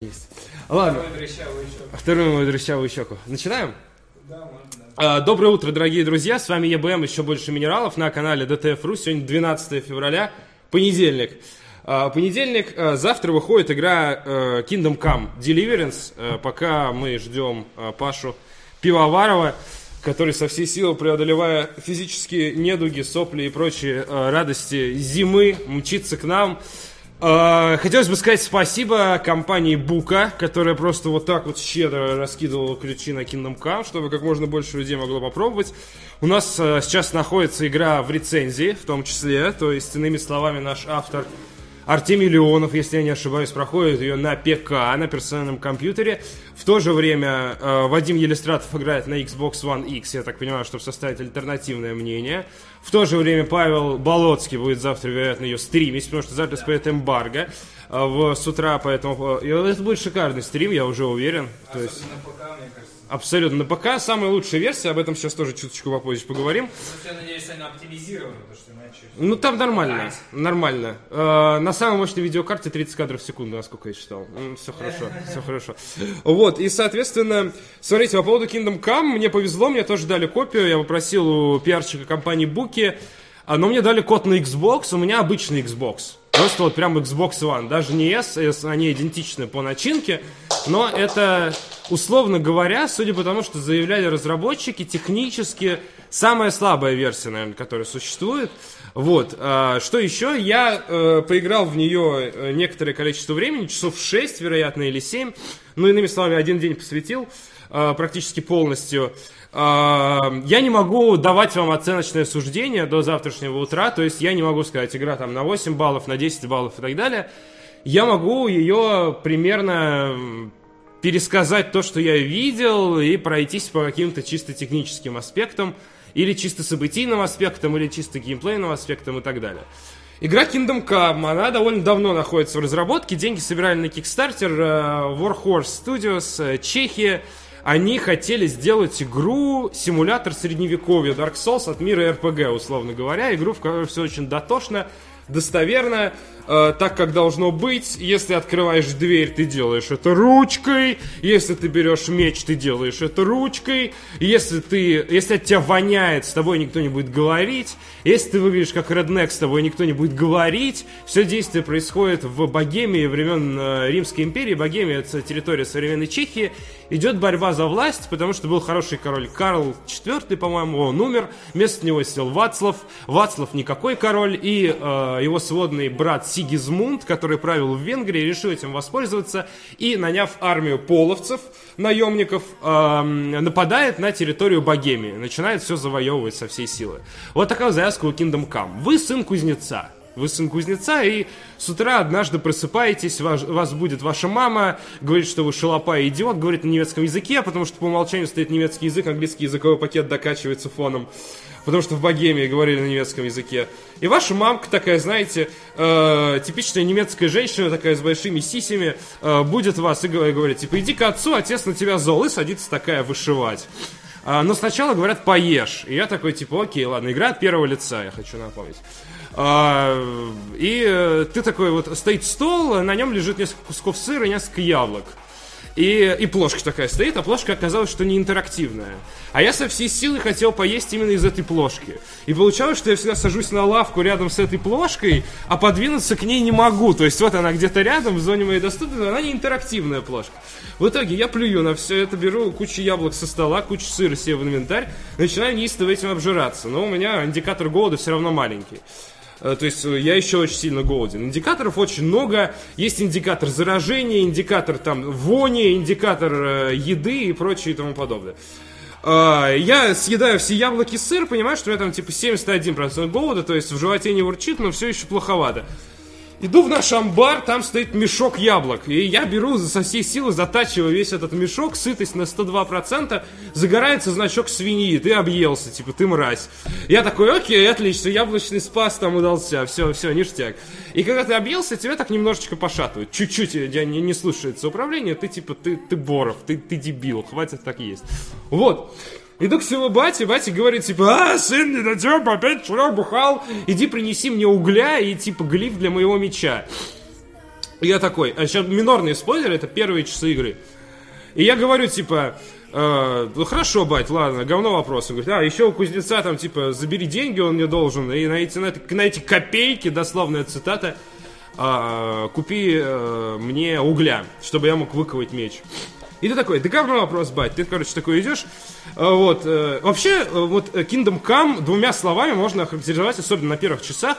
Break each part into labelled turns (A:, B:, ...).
A: Есть. Ладно. Вторую дрыщавую щеку. Начинаем?
B: Да, можно, да.
A: А, Доброе утро, дорогие друзья. С вами ЕБМ, еще больше минералов на канале ДТФ.ру. Сегодня 12 февраля, понедельник. А, Понедельник, а, завтра выходит игра Kingdom Come Deliverance. Пока мы ждем Пашу Пивоварова, который со всей силы, преодолевая физические недуги, сопли и прочие радости зимы, мчится к нам. Э, Хотелось бы сказать спасибо компании Бука, которая просто вот так вот щедро раскидывала ключи на Kingdom Come, чтобы как можно больше людей могло попробовать. У нас э, сейчас находится игра в рецензии, в том числе, то есть, иными словами, наш автор Артемий Леонов, если я не ошибаюсь, проходит ее на ПК, на персональном компьютере. В то же время э, Вадим Елистратов играет на Xbox One X, я так понимаю, чтобы составить альтернативное мнение. В то же время Павел Болоцкий будет завтра, вероятно, ее стримить, потому что завтра споет эмбарго э, в, с утра, поэтому э, это будет шикарный стрим, я уже уверен. То есть,
B: пока, мне кажется.
A: абсолютно. На ПК самая лучшая версия, об этом сейчас тоже чуточку попозже поговорим.
B: Ну, я надеюсь, она оптимизирована, потому что.
A: Ну там нормально, нормально. Э, на самой мощной видеокарте 30 кадров в секунду, насколько я считал. все хорошо, все хорошо. Вот, и, соответственно, смотрите, по поводу Kingdom Come, мне повезло, мне тоже дали копию, я попросил у пиарщика компании Буки, а, но мне дали код на Xbox, у меня обычный Xbox. Просто вот прям Xbox One, даже не S, S, они идентичны по начинке, но это, условно говоря, судя по тому, что заявляли разработчики, технически самая слабая версия, наверное, которая существует. Вот, а, что еще? Я э, поиграл в нее э, некоторое количество времени, часов 6, вероятно, или 7. Ну, иными словами, один день посвятил э, практически полностью. А, Я не могу давать вам оценочное суждение до завтрашнего утра, то есть я не могу сказать, игра там на 8 баллов, на 10 баллов и так далее. Я могу ее примерно пересказать то, что я видел, и пройтись по каким-то чисто техническим аспектам, или чисто событийным аспектам, или чисто геймплейным аспектам и так далее. Игра Kingdom Come, она довольно давно находится в разработке, деньги собирали на Kickstarter, э, Warhorse Studios, э, Чехия. Они хотели сделать игру, симулятор средневековья, Dark Souls от мира RPG, условно говоря, игру, в которой все очень дотошно, достоверно, э, так как должно быть. Если открываешь дверь, ты делаешь это ручкой. Если ты берешь меч, ты делаешь это ручкой. Если ты, если от тебя воняет, с тобой никто не будет говорить. Если ты выглядишь как реднек, с тобой никто не будет говорить. Все действие происходит в Богемии времен э, Римской империи. Богемия это территория современной Чехии. Идет борьба за власть, потому что был хороший король Карл IV, по-моему, он умер. Вместо него сел Вацлав. Вацлав никакой король. И э, его сводный брат Сигизмунд, который правил в Венгрии, решил этим воспользоваться. И, наняв армию половцев, наемников, э, нападает на территорию Богемии. Начинает все завоевывать со всей силы. Вот такая завязка у Kingdom Come. Вы сын кузнеца. Вы сын кузнеца, и с утра однажды просыпаетесь, ваш- вас будет ваша мама, говорит, что вы шалопа и идиот, говорит на немецком языке, потому что по умолчанию стоит немецкий язык, английский языковой пакет докачивается фоном, потому что в Богемии говорили на немецком языке. И ваша мамка такая, знаете, э, типичная немецкая женщина, такая с большими сисями, э, будет вас и говорит, типа, иди к отцу, отец на тебя зол, и садится такая вышивать. А, Но сначала говорят поешь. И я такой, типа, окей, ладно, игра от первого лица, я хочу напомнить. А, И э, ты такой вот, стоит стол, на нем лежит несколько кусков сыра и несколько яблок. И, и плошка такая стоит, а плошка оказалась, что не интерактивная. А я со всей силы хотел поесть именно из этой плошки. И получалось, что я всегда сажусь на лавку рядом с этой плошкой, а подвинуться к ней не могу. То есть вот она где-то рядом, в зоне моей доступности, но она не интерактивная плошка. В итоге я плюю на все это, беру кучу яблок со стола, кучу сыра себе в инвентарь, начинаю неистово этим обжираться. Но у меня индикатор голода все равно маленький. Э, То есть э, я еще очень сильно голоден. Индикаторов очень много. Есть индикатор заражения, индикатор там вони, индикатор э, еды и прочее и тому подобное. Я съедаю все яблоки сыр, понимаю, что у меня там типа 71% голода, то есть в животе не урчит, но все еще плоховато. Иду в наш амбар, там стоит мешок яблок. И я беру со всей силы, затачиваю весь этот мешок, сытость на 102%, загорается значок свиньи, ты объелся, типа, ты мразь. Я такой, окей, отлично, яблочный спас там удался, все, все, ништяк. И когда ты объелся, тебя так немножечко пошатывает. Чуть-чуть тебя не, не слушается управление, ты типа, ты, ты боров, ты, ты дебил, хватит так есть. Вот. Иду к своему бате, батя говорит, типа, а, сын, недотеп, опять вчера бухал, иди принеси мне угля и, типа, глиф для моего меча. Я такой, а сейчас минорные спойлеры, это первые часы игры. И я говорю, типа, э, ну хорошо, бать, ладно, говно вопрос. Он говорит, а, еще у кузнеца там, типа, забери деньги, он мне должен, и на эти, на, эти- на эти копейки, дословная цитата, а, купи э, мне угля, чтобы я мог выковать меч. И ты такой, да говно вопрос, бать. Ты, короче, такой идешь. э, Вот. э, Вообще, э, вот э, Kingdom Come двумя словами можно охарактеризовать, особенно на первых часах,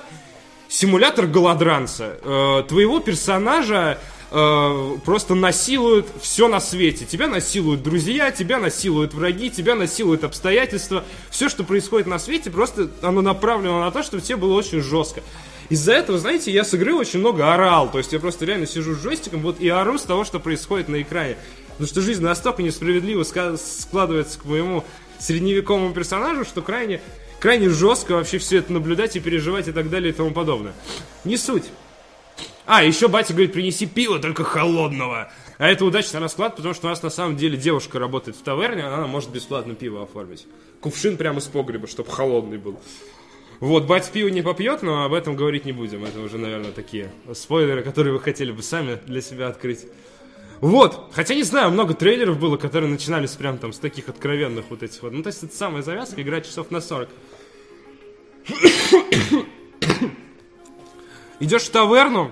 A: симулятор голодранца. Твоего персонажа просто насилуют все на свете. Тебя насилуют друзья, тебя насилуют враги, тебя насилуют обстоятельства. Все, что происходит на свете, просто оно направлено на то, чтобы тебе было очень жестко. Из-за этого, знаете, я с игры очень много орал. То есть я просто реально сижу с джойстиком вот и ору с того, что происходит на экране. Потому что жизнь настолько несправедливо складывается к моему средневековому персонажу, что крайне, крайне жестко вообще все это наблюдать и переживать и так далее и тому подобное. Не суть. А, еще батя говорит, принеси пиво, только холодного. А это удачный расклад, потому что у нас на самом деле девушка работает в таверне, она может бесплатно пиво оформить. Кувшин прямо из погреба, чтобы холодный был. Вот, батя пиво не попьет, но об этом говорить не будем. Это уже, наверное, такие спойлеры, которые вы хотели бы сами для себя открыть. Вот, хотя не знаю, много трейлеров было, которые начинались прям там с таких откровенных вот этих вот. Ну, то есть это самая завязка, игра часов на 40. Идешь в таверну,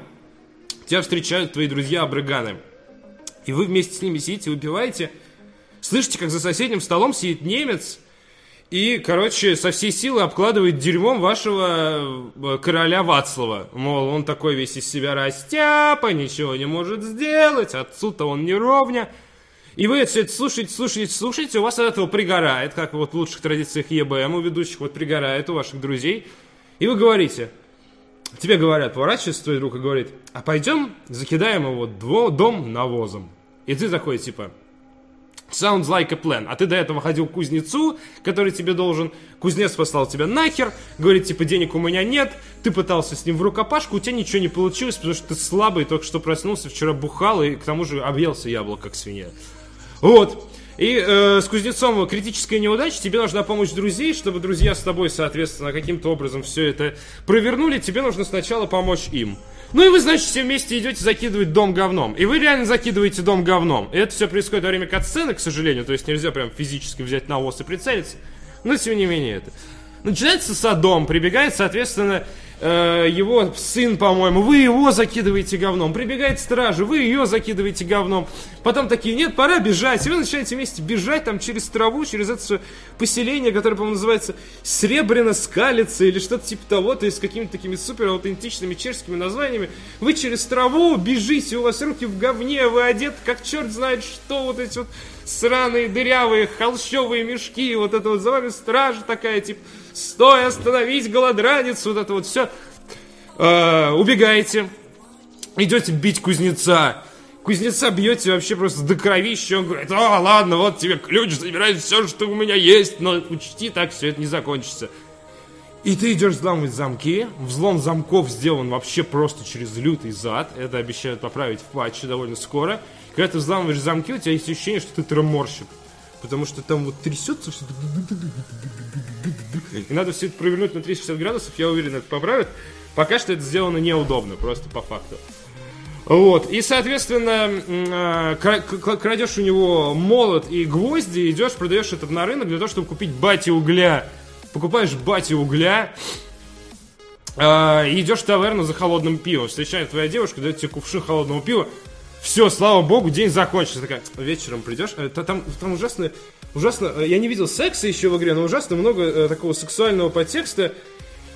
A: тебя встречают твои друзья-абрыганы. И вы вместе с ними сидите, выпиваете. Слышите, как за соседним столом сидит немец и, короче, со всей силы обкладывает дерьмом вашего э, короля Вацлава. Мол, он такой весь из себя растяпа, ничего не может сделать, отцу-то он не ровня. И вы все это слушаете, слушаете, слушаете, у вас от этого пригорает, как вот в лучших традициях ЕБМ у ведущих, вот пригорает у ваших друзей. И вы говорите, тебе говорят, поворачивается твой друг и говорит, а пойдем закидаем его дом навозом. И ты такой, типа, sounds like a plan. А ты до этого ходил к кузнецу, который тебе должен, кузнец послал тебя нахер, говорит, типа, денег у меня нет, ты пытался с ним в рукопашку, у тебя ничего не получилось, потому что ты слабый, только что проснулся, вчера бухал, и к тому же объелся яблок, как свинья. Вот. И э, с кузнецом критическая неудача, тебе нужна помощь друзей, чтобы друзья с тобой, соответственно, каким-то образом все это провернули, тебе нужно сначала помочь им. Ну и вы, значит, все вместе идете закидывать дом говном. И вы реально закидываете дом говном. И это все происходит во время катсцены, к сожалению, то есть нельзя прям физически взять навоз и прицелиться. Но тем не менее это. Начинается садом, прибегает, соответственно, э, его сын, по-моему, вы его закидываете говном. Прибегает стража, вы ее закидываете говном. Потом такие, нет, пора бежать. И вы начинаете вместе бежать там через траву, через это всё поселение, которое, по-моему, называется Сребрено-Скалица или что-то типа того, то есть с какими-то такими супер аутентичными чешскими названиями. Вы через траву бежите, у вас руки в говне, вы одеты как черт знает что, вот эти вот сраные дырявые холщовые мешки, вот это вот за вами стража такая, типа, стой, остановись, голодранец, вот это вот все. убегаете, идете бить кузнеца. Кузнеца бьете вообще просто до кровища. Он говорит, а, ладно, вот тебе ключ, забирай все, что у меня есть, но учти, так все это не закончится. И ты идешь взламывать замки. Взлом замков сделан вообще просто через лютый зад. Это обещают поправить в патче довольно скоро. Когда ты взламываешь замки, у тебя есть ощущение, что ты траморщик. Потому что там вот трясется все. И надо все это провернуть на 360 градусов. Я уверен, это поправят. Пока что это сделано неудобно, просто по факту. Вот, и, соответственно, к- крадешь у него молот и гвозди, идешь, продаешь это на рынок для того, чтобы купить бати угля. Покупаешь бати угля, и идешь в таверну за холодным пивом. Встречает твоя девушка, дает тебе кувшин холодного пива. Все, слава богу, день закончится. Такая, вечером придешь. э, та- Там, там ужасно, ужасно, э, я не видел секса еще в игре, но ужасно много э, такого сексуального подтекста.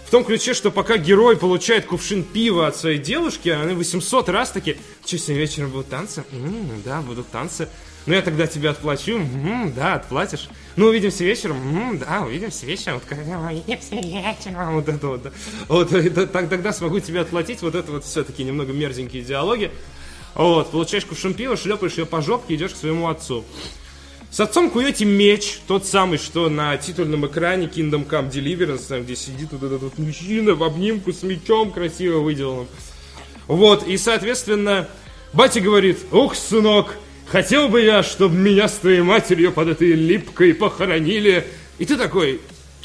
A: В том ключе, что пока герой получает кувшин пива от своей девушки, они 800 раз таки, что, сегодня вечером будут танцы? «М, да, будут танцы. Ну, я тогда тебе отплачу. «М, да, отплатишь. Ну, увидимся вечером. «М, да, увидимся вечером. Вот, увидимся вечером. Вот это вот. да. Вот, т- так- тогда смогу тебе отплатить. Вот это вот все-таки немного мерзенькие диалоги. Вот, получаешь кувшин пива, шлепаешь ее по жопке, идешь к своему отцу. С отцом куете меч, тот самый, что на титульном экране Kingdom Come Deliverance, там, где сидит вот этот вот мужчина в обнимку с мечом красиво выделанным. Вот, и, соответственно, батя говорит, ух, сынок, хотел бы я, чтобы меня с твоей матерью под этой липкой похоронили. И ты такой,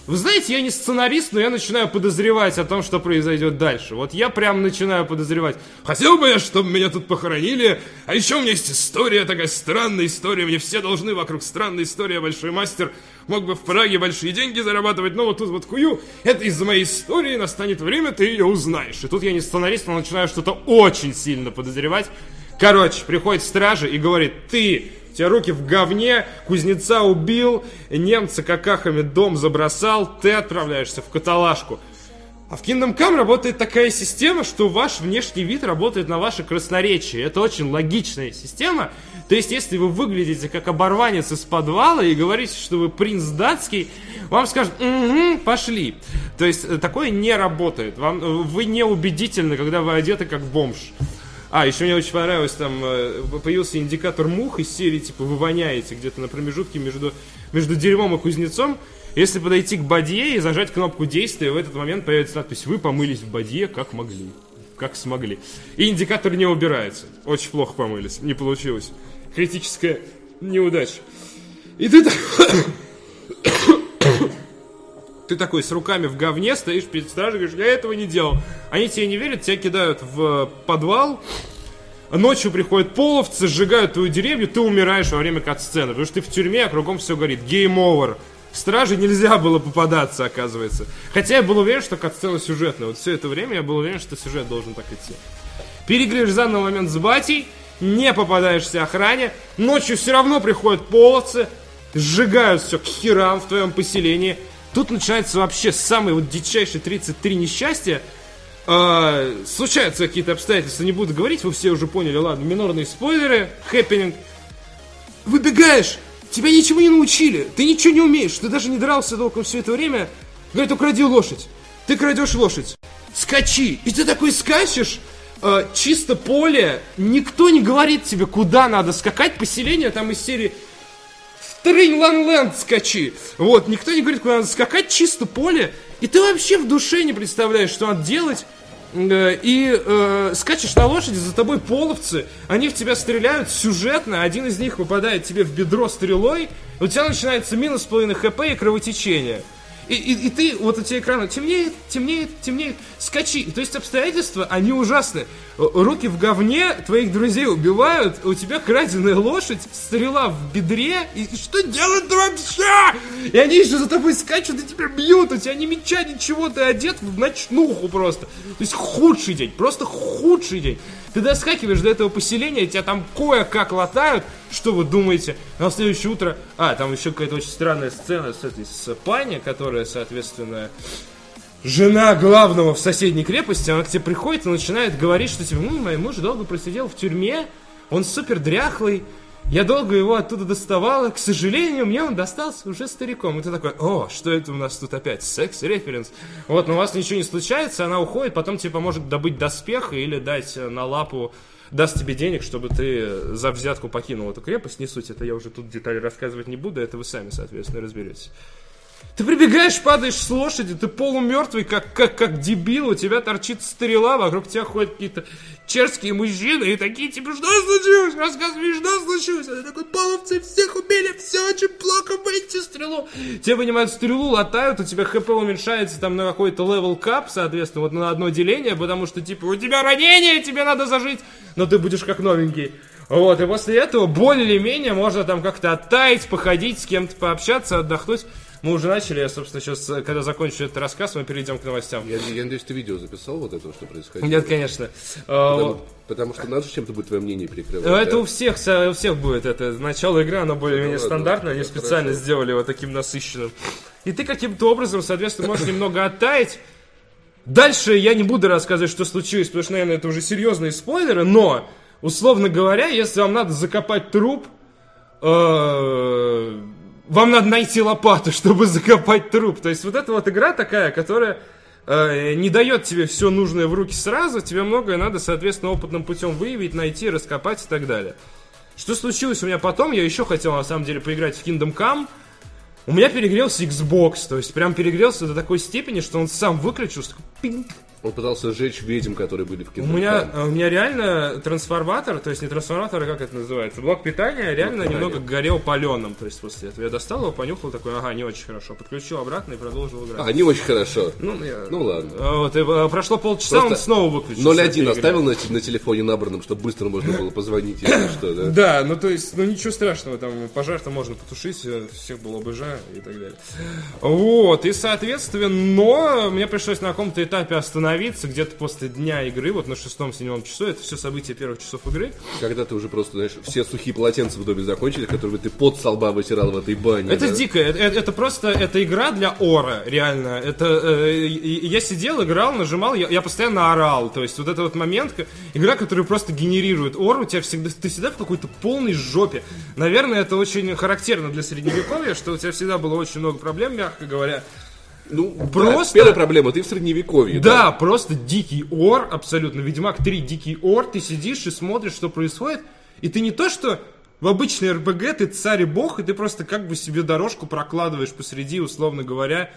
A: Вы знаете, я не сценарист, но я начинаю подозревать о том, что произойдет дальше. Вот я прям начинаю подозревать. Хотел бы я, чтобы меня тут похоронили. А еще у меня есть история, такая странная история. Мне все должны вокруг странной истории. Большой мастер мог бы в Праге большие деньги зарабатывать, но вот тут вот хую. Это из-за моей истории, настанет время, ты ее узнаешь. И тут я не сценарист, но начинаю что-то очень сильно подозревать. Короче, приходит стража и говорит, ты у тебя руки в говне, кузнеца убил, немца какахами дом забросал, ты отправляешься в каталажку. А в Kingdom Come работает такая система, что ваш внешний вид работает на ваше красноречие. Это очень логичная система. То есть, если вы выглядите как оборванец из подвала и говорите, что вы принц датский, вам скажут, угу, пошли. То есть, э, такое не работает. Вам, э, вы не убедительны, когда вы одеты как бомж. А, еще мне очень понравилось, там э, появился индикатор мух из серии, типа, вы воняете где-то на промежутке между, между дерьмом и кузнецом. Если подойти к бадье и зажать кнопку действия, в этот момент появится надпись «Вы помылись в бадье, как могли». Как смогли. И индикатор не убирается. Очень плохо помылись. Не получилось. Критическая неудача. И ты так... ты такой с руками в говне стоишь перед стражей, говоришь, я этого не делал. Они тебе не верят, тебя кидают в подвал, ночью приходят половцы, сжигают твою деревню, ты умираешь во время кат-сцены, потому что ты в тюрьме, а кругом все горит. Гейм овер. Страже нельзя было попадаться, оказывается. Хотя я был уверен, что кат-сцена сюжетная. Вот все это время я был уверен, что сюжет должен так идти. Переиграешь заново момент с батей, не попадаешься охране, ночью все равно приходят половцы, сжигают все к херам в твоем поселении, Тут начинается вообще самые вот дичайшие 33 несчастья. Э, случаются какие-то обстоятельства, не буду говорить, вы все уже поняли, ладно, минорные спойлеры, happening. Выбегаешь, тебя ничего не научили, ты ничего не умеешь, ты даже не дрался толком все это время. Говорит, укради лошадь. Ты крадешь лошадь. Скачи. И ты такой скачешь, э, чисто поле, никто не говорит тебе, куда надо скакать, поселение там из серии Тринланленд скачи. Вот, никто не говорит, куда надо скакать, чисто поле. И ты вообще в душе не представляешь, что надо делать. Э, и э, скачешь на лошади, за тобой половцы, они в тебя стреляют сюжетно, один из них попадает тебе в бедро стрелой, у тебя начинается минус половины хп и кровотечение. И, и, и ты, вот у тебя экран темнеет, темнеет, темнеет, скачи. То есть обстоятельства, они ужасны. Руки в говне, твоих друзей убивают, у тебя краденая лошадь, стрела в бедре, и, и что делать вообще? И они еще за тобой скачут и тебя бьют, у тебя ни меча, ничего, ты одет в ночнуху просто. То есть худший день, просто худший день. Ты доскакиваешь до этого поселения, тебя там кое-как латают. Что вы думаете? На следующее утро... А, там еще какая-то очень странная сцена с этой, с Пани, которая, соответственно, жена главного в соседней крепости, она к тебе приходит и начинает говорить, что типа, ну, мой муж долго просидел в тюрьме, он супер дряхлый, я долго его оттуда доставала, к сожалению, мне он достался уже стариком. И ты такой, о, что это у нас тут опять? Секс-референс. Вот, но у вас ничего не случается, она уходит, потом тебе поможет добыть доспех или дать на лапу даст тебе денег, чтобы ты за взятку покинул эту крепость. Не суть, это я уже тут детали рассказывать не буду, это вы сами, соответственно, разберетесь. Ты прибегаешь, падаешь с лошади, ты полумертвый, как, как, как дебил, у тебя торчит стрела, вокруг тебя ходят какие-то чешские мужчины и такие, типа, что случилось? Рассказывай, что случилось? Ты такой, половцы всех убили, все очень плохо, выньте стрелу. Тебе вынимают стрелу, латают, у тебя HP уменьшается там на какой-то level cap, соответственно, вот на одно деление, потому что, типа, у тебя ранение, тебе надо зажить, но ты будешь как новенький. Вот, и после этого более или менее можно там как-то оттаять, походить, с кем-то пообщаться, отдохнуть. Мы уже начали, я, собственно, сейчас, когда закончу этот рассказ, мы перейдем к новостям.
C: Я, я надеюсь, ты видео записал вот этого, что происходило?
A: Нет, конечно.
C: Потому, потому что надо чем-то будет твое мнение перекрывать.
A: Это да? у всех, у всех будет это. Начало игры, оно более-менее ну, стандартное, они специально хорошо. сделали его таким насыщенным. И ты каким-то образом, соответственно, можешь немного оттаять. Дальше я не буду рассказывать, что случилось, потому что, наверное, это уже серьезные спойлеры, но, условно говоря, если вам надо закопать труп, э, вам надо найти лопату, чтобы закопать труп. То есть вот эта вот игра такая, которая э, не дает тебе все нужное в руки сразу, тебе многое надо, соответственно, опытным путем выявить, найти, раскопать и так далее. Что случилось у меня потом? Я еще хотел, на самом деле, поиграть в Kingdom Come. У меня перегрелся Xbox, то есть прям перегрелся до такой степени, что он сам выключился,
C: Он пытался сжечь ведьм, которые были в
A: У
C: кино.
A: меня, у меня реально трансформатор, то есть не трансформатор, а как это называется, блок питания реально
C: питания.
A: немного горел паленым. То есть после этого я достал его, понюхал, такой, ага, не очень хорошо. Подключил обратно и продолжил играть.
C: А, не очень хорошо.
A: Ну, я-
C: Ну ладно.
A: А, Вот, и, э, прошло полчаса,
C: Просто
A: он снова выключился.
C: 0-1
A: этой игры.
C: оставил на, на телефоне набранном, чтобы быстро можно было позвонить, если что, да?
A: Да, ну то есть, ну ничего страшного, там пожар-то можно потушить, э, всех было бы жаль и так далее. Вот, и соответственно, но мне пришлось на каком-то этапе остановиться, где-то после дня игры, вот на шестом-седьмом часу, это все события первых часов игры.
C: Когда ты уже просто, знаешь, все сухие полотенца в доме закончили, которые ты под со лба вытирал в этой бане.
A: Это
C: да?
A: дико, это, это- просто, это игра для ора, реально. Это, э, я сидел, играл, нажимал, я, я постоянно орал. То есть вот это вот момент, игра, которая просто генерирует ор, у тебя всегда, ты всегда в какой-то полной жопе. Наверное, это очень характерно для средневековья, что у тебя всегда было очень много проблем, мягко говоря.
C: Ну,
A: Просто-
C: да, первая проблема, ты в средневековье.
A: Да, просто дикий ор, абсолютно. Ведьмак 3 дикий ор, ты сидишь и смотришь, что происходит, и ты не то, что в обычной РПГ ты царь и бог, и ты просто как бы себе дорожку прокладываешь посреди, условно говоря,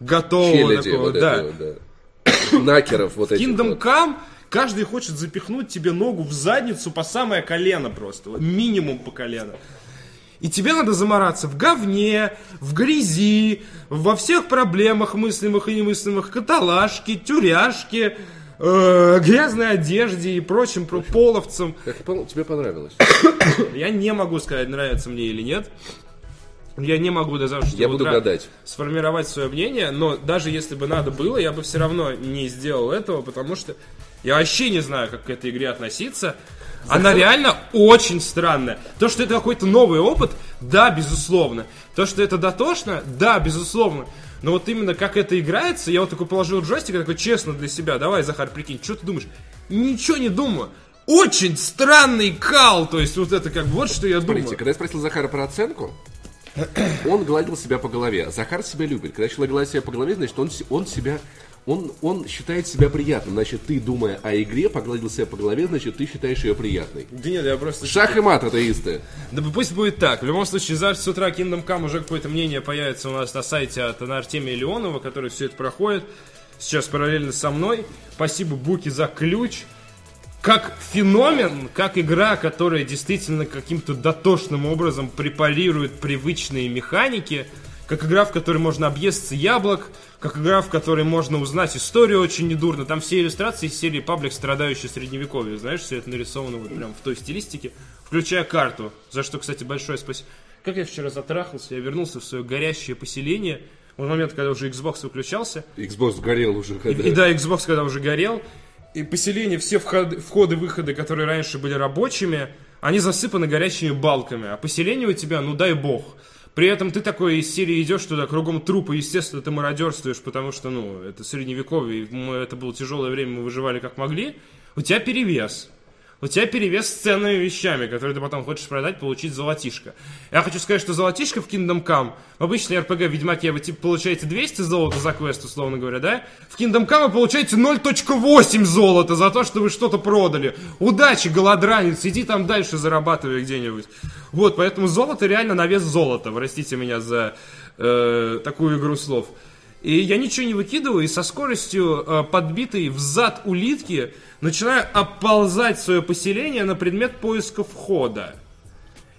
A: готового
C: Челяди
A: такого,
C: вот
A: да.
C: этого, да. Накеров вот этих
A: Kingdom
C: вот.
A: Come каждый хочет запихнуть тебе ногу в задницу по самое колено просто, вот минимум по колено. И тебе надо замораться в говне, в грязи, во всех проблемах мыслимых и немыслимых, каталажке, тюряшке, э, грязной одежде и прочим про половцам.
C: Как пон- тебе понравилось?
A: Я не могу сказать, нравится мне или нет. Я не могу до завтрашнего
C: Я буду
A: утра
C: гадать.
A: сформировать свое мнение, но даже если бы надо было, я бы все равно не сделал этого, потому что я вообще не знаю, как к этой игре относиться. Она реально очень странная. То, что это какой-то новый опыт, да, безусловно. То, что это дотошно, да, безусловно. Но вот именно как это играется, я вот такой положил джойстик, такой честно для себя, давай, Захар, прикинь, что ты думаешь? Ничего не думаю. Очень странный кал, то есть вот это как вот что я
C: Смотрите,
A: думаю.
C: когда я спросил Захара про оценку, он гладил себя по голове. Захар себя любит. Когда человек гладит себя по голове, значит, он, он себя... Он, он считает себя приятным. Значит, ты, думая о игре, погладил себя по голове, значит, ты считаешь ее приятной.
A: Да нет, я просто...
C: Шах и мат, атеисты.
A: Да пусть будет так. В любом случае, завтра с утра Kingdom Come уже какое-то мнение появится у нас на сайте от Артемия Леонова, который все это проходит. Сейчас параллельно со мной. Спасибо Буки за ключ. Как феномен, как игра, которая действительно каким-то дотошным образом препарирует привычные механики, как игра, в которой можно объесться яблок, как игра, в которой можно узнать историю очень недурно. Там все иллюстрации из серии Паблик, страдающий средневековье. Знаешь, все это нарисовано вот прям в той стилистике, включая карту. За что, кстати, большое спасибо. Как я вчера затрахался, я вернулся в свое горящее поселение. В момент, когда уже Xbox выключался.
C: Xbox сгорел уже.
A: И,
C: когда-
A: и да, Xbox когда уже горел. И поселение, все входы, входы-выходы, которые раньше были рабочими, они засыпаны горящими балками. А поселение у тебя, ну дай бог. При этом ты такой из серии идешь туда, кругом трупы, естественно, ты мародерствуешь, потому что, ну, это средневековье, это было тяжелое время, мы выживали как могли. У тебя перевес. У тебя перевес с ценными вещами, которые ты потом хочешь продать, получить золотишко. Я хочу сказать, что золотишко в Kingdom Come, в обычной RPG Ведьмаке вы типа получаете 200 золота за квест, условно говоря, да? В Kingdom Come вы получаете 0.8 золота за то, что вы что-то продали. Удачи, голодранец, иди там дальше зарабатывай где-нибудь. Вот, поэтому золото реально на вес золота. Простите меня за э, такую игру слов. И я ничего не выкидываю, и со скоростью э, подбитой в зад улитки начинаю оползать свое поселение на предмет поиска входа.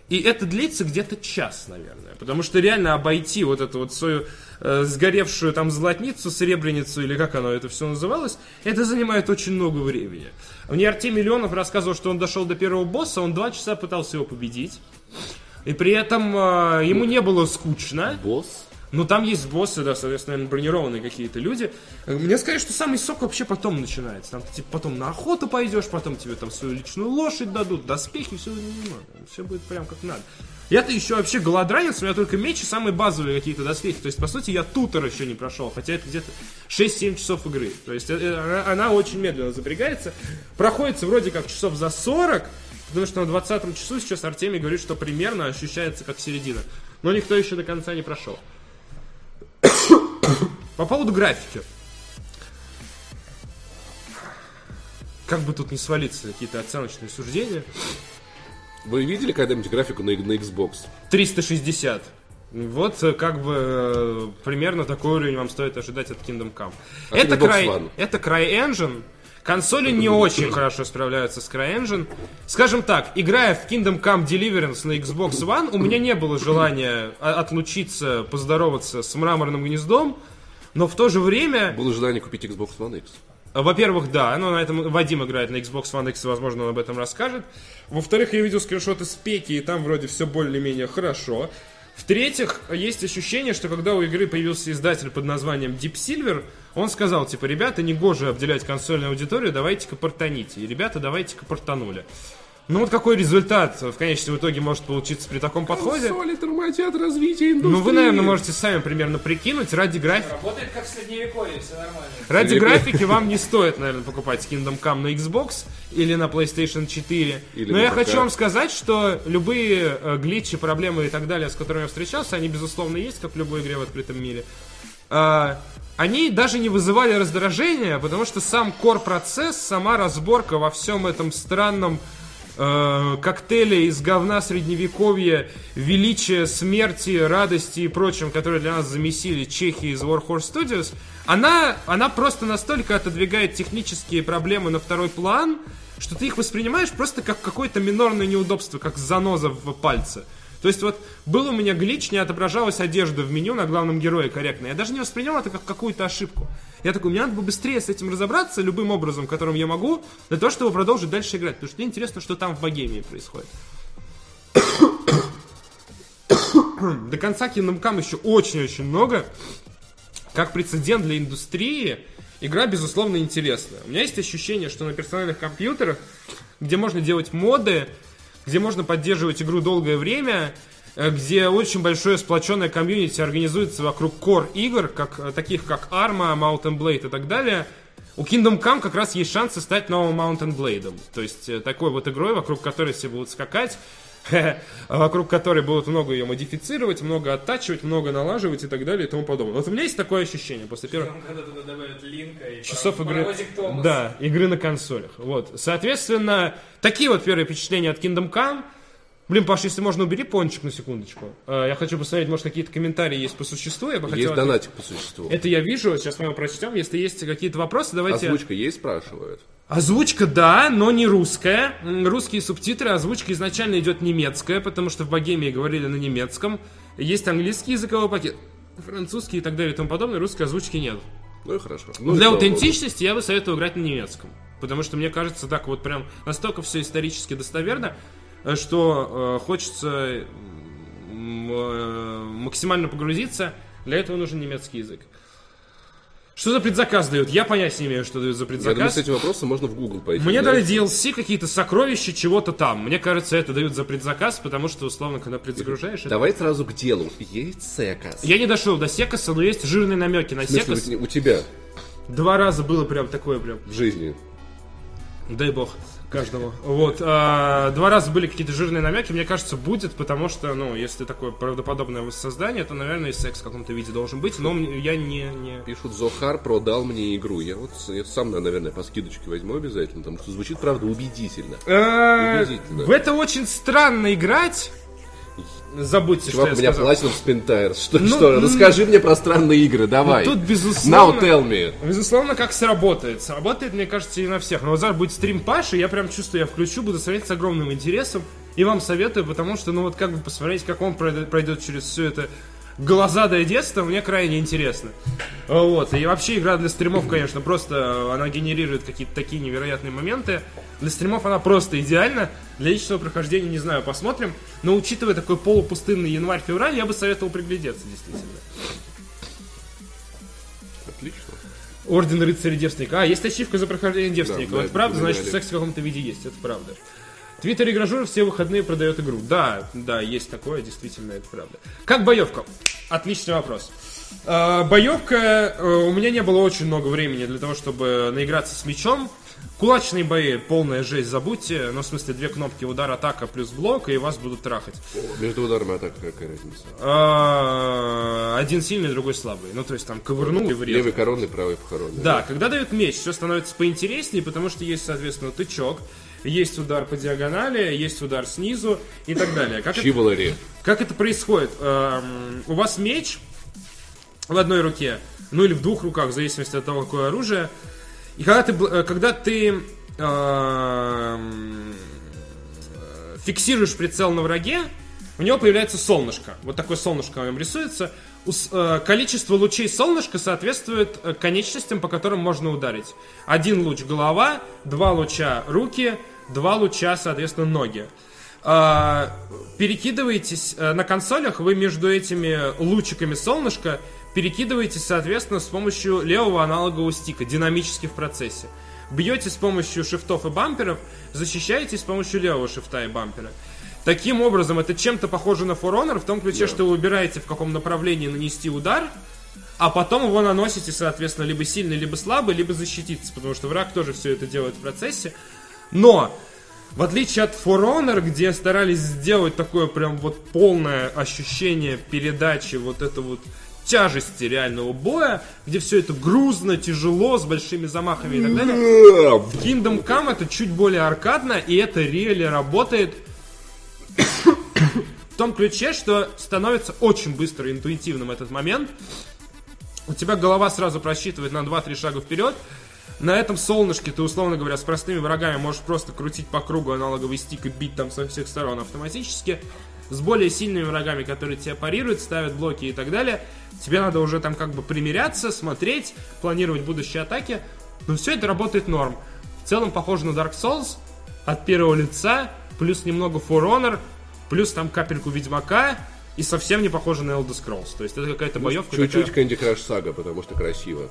A: И это длится где-то час, наверное. Потому что реально обойти вот эту вот свою э, сгоревшую там золотницу, серебряницу, или как оно это все называлось, это занимает очень много времени. Мне Артемий Миллионов рассказывал, что он дошел до первого босса, он два часа пытался его победить. И при этом э, ему не было скучно.
C: Босс?
A: Ну, там есть боссы, да, соответственно, бронированные какие-то люди. Мне сказали, что самый сок вообще потом начинается. Там ты типа потом на охоту пойдешь, потом тебе там свою личную лошадь дадут, доспехи, все, все будет прям как надо. Я-то еще вообще голодранец, у меня только меч и самые базовые какие-то доспехи. То есть, по сути, я тутор еще не прошел, хотя это где-то 6-7 часов игры. То есть, э, э, она очень медленно запрягается. Проходится вроде как часов за 40, потому что на 20 часу сейчас Артемий говорит, что примерно ощущается как середина. Но никто еще до конца не прошел. По поводу графики. Как бы тут не свалиться какие-то оценочные суждения.
C: Вы видели когда-нибудь графику на, на Xbox?
A: 360. Вот э, как бы э, примерно такой уровень вам стоит ожидать от Kingdom Come.
C: А
A: это,
C: Xbox
A: край,
C: One?
A: это CryEngine. Консоли не очень хорошо справляются с CryEngine. Скажем так, играя в Kingdom Come Deliverance на Xbox One, у меня не было желания а, отлучиться, поздороваться с мраморным гнездом, но в то же время
C: Было желание купить Xbox One X.
A: во-первых, да, но на этом Вадим играет на Xbox One X, возможно, он об этом расскажет. Во-вторых, я видел скриншоты с Пеки, и там вроде все более-менее хорошо. В-третьих, есть ощущение, что когда у игры появился издатель под названием Deep Silver, он сказал, типа, ребята, не гоже обделять консольную аудиторию, давайте-ка портаните. И ребята, давайте-ка портанули. Ну вот какой результат в конечном итоге может получиться при таком подходе?
C: Консоли тормозят развитие индустрии.
A: Ну вы, наверное, можете сами примерно прикинуть. Ради графики
B: Работает как в средневековье, все нормально.
A: Ради графики вам не стоит, наверное, покупать Kingdom Come на Xbox или на PlayStation 4.
C: Или
A: Но я
C: ПК.
A: хочу вам сказать, что любые э, глитчи, проблемы и так далее, с которыми я встречался, они, безусловно, есть, как в любой игре в открытом мире. Они даже не вызывали раздражения, потому что сам core-процесс, сама разборка во всем этом странном э, коктейле из говна средневековья, величия, смерти, радости и прочем, которые для нас замесили чехи из Warhorse Studios, она, она просто настолько отодвигает технические проблемы на второй план, что ты их воспринимаешь просто как какое-то минорное неудобство, как заноза в пальце. То есть вот был у меня глич, не отображалась одежда в меню на главном герое корректно. Я даже не воспринял это как какую-то ошибку. Я такой, мне надо бы быстрее с этим разобраться, любым образом, которым я могу, для того, чтобы продолжить дальше играть. Потому что мне интересно, что там в Богемии происходит. До конца Kingdom Come еще очень-очень много. Как прецедент для индустрии, игра, безусловно, интересная. У меня есть ощущение, что на персональных компьютерах, где можно делать моды, где можно поддерживать игру долгое время, э, где очень большое сплоченное комьюнити организуется вокруг core игр, как, э, таких как Arma, Mountain Blade и так далее, у Kingdom Come как раз есть шансы стать новым Mountain Blade. То есть э, такой вот игрой, вокруг которой все будут скакать, вокруг которой будут много ее модифицировать, много оттачивать, много налаживать и так далее и тому подобное. Вот у меня есть такое ощущение после первых
B: Потом, когда туда добавят линка и
A: часов игры. Да, игры на консолях. Вот. Соответственно, такие вот первые впечатления от Kingdom Come. Блин, Паш, если можно, убери пончик на секундочку. Э, Я хочу посмотреть, может, какие-то комментарии есть по существу. Я бы хотел
C: Есть
A: ответить.
C: донатик по существу.
A: Это я вижу, сейчас мы его прочтем. Если есть какие-то вопросы, давайте...
C: Озвучка есть, спрашивают?
A: Озвучка, да, но не русская. Русские субтитры, озвучка изначально идет немецкая, потому что в Богемии говорили на немецком. Есть английский языковой пакет, французский и так далее и тому подобное. Русской озвучки нет.
C: Ну и хорошо. Ну, и
A: Для
C: богу.
A: аутентичности я бы советовал играть на немецком. Потому что мне кажется, так вот прям настолько все исторически достоверно, э, что э, хочется э, максимально погрузиться. Для этого нужен немецкий язык. Что за предзаказ дают? Я понятия не имею, что дают за
C: Я думаю,
A: предзаказ.
C: с этим вопросом можно в Google пойти.
A: Мне
C: да?
A: дали DLC, какие-то сокровища, чего-то там. Мне кажется, это дают за предзаказ, потому что, условно, когда предзагружаешь... это-
C: Давай сразу к делу. Есть секас.
A: Я не дошел до секаса, но есть жирные намеки на
C: смысле,
A: секас.
C: у- у тебя
A: Два раза было прям такое прям.
C: в жизни.
A: Дай бог каждому. Вот. а, два раза были какие-то жирные намеки, мне кажется, будет, потому что, ну, если такое правдоподобное воссоздание, то, наверное, и секс в каком-то виде должен быть, но я не... не...
C: Пишут, Зохар продал мне игру. Я вот я сам, наверное, по скидочке возьму обязательно, потому что звучит, правда, убедительно.
A: Э,
C: Убедительно.
A: В это очень странно играть. Забудьте,
C: Чувак,
A: что
C: у
A: я
C: меня
A: сказал.
C: Platinum Spin Tires. Что,
A: Ну,
C: что?
A: м.
C: Расскажи мне про странные игры, давай.
A: тут, безусловно-
C: Now tell me.
A: Безусловно, как сработает. Сработает, мне кажется, и на всех. Но вот завтра будет стрим Паши, я прям чувствую, я включу, буду смотреть с огромным интересом. И вам советую, потому что, ну вот как бы посмотреть, как он пройдет, пройдет через все это глазадое детство, мне крайне интересно. Вот. И вообще игра для стримов, конечно, просто э, она генерирует какие-то такие невероятные моменты. Для стримов она просто идеальна. Для личного прохождения, не знаю, посмотрим. Но учитывая такой полупустынный январь-февраль, я бы советовал приглядеться, действительно.
C: Отлично.
A: Орден рыцаря девственника. А, есть ачивка за прохождение девственника.
C: Да,
A: вот
C: да,
A: правда, значит, секс в каком-то виде есть, это правда. Твиттер игражур все выходные продает игру. Да, да, есть такое, действительно, это правда. Как боевка? Отличный вопрос. А, Боевка, э, у меня не было очень много времени для того, чтобы наиграться с мечом. Кулачные бои, полная жесть, забудьте. Ну, в смысле, две кнопки удар, атака плюс блок, и вас будут трахать.
C: Между ударами атака какая разница?
A: А, Один сильный, другой слабый. Ну, то есть там ковырнул и врезал.
C: Левый коронный, правый похоронный.
A: Да, когда дают меч, все становится поинтереснее, потому что есть, соответственно, тычок, есть удар по диагонали, есть удар снизу и так далее. Как это, как это происходит? Эм, У вас меч в одной руке, ну или в двух руках, в зависимости от того, какое оружие. И когда ты, э, когда ты эм, фиксируешь прицел на враге, у него появляется солнышко. Вот такое солнышко на нем рисуется. Э, количество лучей солнышка соответствует э, конечностям, по которым можно ударить. Один луч голова, два луча руки, два луча, соответственно, ноги. А, перекидываетесь э, на консолях, вы между этими лучиками солнышка перекидываетесь, соответственно, с помощью левого аналогового стика, динамически в процессе. Бьете с помощью шифтов и бамперов, защищаетесь с помощью левого шифта и бампера. Таким образом, это чем-то похоже на For Honor, в том ключе, что вы выбираете, в каком направлении нанести удар, а потом его наносите, соответственно, либо сильный, либо слабый, либо защититься, потому что враг тоже все это делает в процессе. Но, в отличие от For Honor, где старались сделать такое прям вот полное ощущение передачи вот это вот тяжести реального боя, где все это грузно, тяжело, с большими замахами и так далее. В Kingdom Come это чуть более аркадно, и это реально работает в том ключе, что становится очень быстро интуитивным этот момент. У тебя голова сразу просчитывает на 2-3 шага вперед. На этом солнышке ты, условно говоря, с простыми врагами можешь просто крутить по кругу аналоговый стик и бить там со всех сторон автоматически. С более сильными врагами, которые тебя парируют, ставят блоки и так далее, тебе надо уже там как бы примиряться, смотреть, планировать будущие атаки. Но все это работает норм. В целом похоже на Dark Souls от первого лица, плюс немного For Honor, плюс там капельку Ведьмака, и совсем не похоже на Elder Scrolls. То есть это какая-то боевка
C: Чуть-чуть
A: такая,
C: Candy Crush Saga, потому что красиво.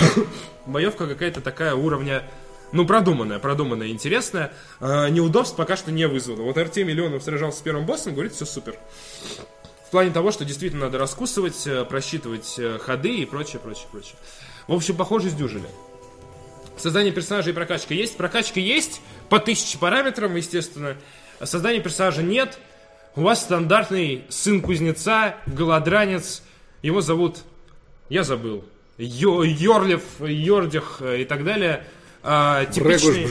A: боевка какая-то такая уровня, ну, продуманная, продуманная, интересная. Э, неудобств пока что не вызвало. Вот Артемий Леонов сражался с первым боссом, говорит, все супер. В плане того, что действительно надо раскусывать, э, просчитывать э, ходы и прочее, прочее, прочее. В общем, похоже, сдюжили. Создание персонажа и прокачка есть. Прокачка есть по тысяче параметрам, естественно. Создания персонажа нет. У вас стандартный сын кузнеца, голодранец. Его зовут... Я забыл. Йо- Йорлев, Йордих э, и так далее. А, типичный...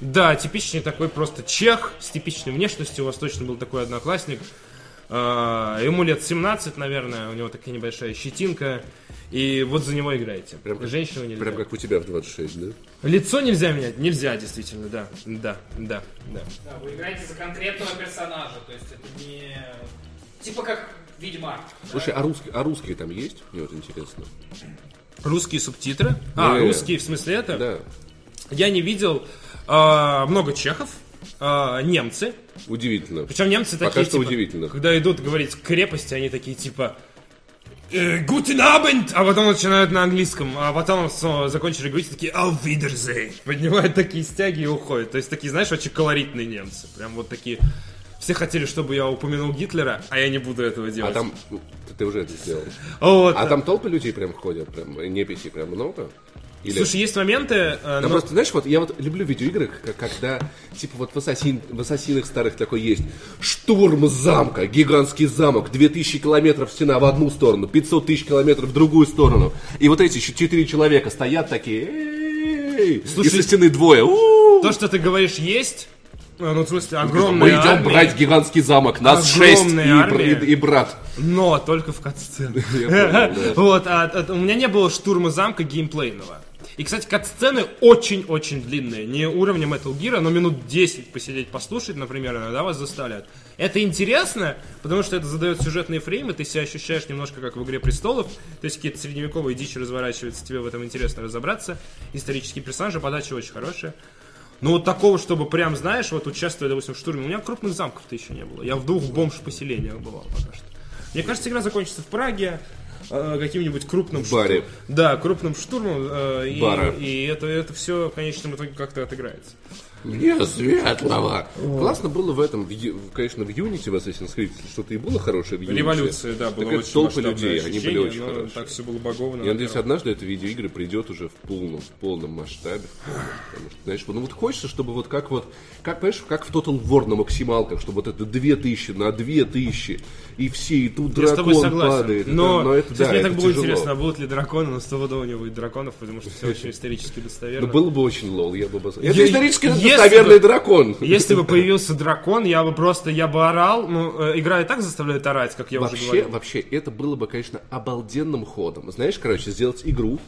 A: Да, типичный такой просто чех с типичной внешностью. У вас точно был такой одноклассник. А, ему лет 17, наверное, у него такая небольшая щетинка. И вот за него играете.
C: Прям как-
A: Женщину нельзя.
C: Прям как у тебя в 26, да?
A: Лицо нельзя менять? Нельзя, действительно, да. Да, да, да.
B: Да, вы играете за конкретного персонажа, то есть это не... Типа как Ведьмак.
C: Слушай, а русские, а русские там есть? Мне вот интересно.
A: Русские субтитры? А,
C: Не.
A: русские в смысле это?
C: Да.
A: Я не видел а, много чехов, а, немцы.
C: Удивительно.
A: Причем немцы
C: Пока
A: такие,
C: что
A: типа,
C: удивительно.
A: когда идут говорить крепости, они такие, типа, «Э, Guten Abend! А потом начинают на английском, а потом закончили говорить, такие, Auf Wiedersehen! Поднимают такие стяги и уходят. То есть такие, знаешь, очень колоритные немцы. Прям вот такие... Все хотели, чтобы я упомянул Гитлера, а я не буду этого
C: А
A: делать.
C: там... ну, Ты уже это сделал.
A: Вот.
C: А там толпы людей прям ходят, прям неписи прям много? Или...
A: Слушай, есть моменты... э, но-
C: просто, знаешь, вот я вот люблю видеоигры, к- когда, типа, вот в, ассасин, в ассасинах старых такой есть штурм замка, гигантский замок, 2000 километров стена в одну сторону, 500 тысяч километров в другую сторону. И вот эти щ- четыре человека стоят такие!
A: Слушай,
C: и со стены двое. «У-у-у!»
A: То, что ты говоришь, есть... э, Ну, в смысле,
C: Мы
A: огромная
C: идем
A: армия,
C: брать гигантский замок, нас шесть, и,
A: армия.
C: и- и брат.
A: но только в
C: да.
A: Вот, а, а, у меня не было штурма замка геймплейного. И, кстати, катсцены очень-очень длинные. Не уровня Metal Gear, но минут 10 посидеть, послушать, например, иногда вас заставляют. Это интересно, потому что это задает сюжетные фреймы, ты себя ощущаешь немножко как в «Игре престолов», то есть какие-то средневековые дичи разворачиваются, тебе в этом интересно разобраться. Исторические персонажи, подача очень хорошая. Ну вот такого, чтобы прям, знаешь, вот участвуя, допустим, в штурме. У меня крупных замков-то еще не было. Я в двух бомж-поселениях бывал пока что. Мне кажется, игра закончится в Праге, э, каким-нибудь крупным
C: баре.
A: штурмом. Да, крупным штурмом. э, и,
C: Бара.
A: и это, это все в конечном итоге как-то отыграется.
C: Мне светлого. Классно было в этом, конечно, в Unity в Assassin's Creed что-то и было хорошее в Unity.
A: Революция, да, была
C: Так
A: очень
C: толпы людей, они были очень хорошие.
A: Так все было боговано.
C: Я надеюсь, однажды это видеоигры придет уже в полном, в полном масштабе. Потому что, знаешь, ну вот хочется, чтобы вот как вот, как, понимаешь, как в Total War на максималках, чтобы вот это 2000 на 2000, и все, и тут
A: Я
C: дракон падает.
A: но,
C: это, но это, да,
A: мне
C: это
A: так было
C: тяжело.
A: интересно, а будут ли драконы, но стопудово не будет драконов, потому что все очень исторически достоверно.
C: Ну, было бы очень лол, я бы обоз- Это исторически
A: если
C: наверное,
A: бы-
C: дракон.
A: Если бы появился дракон, я бы просто, я бы орал. Ну, э, игра и так заставляет орать, как я уже
C: Вообще,
A: говорил.
C: вообще, это было бы, конечно, обалденным ходом. Знаешь, короче, сделать игру,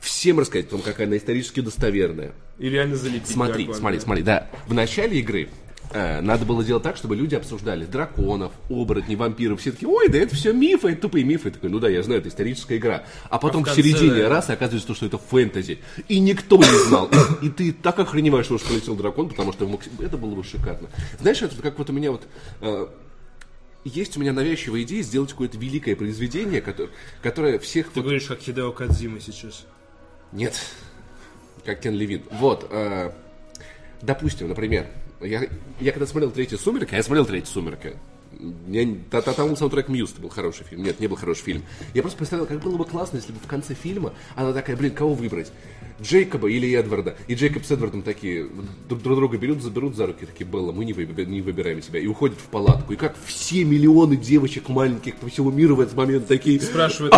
C: всем рассказать о том, какая она исторически достоверная.
A: И реально залепить
C: Смотри, смотри, смотри, да. В начале игры надо было делать так, чтобы люди обсуждали драконов, оборотней, вампиров. Все такие, ой, да это все мифы, это тупые мифы. Я такой, ну да, я знаю, это историческая игра. А потом
A: в конце,
C: середине
A: да.
C: раз оказывается, что это фэнтези. И никто не знал. И ты так охреневаешь, что уж полетел дракон, потому что это было бы шикарно. Знаешь, это как вот у меня вот... э, есть у меня навязчивая идея сделать какое-то великое произведение, которое, которое всех
A: Ты
C: вот
A: говоришь, как Хидео Кадзима сейчас.
C: нет. Как Кен Левин. Вот. э, допустим, например, я, я когда смотрел «Сумерки», а я смотрел третью «Сумерки», я, та, та, там саундтрек Мьюз, это был хороший фильм. Нет, не был хороший фильм. Я просто представлял, как было бы классно, если бы в конце фильма она такая, блин, кого выбрать? Джейкоба или Эдварда? И Джейкоб с Эдвардом такие друг, друг друга берут, заберут за руки, такие, Белла, мы не, выб- не выбираем тебя. И уходят в палатку. И как все миллионы девочек маленьких по всему миру в этот момент такие,
A: Спрашивают,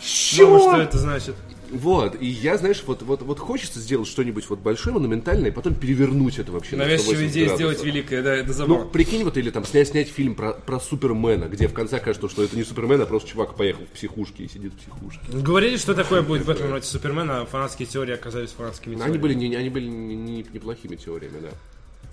C: чего?
A: мама, что это значит?
C: Вот, и я, знаешь, вот, вот, вот хочется сделать что-нибудь вот большое, монументальное, и потом перевернуть это вообще на
A: Навязчивая
C: 180
A: идея
C: градусов.
A: сделать великое, да, это
C: Ну,
A: забавно.
C: прикинь, вот, или там снять, снять фильм про, про Супермена, где в конце кажется, что это не Супермен, а просто чувак поехал в психушке и сидит в психушке.
A: Говорили, что такое будет в этом роте Супермена, а фанатские теории оказались фанатскими
C: Они
A: теориями.
C: были, не, они были не- не- неплохими теориями, да.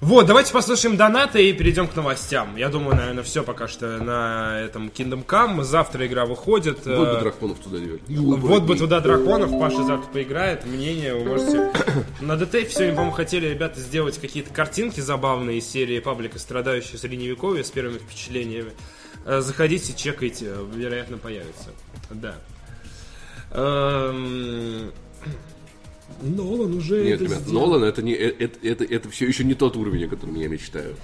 A: Вот, давайте послушаем донаты и перейдем к новостям. Я думаю, наверное, все пока что на этом Kingdom Come. Завтра игра выходит.
C: Вот бы
A: Э,
C: драконов туда делать.
A: Вот бы туда драконов, Паша завтра поиграет. Мнение вы можете... На ДТФ сегодня, по-моему, хотели ребята сделать какие-то картинки забавные из серии паблика, страдающие средневековье с первыми впечатлениями. Э, Заходите, чекайте, вероятно, появится. Да. Нолан уже
C: Нет,
A: это
C: ребят,
A: сделал.
C: Нолан это, не, э, это, это, это все еще не тот уровень, о котором я мечтаю.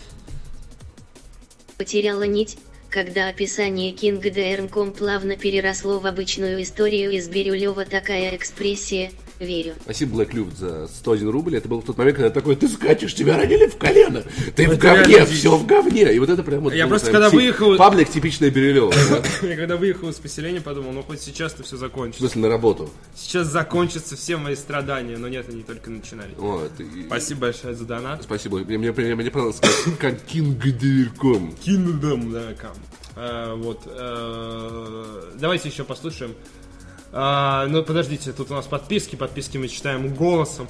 D: Потеряла нить, когда описание Кинга Дэрмком плавно переросло в обычную историю из Бирюлева такая экспрессия, верю.
C: Спасибо, Black Люфт, за 101 рубль. Это был тот момент, когда такой, ты скачешь, тебя ранили в колено. Ты в
A: Это
C: говне, все в говне. И вот это прям вот
A: Я просто
C: прям
A: когда
C: ти-
A: выехал-
C: Паблик типичная Бирюлева.
A: Я когда выехал из поселения, подумал, ну хоть сейчас-то все
C: В
A: закончится.
C: смысле, на работу.
A: Сейчас закончатся все мои страдания, но нет, они только начинались.
C: Вот, и-
A: Спасибо большое за донат.
C: Спасибо. Мне, понравилось, как, Дверком.
A: Kingdom, да, кам. Э, вот. э, давайте еще послушаем. А, ну, подождите, тут у нас подписки. Подписки мы читаем голосом.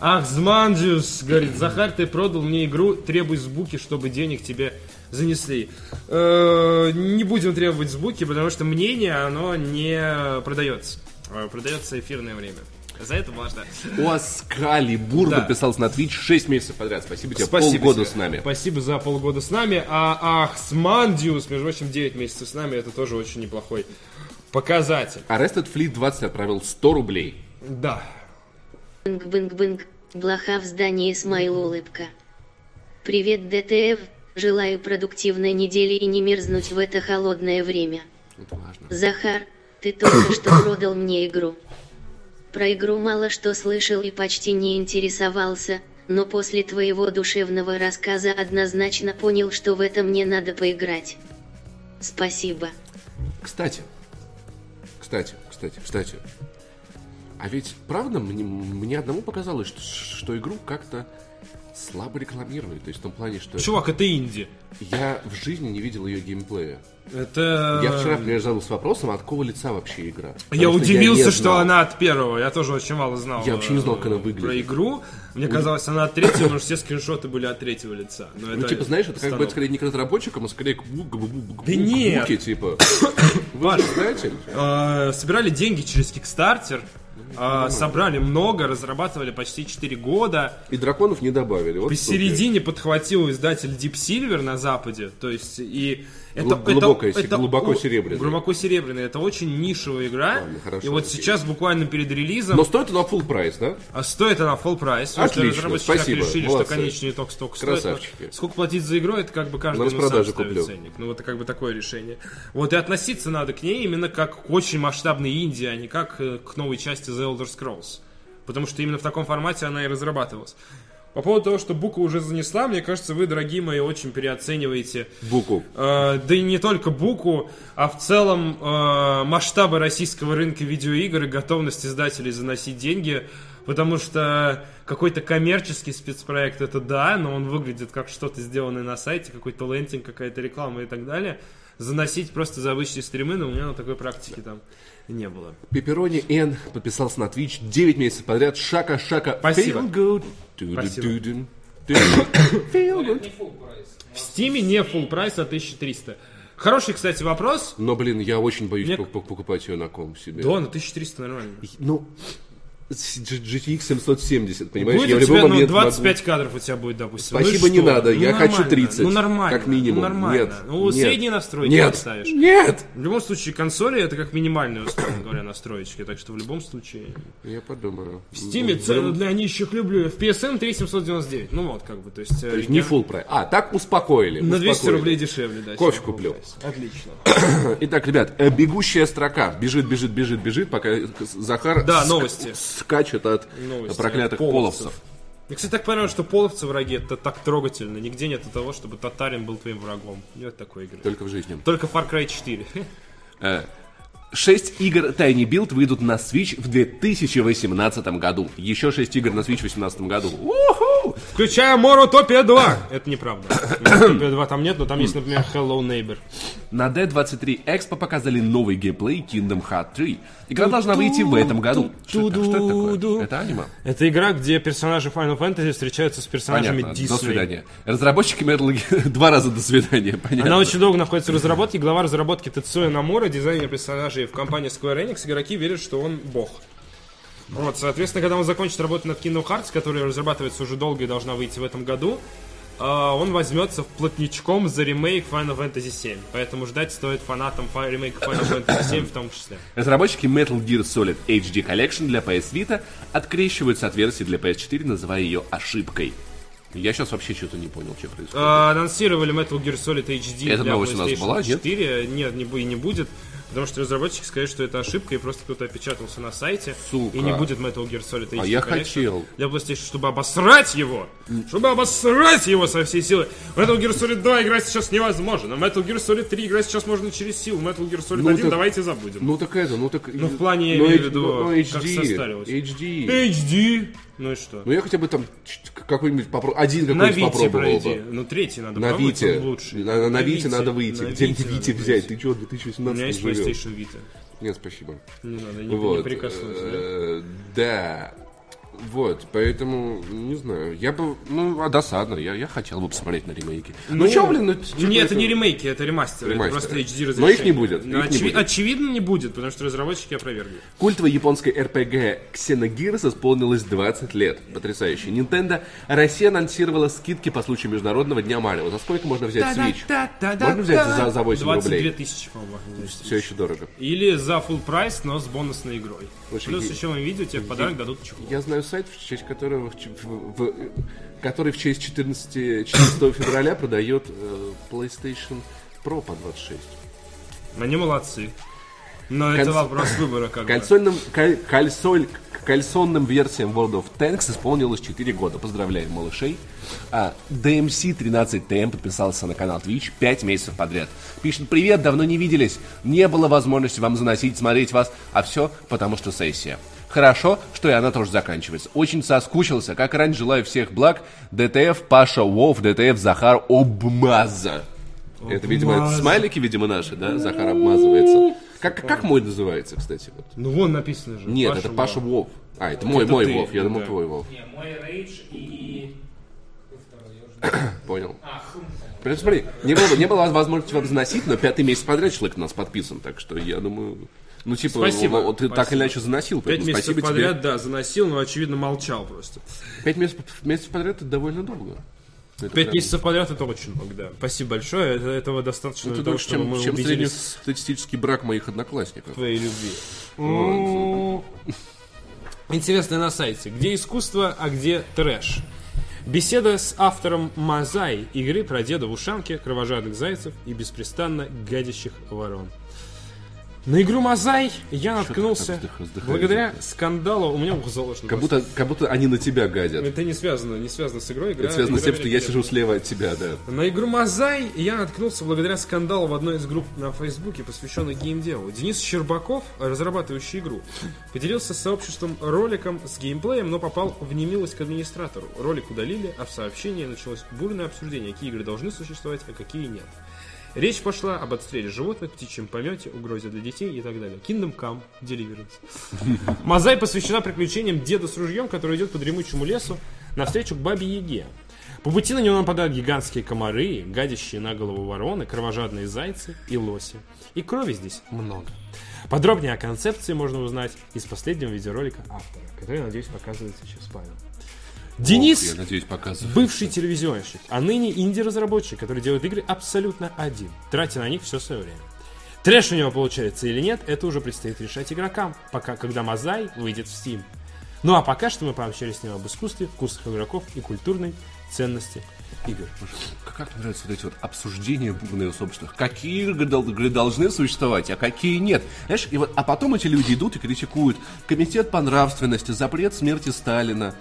A: Ах, Змандиус, говорит, Захар, ты продал мне игру, требуй звуки, чтобы денег тебе занесли. Э, не будем требовать звуки, потому что мнение, оно не продается. Э, Продается эфирное время. За это важно.
C: Оскали Бур
A: Да.
C: подписался на Twitch 6 месяцев подряд. Спасибо тебе.
A: Спасибо
C: Полгода
A: тебе.
C: с нами.
A: Спасибо за полгода с нами. А Ахсмандиус, между прочим, 9 месяцев с нами. Это тоже очень неплохой показатель.
C: Arrested Fleet 20 отправил 100 рублей.
A: Да.
D: Бынг-бынг-бынг, блоха в здании смайл улыбка. Привет, ДТФ, желаю продуктивной недели и не мерзнуть в это холодное время.
C: Это важно.
D: Захар, ты только что продал мне игру. Про игру мало что слышал и почти не интересовался, но после твоего душевного рассказа однозначно понял, что в это мне надо поиграть. Спасибо.
C: Кстати, кстати, кстати, кстати. А ведь, правда, мне, мне одному показалось, что, что игру как-то слабо рекламируют. То есть в том плане, что
A: Чувак, это инди.
C: я в жизни не видел ее геймплея.
A: Это...
C: Я вчера, например, задался вопросом, от какого лица вообще игра.
A: Я
C: Потому что
A: удивился,
C: не
A: что она от первого. Я тоже очень мало знал.
C: Я вообще не знал, как она
A: э,
C: выглядит.
A: Про игру. Мне казалось, она от третьего, потому что все скриншоты были от третьего лица. Но
C: Ну,
A: это
C: типа, знаешь, это как бы скорее не к разработчикам, а скорее к,
A: Да нет.
C: типа.
A: Паш,
C: Знаете?
A: э, собирали деньги через Kickstarter, э, собрали много, разрабатывали почти 4 года.
C: И драконов не добавили. Вот
A: Посередине подхватил издатель Deep Silver на Западе, то есть и это,
C: Глуб- глубокое
A: это, это
C: глубоко серебряное.
A: Глубоко серебряный. Это очень нишевая игра.
C: Ладно, хорошо,
A: и вот
C: окей.
A: сейчас буквально перед релизом
C: Но стоит она full прайс, да?
A: а стоит она full прайс.
C: Отлично, спасибо,
A: решили,
C: молодцы.
A: что конечный итог столько стоит.
C: Красавчики.
A: Но Сколько платить за игру, это как бы каждый ну, сам
C: куплю.
A: ценник. Ну, это как бы такое решение. Вот, и относиться надо к ней именно как к очень масштабной Индии, а не как э, к новой части The Elder Scrolls. Потому что именно в таком формате она и разрабатывалась. По поводу того, что Бука уже занесла, мне кажется, вы, дорогие мои, очень переоцениваете
C: Буку.
A: Э, да и не только Буку, а в целом э, масштабы российского рынка видеоигр и готовность издателей заносить деньги, потому что какой-то коммерческий спецпроект, это да, но он выглядит как что-то сделанное на сайте, какой-то лентинг, какая-то реклама и так далее. Заносить просто за обычные стримы, но у меня на такой практики там не было.
C: Пепперони Н подписался на Twitch 9 месяцев подряд. Шака, шака.
A: Спасибо.
C: Feel good.
A: Спасибо.
C: Feel good.
A: В Стиме не full прайс, а 1300. Хороший, кстати, вопрос.
C: Но, блин, я очень боюсь
A: Мне-
C: пок- пок- покупать ее на ком себе.
A: Да, на 1300 нормально.
C: Ну, GTX 770, понимаешь?
A: Будет
C: я
A: у
C: в любой
A: тебя, ну,
C: момент
A: 25 кадров у тебя будет, допустим. Ну
C: Спасибо, не
A: что?
C: надо, я хочу
A: нормально.
C: 30,
A: Ну, нормально.
C: как минимум.
A: Ну, нормально.
C: Нет,
A: ну,
C: нет.
A: средние настройки
C: Нет,
A: поставишь.
C: нет!
A: В любом случае, консоли это как минимальные, условно говоря, настроечки. Так что в любом случае...
C: Я подумаю.
A: В Стиме цену для нищих люблю. В PSN 3799. Ну вот, как бы, то есть...
C: То есть не full прайс. А, так успокоили.
A: На 200
C: успокоили.
A: рублей дешевле, да.
C: Кофе куплю.
A: Отлично.
C: Итак, ребят, э, бегущая строка. Бежит, бежит, бежит, бежит, пока Захар
A: Да, новости.
C: Скачет от
A: Новости
C: проклятых
A: от
C: половцев.
A: Я, кстати, так понял, что половцы враги это так трогательно. Нигде нет того, чтобы татарин был твоим врагом. Нет такой игры.
C: Только в жизни.
A: Только Far Cry 4.
C: Шесть игр Tiny Build выйдут на Switch в 2018 году. Еще шесть игр на Switch в 2018 году. Уху!
A: Включая Моротопия 2. Это неправда. Моротопия 2 там нет, но там есть, например, Hello Neighbor.
C: На D23 Expo показали новый геймплей Kingdom Hearts 3. Игра должна выйти в этом году. Что это, такое? Это аниме?
A: Это игра, где персонажи Final Fantasy встречаются с персонажами
C: Понятно.
A: Disney.
C: До свидания. Разработчики Metal Gear два раза до свидания. Понятно.
A: Она очень долго находится в разработке. Глава разработки Тецуя Намора, дизайнер персонажей в компании Square Enix, игроки верят, что он бог. Вот, соответственно, когда он закончит работу над Kingdom Hearts, которая разрабатывается уже долго и должна выйти в этом году, а, он возьмется плотничком за ремейк Final Fantasy VII. Поэтому ждать стоит фанатам фа- ремейка Final Fantasy VII в том числе.
C: Разработчики Metal Gear Solid HD Collection для PS Vita открещиваются от версии для PS4, называя ее ошибкой. Я сейчас вообще что-то не понял, что происходит.
A: А, Анонсировали Metal Gear Solid HD
C: Эта
A: для
C: новость у нас
A: PlayStation
C: была, нет?
A: 4. Нет, не, и не будет. Потому что разработчики сказали, что это ошибка, и просто кто-то опечатался на сайте.
C: Сука.
A: И не будет Metal Gear Solid HD
C: А я хотел.
A: Для PlayStation, чтобы обосрать его. Чтобы обосрать его со всей силы. Metal Gear Solid 2 играть сейчас невозможно. Metal Gear Solid 3 играть сейчас можно через силу. Metal Gear Solid
C: Ну
A: 1
C: так-
A: давайте забудем.
C: Ну так это, ну так...
A: Ну, в плане, я
C: ну,
A: имею в виду,
C: ну,
A: как состарилось.
C: HD.
A: HD. Ну и что?
C: Ну я хотя бы там какой-нибудь попро- один
A: На
C: какой-нибудь
A: Вите
C: попробовал
A: пройди.
C: бы.
A: Ну, третий надо
C: На Вите.
A: лучше.
C: На, на- на Вите надо выйти.
A: на
C: Где
A: Вите
C: Вите взять? Ты что, в
A: У меня
C: 2018
A: есть? PlayStation Vita.
C: Нет, спасибо.
A: Не надо, не,
C: Вот.
A: не прикоснусь. да?
C: э, Да. Вот, поэтому, не знаю, я бы, ну, а досадно, я, я хотел бы посмотреть на ремейки. Ну, чё, блин, ну, чё
A: Нет, это не ремейки, это ремастеры.
C: Ремастеры.
A: Это просто HD разрешение.
C: Но их не будет,
A: Ну,
C: их не
A: очеви-
C: будет.
A: Очевидно, не будет, потому что разработчики опровергли.
C: Культовой японской РПГ Xenogears исполнилось 20 лет. Потрясающе. Nintendo Россия анонсировала скидки по случаю Международного дня Марио. За сколько можно взять Switch? Можно взять за, за 8
A: 22
C: рублей?
A: тысячи, по-моему.
C: Все еще дорого.
A: Или за full прайс, но с бонусной игрой.
C: Слушай,
A: Плюс еще мы видео тебе в подарок дадут чехол.
C: Я знаю сайт, в честь которого в, в- в- который в честь 14, 14 февраля продает э, PlayStation Pro по 26.
A: Они молодцы. Но
C: Конс-
A: это вопрос выбора как бы.
C: Кальсольным, каль- кальсоль- кальсонным версиям World of Tanks исполнилось 4 года. Поздравляем малышей. А, DMC 13TM подписался на канал Twitch 5 месяцев подряд. Пишет, привет, давно не виделись. Не было возможности вам заносить, смотреть вас. А все потому, что сессия. Хорошо, что и она тоже заканчивается. Очень соскучился. Как раньше, желаю всех благ. ДТФ, Паша, Вов, ДТФ, Захар, Обмаза. Это, видимо, это смайлики, видимо, наши, да? Захар обмазывается. Как, как мой называется, кстати? Вот?
A: Ну вон написано же.
C: Нет, это Паша Вов. А, это мой,
A: Это
C: мой
A: ты,
C: Вов. Я
A: да.
C: думал, твой Вов.
B: Не, мой рейдж и...
C: Понял.
B: А, хм.
C: Прям смотри, не было, не было возможности вам заносить, но пятый месяц подряд человек у нас подписан, так что я думаю... Ну, типа,
A: Спасибо,
C: ну, ты так
A: спасибо.
C: или иначе заносил,
A: Пять
C: поэтому
A: месяцев
C: спасибо
A: подряд,
C: тебе.
A: да, заносил, но, очевидно, молчал просто.
C: Пять месяцев, месяцев подряд это довольно долго. Это
A: Пять
C: прям-
A: месяцев подряд это очень много, да. Спасибо большое, это- этого достаточно
C: Это
A: для того, чтобы
C: чем,
A: мы
C: чем среднестатистический брак моих одноклассников.
A: твоей любви. Интересно на сайте, где искусство, а где трэш. Беседа с автором Мазай, игры про деда в ушанке, кровожадных зайцев и беспрестанно гадящих ворон. На игру Мозай я наткнулся
C: так вздых- вздыхаешь?
A: благодаря скандалу. У меня ухо заложено.
C: Как
A: просто.
C: будто, как будто они на тебя гадят.
A: Это не связано, не связано с игрой. Игра,
C: Это связано с
A: игра
C: тем, что я сижу слева от тебя, да.
A: На игру Мозай я наткнулся благодаря скандалу в одной из групп на Фейсбуке, посвященной геймдеву. Денис Щербаков, разрабатывающий игру, поделился с сообществом роликом с геймплеем, но попал в немилость к администратору. Ролик удалили, а в сообщении началось бурное обсуждение, какие игры должны существовать, а какие нет. Речь пошла об отстреле животных, птичьем помете, угрозе для детей и так далее. Kingdom Come, Deliverance. Мозай посвящена приключениям деда с ружьем, который идет по дремучему лесу навстречу к бабе Яге. По пути на него нападают гигантские комары, гадящие на голову вороны, кровожадные зайцы и лоси. И крови здесь много. Подробнее о концепции можно узнать из последнего видеоролика автора, который, надеюсь, показывает сейчас Павел. Денис
C: Ох, я надеюсь, показываю.
A: Бывший телевизионщик, а ныне инди-разработчик, который делает игры абсолютно один, тратя на них все свое время. Трэш у него получается или нет, это уже предстоит решать игрокам, пока когда Мозай выйдет в Steam. Ну а пока что мы пообщались с ним об искусстве, вкусах игроков и культурной ценности игр.
C: Как мне нравятся вот эти вот обсуждения бурные собственных. Какие игры должны существовать, а какие нет. Знаешь, и вот, а потом эти люди идут и критикуют. Комитет по нравственности, запрет смерти Сталина.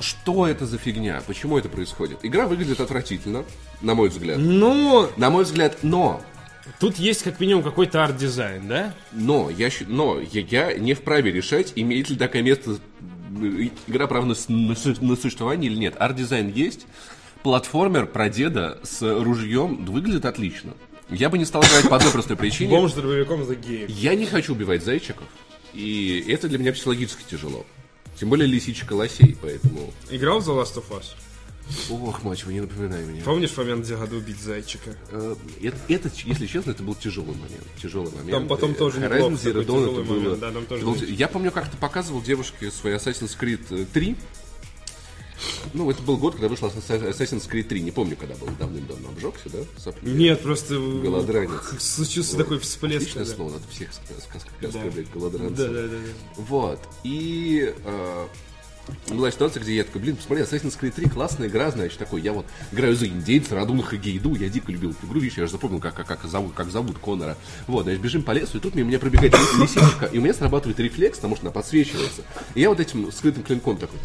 C: Что это за фигня? Почему это происходит? Игра выглядит отвратительно, на мой взгляд.
A: Ну,
C: На мой взгляд, но
A: тут есть как минимум какой-то арт-дизайн, да?
C: Но я, но я, я не вправе решать, имеет ли такое место э, игра права на, на на существование или нет. Арт-дизайн есть. Платформер про деда с ружьем выглядит отлично. Я бы не стал играть по одной простой причине.
A: Бомж с дробовиком за геев.
C: Я не хочу убивать зайчиков. И это для меня психологически тяжело. Тем более лисичка лосей, поэтому...
A: Играл в The Last of Us?
C: Ох, мать, вы не напоминай мне.
A: Помнишь момент, где надо убить зайчика?
C: Э, Это, это, если честно, это был тяжелый момент. Тяжелый момент.
A: Там потом
C: Э,
A: тоже
C: Horizon
A: неплохо,
C: Zero Dawn
A: тяжелый
C: это было-
A: момент, да, там тоже
C: был- Я помню, как-то показывал девушке свой Assassin's Creed э, 3. Ну, это был год, когда вышла Assassin's Creed 3. Не помню, когда был давным-давно. Обжегся, да? Сопли?
A: Нет, просто...
C: Голодранец.
A: Случился такой всплеск.
C: Отличное
A: да.
C: слово, надо всех оскорблять голодранцев.
A: Да, да, да, да.
C: Вот. И э, была ситуация, где я такой, блин, посмотри, Assassin's Creed 3 классная игра, значит, такой, я вот играю за индейца, Радунха Гейду, я дико любил эту игру, видишь, я же запомнил, как, как, как, зовут, как зовут Конора. Вот, значит, бежим по лесу, и тут мимо меня пробегает лис- лисичка, и у меня срабатывает рефлекс, потому что она подсвечивается. И я вот этим скрытым клинком такой.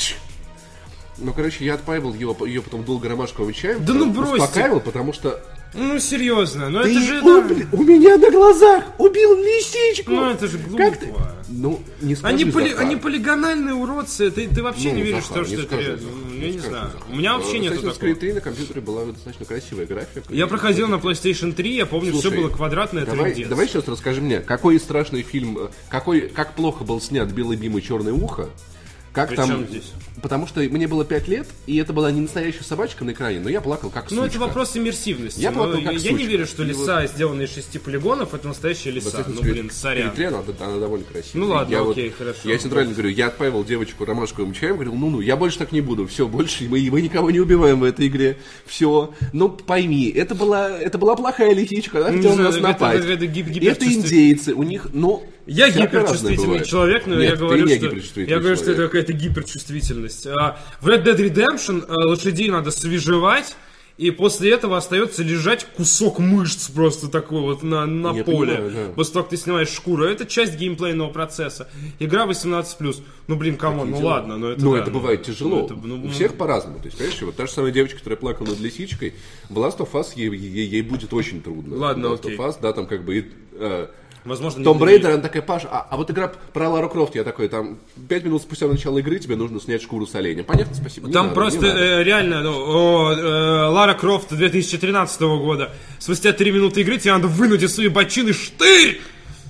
C: Ну, короче, я отпаивал ее, ее потом долго ромашковым чаем.
A: Да ну бросьте.
C: Успокаивал, потому что
A: Ну, серьезно, ну
C: ты
A: это же...
C: у,
A: да.
C: у меня на глазах убил лисичку!
A: Ну, это же
C: Как ты?
A: глупо.
C: Ну, не скажи,
A: Они, поли- они полигональные уродцы. Ты, ты вообще
C: Ну,
A: не веришь
C: Захар,
A: что
C: не
A: это
C: скажи,
A: реально.
C: Захар,
A: Ну,
C: не
A: Я не
C: скажи,
A: знаю.
C: Захар.
A: У меня вообще
C: Assassin's
A: нету
C: Creed
A: такого.
C: 3 на компьютере была достаточно красивая графика.
A: Я проходил на PlayStation 3, я помню, все
C: Слушай,
A: было квадратное,
C: Давай, давай сейчас расскажи мне, какой страшный фильм, э, какой, как плохо был снят «Белый бим и черное ухо», как
A: При
C: там...
A: здесь?
C: Потому что мне было 5 лет, и это была не настоящая собачка на экране, но я плакал как
A: Ну,
C: сучка.
A: это вопрос иммерсивности.
C: Я плакал как
A: я не
C: сучка.
A: верю, что
C: И
A: леса, сделанные из шести полигонов, это настоящие
C: В
A: леса.
C: Assassin's
A: Ну, блин, сорян.
C: 3, она, она довольно красивая.
A: Ну ладно,
C: я
A: окей, хорошо.
C: Я центрально говорю, я отпаивал девочку ромашковым чаем, говорил, ну-ну, я больше так не буду, все, больше мы, мы никого не убиваем в этой игре, все. Ну, пойми, это была, это была плохая лисичка, она
A: Не
C: хотела нас
A: это-
C: напасть.
A: это гип-
C: это
A: гиперчувствитель-
C: индейцы, у них, ну...
A: Я гиперчувствительный человек, но
C: Нет,
A: я говорю, что, я говорю, что это какая-то гиперчувствительность. А, в Red Dead Redemption а, лошадей надо свежевать, и после этого остается лежать кусок мышц просто такой вот на, на
C: Я
A: поле.
C: понимаю, да.
A: После того, как ты снимаешь шкуру. Это часть геймплейного процесса. Игра 18+. Ну, блин, come on, ну ладно. но это
C: Ну,
A: да,
C: это
A: ну,
C: бывает тяжело.
A: ну, это, ну,
C: У
A: ну,
C: всех по-разному. То есть, понимаешь, вот та же самая девочка, которая плакала над лисичкой, в Last of Us ей, ей- ей будет очень трудно.
A: Ладно,
C: Last
A: окей.
C: of Us, да, там как бы... э,
A: Возможно, Tomb
C: Raider, она такая, Паша, а, а вот игра про Лару Крофт, я такой, там, пять минут спустя начала игры тебе нужно снять шкуру с оленя. Понятно, спасибо. Не
A: Там
C: надо,
A: просто э, реально, ну, о, э, Лара Крофт 2013 года. Спустя 3 минуты игры тебе надо вынуть из своей бочины штырь!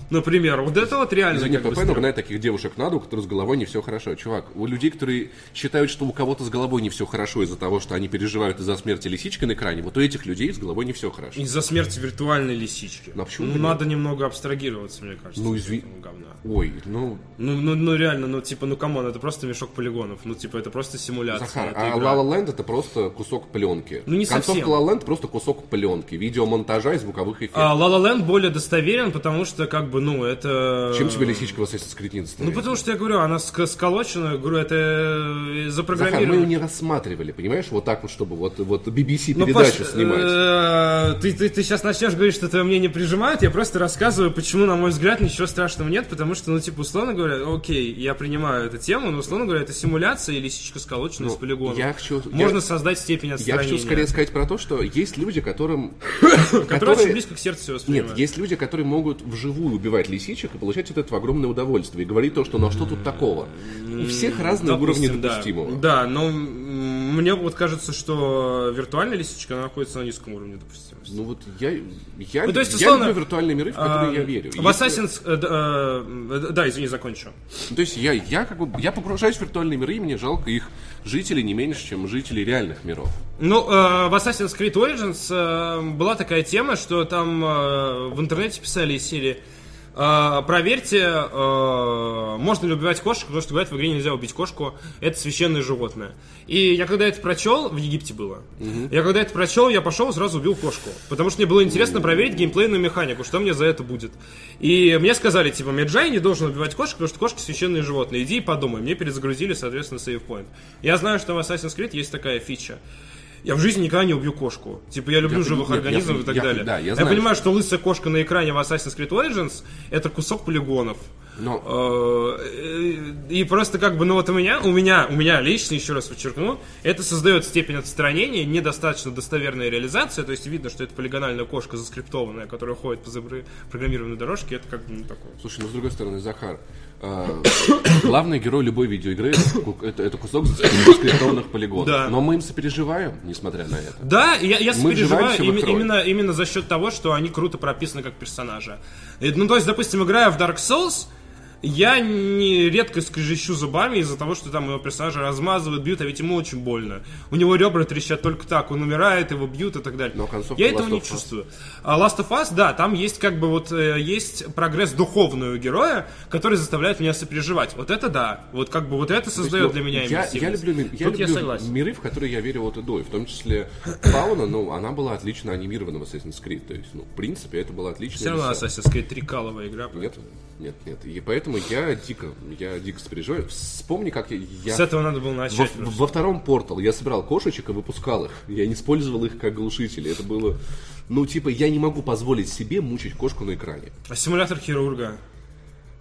A: Например, вот это вот реально.
C: Извини, ПП нагнать таких девушек надо, у которых с головой не все хорошо. Чувак, у людей, которые считают, что у кого-то с головой не все хорошо из-за того, что они переживают из-за смерти лисички на экране, вот у этих людей с головой не все хорошо.
A: Из-за смерти виртуальной лисички.
C: Ну, а почему
A: Ну, надо немного абстрагироваться, мне кажется.
C: Ну,
A: от
C: изви-
A: этого говна.
C: Ой, ну,
A: Ну, ну, ну, реально, ну, типа, ну, come on, это просто мешок полигонов. Ну, типа, это просто симуляция.
C: Захар, а La Land это просто кусок пленки.
A: Ну, не
C: Концовка
A: совсем.
C: La Land просто кусок пленки, видеомонтажа и звуковых эффектов.
A: А La Land более достоверен, потому что, как бы, бы, ну, это...
C: Чем тебе лисичка в Assassin's Creed не
A: Ну, потому что я говорю, она ск- сколочена, говорю, это э,
C: Захар, мы
A: запрограммировано.
C: ее не рассматривали, понимаешь, вот так вот, чтобы вот, вот BBC
A: Ну,
C: передачу
A: Паш,
C: снимать.
A: э, ты, ты, ты сейчас начнешь говорить, что твое мнение прижимают, я просто рассказываю, почему, на мой взгляд, ничего страшного нет, потому что, ну, типа, условно говоря, окей, я принимаю эту тему, но, условно говоря, это симуляция и лисичка сколочена
C: Ну,
A: из полигона.
C: я хочу-
A: Можно
C: я-
A: создать степень
C: Я
A: отстранения,
C: хочу скорее сказать про то, что есть люди, которым...
A: которая очень близко к сердцу всего
C: Нет, есть люди, которые могут вживую убивать лисичек и получать от этого огромное удовольствие. И говорить то, что ну а что тут такого? У всех разные уровни
A: Допустим,
C: допустимого.
A: Да, но мне вот кажется, что виртуальная лисичка она находится на низком уровне допустимости.
C: Ну вот я, я,
A: Ну, то есть,
C: я
A: условно,
C: люблю виртуальные миры, в которые я
A: А,
C: верю.
A: В Assassin's... э, э, э, Да, извини, закончу.
C: Ну, То есть я, я как бы я погружаюсь в виртуальные миры, и мне жалко их жителей не меньше, чем жителей реальных миров.
A: Ну, э, в Assassin's Creed Origins э, была такая тема, что там э, в интернете писали из серии э, проверьте, э, можно ли убивать кошек, потому что, говорят, в игре нельзя убить кошку, это священное животное. И я когда это прочел, в Египте было, я когда это прочел, я пошел и сразу убил кошку. Потому что мне было интересно проверить геймплейную механику, что мне за это будет. И мне сказали, типа, Меджай не должен убивать кошек, потому что кошки священные животные. Иди и подумай. Мне перезагрузили, соответственно, сейвпоинт. Я знаю, что в Assassin's Creed есть такая фича. Я в жизни никогда не убью кошку. Типа, я люблю
C: Я
A: живых
C: нет,
A: организмов
C: я-
A: и так
C: я-
A: далее.
C: да, я
A: я
C: знаю,
A: понимаю, что лысая кошка на экране в Assassin's Creed Origins это кусок полигонов.
C: Но
A: Э, И просто как бы, ну вот у меня, у меня, у меня лично, еще раз подчеркну, это создает степень отстранения, недостаточно достоверная реализация, то есть видно, что это полигональная кошка заскриптованная, которая ходит по программированной дорожке, это как бы ну, такое.
C: Слушай, ну с другой стороны, Захар, э, главный герой любой видеоигры это, это, кусок заскриптованных полигонов.
A: Да.
C: Но мы им сопереживаем, несмотря на это.
A: Да, я, я сопереживаю
C: роль.
A: именно, именно за счет того, что они круто прописаны как персонажи. И, Ну, то есть, допустим, играя в Dark Souls, я не редко скрежещу зубами из-за того, что там его персонажа размазывают, бьют, а ведь ему очень больно. У него ребра трещат только так, он умирает, его бьют и так далее.
C: Но концовка
A: я
C: Last
A: этого не чувствую. А Last of Us, да, там есть как бы вот э, есть прогресс духовного героя, который заставляет меня сопереживать. Вот это да. Вот как бы вот это создает
C: Ну,
A: для меня
C: я, я люблю, я
A: Тут я
C: люблю
A: согласен.
C: миры, в которые я верю от и до. И в том числе Фауна, ну, она была отлично анимирована в Assassin's Creed. То есть, ну, в принципе, это была отличная
A: Все равно. Assassin's Creed трикаловая игра.
C: Нет, нет, нет. И поэтому я дико, я дико сопереживаю. Вспомни, как я...
A: С этого надо было
C: Во,
A: начать.
C: во втором портал я собирал кошечек и выпускал их. Я не использовал их как глушители. Это было... Ну, типа, я не могу позволить себе мучить кошку на экране.
A: А симулятор хирурга.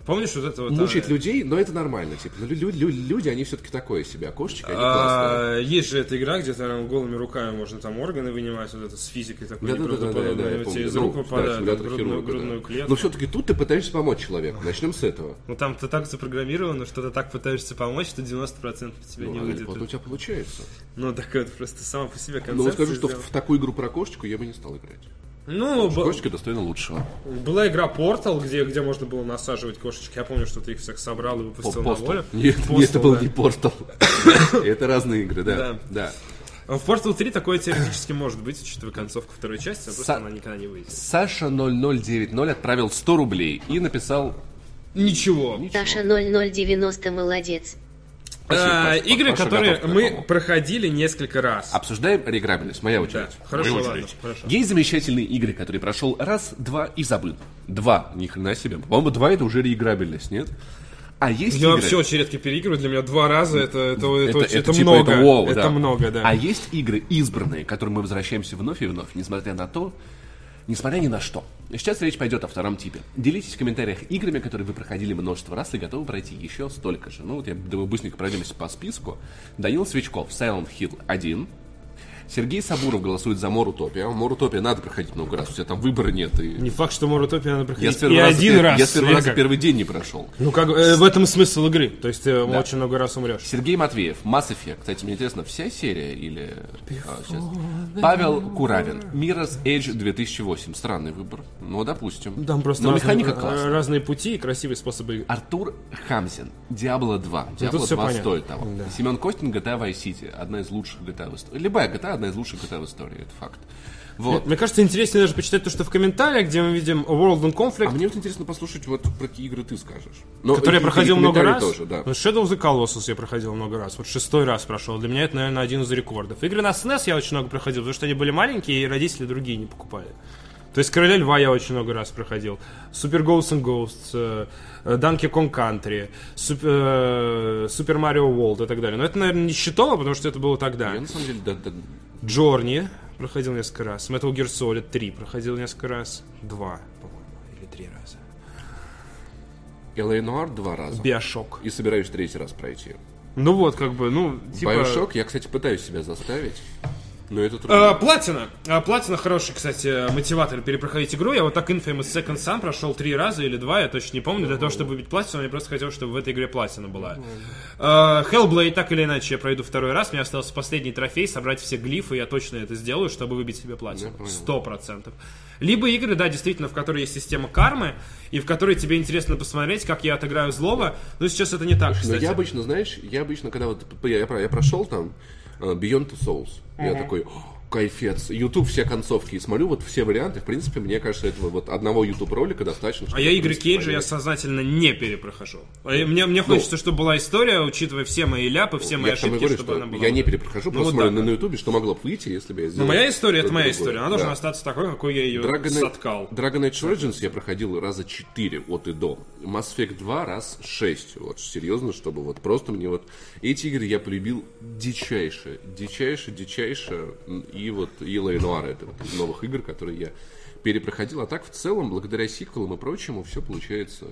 A: Помнишь вот это вот?
C: Мучить
A: а,
C: людей, но это нормально. Типа, ну, лю- лю- люди, они все-таки такое себе. Кошечки, они классные.
A: а, есть же эта игра, где там голыми руками можно там органы вынимать, вот это с физикой такой
C: Да, да, да, да, да, да, я помню.
A: из
C: Ну,
A: рук
C: да,
A: выпадает
C: симулятор
A: грудную,
C: хирурга,
A: грудную
C: да.
A: клетку.
C: Но все-таки тут ты пытаешься помочь человеку. Начнем с этого.
A: Ну там ты так запрограммировано, что ты так пытаешься помочь, что 90% тебе не
C: Ну,
A: выйдет.
C: вот у тебя получается.
A: Ну так вот, просто сама по себе концепция.
C: Но вот скажу, что в такую игру про кошечку я бы не стал играть.
A: Ну, б-
C: Кошечка достойна лучшего.
A: была игра Portal, где, где можно было насаживать кошечки. Я помню, что ты их всех собрал и выпустил на
C: Постал.
A: волю.
C: Нет,
A: Postal,
C: нет, это был
A: да.
C: не Портал. Это разные игры, да.
A: Да.
C: Да.
A: В Portal 3 такое теоретически может быть, учитывая концовку второй части, а просто
C: Са-
A: она никогда не выйдет.
C: Саша 0090 отправил 100 рублей и написал...
A: Ничего.
D: Таша 0090 молодец.
C: Спасибо,
A: А,
C: Паша,
A: игры,
C: Паша
A: которые мы проходили несколько раз.
C: Обсуждаем реиграбельность. Моя очередь.
A: Да, хорошо,
C: Моя
A: ладно,
C: очередь.
A: хорошо.
C: Есть замечательные игры, которые прошел раз, два и забыл. Два, ни хрена себе. По-моему, два это уже реиграбельность, нет? А есть
A: Я
C: игры...
A: вообще очень редко переигрываю, для меня два раза это, это, это, очень- это
C: типа,
A: много.
C: это вау,
A: это
C: да.
A: много, да.
C: А есть игры избранные, к которым мы возвращаемся вновь и вновь, несмотря на то, несмотря ни на что. Сейчас речь пойдет о втором типе. Делитесь в комментариях играми, которые вы проходили множество раз и готовы пройти еще столько же. Ну вот я думаю, быстренько пройдемся по списку. Данил Свечков, Silent Hill 1. Сергей Сабуров голосует за Морутопия. Морутопия надо проходить много раз, у тебя там выбора нет. И...
A: Не факт, что Морутопия надо
C: Я
A: проходить
C: с первого
A: и один
C: пер-
A: раз.
C: я с первого раза
A: века.
C: первый день не прошел.
A: Ну, как, э, в этом смысл игры. То есть ты очень много раз умрешь.
C: Сергей Матвеев, Mass Effect. Кстати, мне интересно, вся серия или... а, сейчас. Павел Куравин, Mirror's Edge 2008. Странный выбор. Ну, допустим.
A: Там просто
C: Но
A: разные,
C: механика
A: э,
C: классная.
A: разные пути и красивые способы игры.
C: Артур Хамзин, Diablo 2.
A: тут
C: Diablo
A: всё
C: 2
A: понятно.
C: стоит того.
A: Да.
C: Семен Костин, GTA Vice City. Одна из лучших GTA истории. Любая GTA одна из лучших GTA в истории. Это факт. Вот.
A: Мне кажется, интереснее даже почитать то, что в комментариях, где мы видим World and Conflict,
C: А мне вот интересно послушать, вот про какие игры ты скажешь. Но
A: который я
C: и- и
A: проходил много раз.
C: тоже, да.
A: Ну, Shadow of the Colossus я проходил много раз. Вот шестой раз прошел. Для меня это, наверное, один из рекордов. Игры на SNES я очень много проходил, потому что они были маленькие, и родители другие не покупали. То есть Короля Льва я очень много раз проходил. Супер Ghosts and Ghosts, э, э, Donkey Kong Country, Супер, э, Super Mario World и так далее. Но это, наверное, не считало, потому что это было тогда.
C: Я на самом деле, да, да,
A: Джорни проходил несколько раз. Metal Gear Solid 3 проходил несколько раз. Два, по-моему, или три раза.
C: Noir два раза.
A: Биошок.
C: И собираюсь третий раз пройти.
A: Ну вот, как бы, ну, типа...
C: Bioshock я, кстати, пытаюсь себя заставить. Но это трудно.
A: Платина. Э, Платина хороший, кстати, мотиватор перепроходить игру. Я вот так Infamous Second Son прошел три раза или два, я точно не помню. Для того, чтобы убить платину, я просто хотел, чтобы в этой игре платина была. Э, Hellblade, так или иначе, я пройду второй раз. Мне остался последний трофей, собрать все глифы. Я точно это сделаю, чтобы выбить себе платину. Сто процентов. Либо игры, да, действительно, в которой есть система кармы, и в которой тебе интересно посмотреть, как я отыграю злого. Но сейчас это не так,
C: Но
A: кстати.
C: я обычно, знаешь, я обычно, когда вот я, я, про- я прошел там э, Beyond Two Souls, я такой, «О, кайфец. YouTube все концовки и смотрю вот все варианты. В принципе, мне кажется, этого вот одного YouTube ролика достаточно.
A: А я игры Кейджа я сознательно не перепрохожу. А я- Мне, мне хочется, чтобы была история, учитывая все мои ляпы, все мои
C: Ну,
A: ошибки,
C: говорю,
A: чтобы
C: что
A: она была.
C: я не перепрохожу,
A: Ну,
C: просто
A: вот
C: смотрю
A: так
C: на, YouTube, что могло бы выйти, если бы я сделал.
A: моя история это моя
C: другое.
A: история. Она должна
C: Да.
A: остаться такой, какой я ее
C: Dragon
A: соткал.
C: Dragon Age Origins я проходил раза 4 от и до. Mass Effect 2 раз 6. Вот, серьезно, чтобы вот просто мне вот... Эти игры я полюбил дичайше, дичайше, дичайше. И вот Ила и Нуар это вот из новых игр, которые я перепроходил. А так, в целом, благодаря сиквелам и прочему, все получается.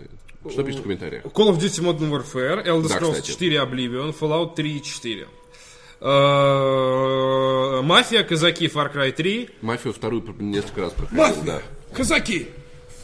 C: Что пишет в комментариях?
A: Call of Duty Modern Warfare, Elder
C: Да,
A: Scrolls
C: кстати.
A: 4 Oblivion, Fallout 3 и 4. Э, Мафия, Казаки, Far Cry 3.
C: Мафию вторую несколько раз проходил, да.
A: Казаки!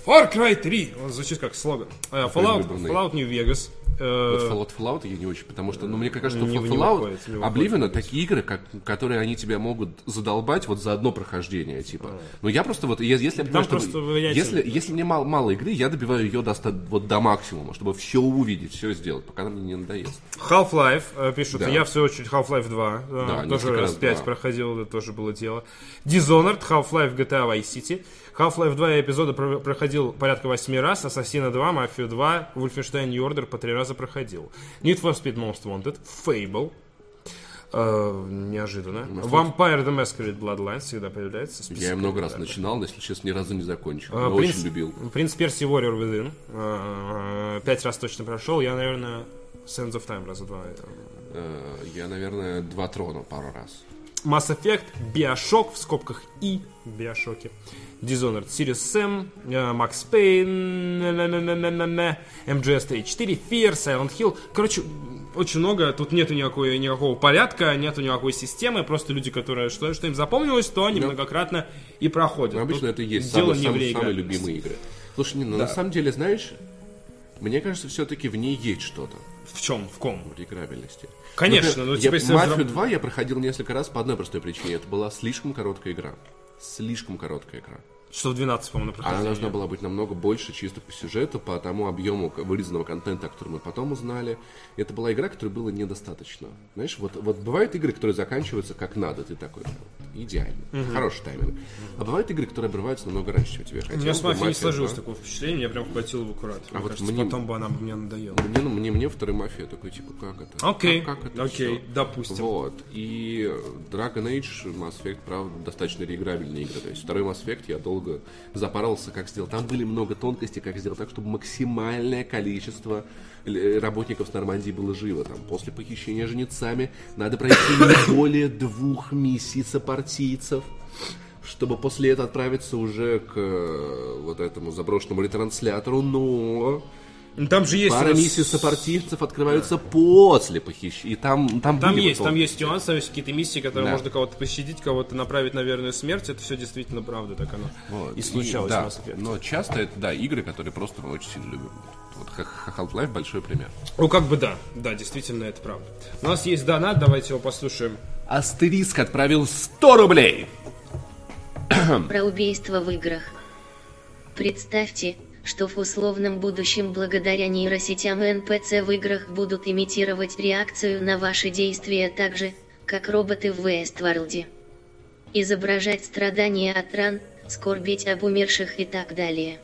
A: Far Cry 3! Он звучит как слоган. Э, Fallout. Fallout New Vegas. Э,
C: Вот Fallout, Fallout я не очень, потому что, ну, мне кажется, что
A: Не- не
C: Fallout,
A: выходит, не выходит,
C: Oblivion такие игры, как, которые они тебя могут задолбать вот за одно прохождение, типа. Но я просто вот, я- если я понимаю, что если, если мне мало, мало игры, я добиваю ее до, вот до максимума, чтобы все увидеть, все сделать, пока она мне не надоест.
A: Half-Life, э, пишут,
C: Да.
A: я в свою очередь Half-Life 2, э,
C: Да,
A: тоже раз, 5
C: да.
A: проходил, это тоже было дело. Dishonored, Half-Life, GTA Vice City. Half-Life 2 я эпизода про- проходил порядка 8 раз, Ассасина 2, Мафию 2, Wolfenstein New Order по 3 раза проходил. Need for Speed Most Wanted, Fable, э, неожиданно. Vampire the Masquerade Bloodlines всегда появляется. список
C: Я много раз начинал, но, если честно, ни разу не закончил.
A: Э,
C: Но
A: Принц,
C: очень любил.
A: Принц Перси Warrior Within. э, Пять раз точно прошел. Я, наверное, Sands of Time раза два.
C: Я, наверное, два трона пару раз.
A: Mass Effect, Bioshock в скобках и Биошоки. Dishonored, Series Sam, э, Max Payne, на-на-на-на-на-на, MGS 3.4, Fear, Silent Hill. Короче, очень много. Тут нету никакой, никакого порядка, нету никакой системы. Просто люди, которые что, что им запомнилось, то они
C: Да.
A: многократно и проходят.
C: Ну, обычно
A: Тут
C: это и есть
A: дело
C: самые,
A: не в
C: самые, любимые игры. Слушай, не, ну, на самом деле, знаешь, мне кажется, все-таки в ней есть что-то.
A: В чем? В ком?
C: в играбельности.
A: Конечно,
C: Например,
A: ну,
C: я-
A: типа,
C: Мафию
A: взраб-
C: 2 я проходил несколько раз по одной простой причине. Это была слишком короткая игра. Слишком короткая игра.
A: Что в 12, по-моему, на
C: Она
A: прохождение.
C: должна была быть намного больше чисто по сюжету, по тому объему вырезанного контента, который мы потом узнали. Это была игра, которой было недостаточно. Знаешь, вот, вот бывают игры, которые заканчиваются как надо, ты такой, идеально, хороший тайминг. А бывают игры, которые обрываются намного раньше, чем тебе
A: У
C: хотелось.
A: меня с мафией не
C: «Мафия
A: сложилось
C: 2».
A: такое впечатление, я прям хватил в аккурат. Мне
C: вот
A: кажется,
C: мне-
A: потом бы она мне надоела.
C: Мне, ну, мне, мне вторая мафия такой, типа, как это?
A: Окей,
C: Как, как это
A: окей,
C: всё?
A: допустим.
C: Вот. И Dragon Age, Mass Effect, правда, достаточно реиграбельные игры. То есть второй Mass Effect я долго запарывался, как сделать. Там были много тонкостей, как сделать так, чтобы максимальное количество л- работников с Нормандии было живо. Там, после похищения жнецами надо пройти не более двух миссий сопартийцев чтобы после этого отправиться уже к э, вот этому заброшенному ретранслятору, но
A: Там же есть...
C: Пара
A: нас-
C: миссий сопартийцев открываются после похищения. И там, там,
A: Там есть,
C: вот
A: там есть нюансы, там есть какие-то миссии, которые
C: Да.
A: можно кого-то пощадить, кого-то направить на верную смерть. Это все действительно правда, так оно
C: Вот.
A: и случалось
C: да,
A: в Effect.
C: но часто это, да, игры, которые просто мы очень сильно любим. Вот Half-Life большой пример.
A: Ну, как бы да, да, действительно, это правда. У нас есть донат, давайте его послушаем.
C: Астериск отправил 100 рублей.
D: Про убийство в играх. Представьте, что в условном будущем благодаря нейросетям НПЦ в играх будут имитировать реакцию на ваши действия так же, как роботы в Вестворлде. Изображать страдания от ран, скорбеть об умерших и так далее.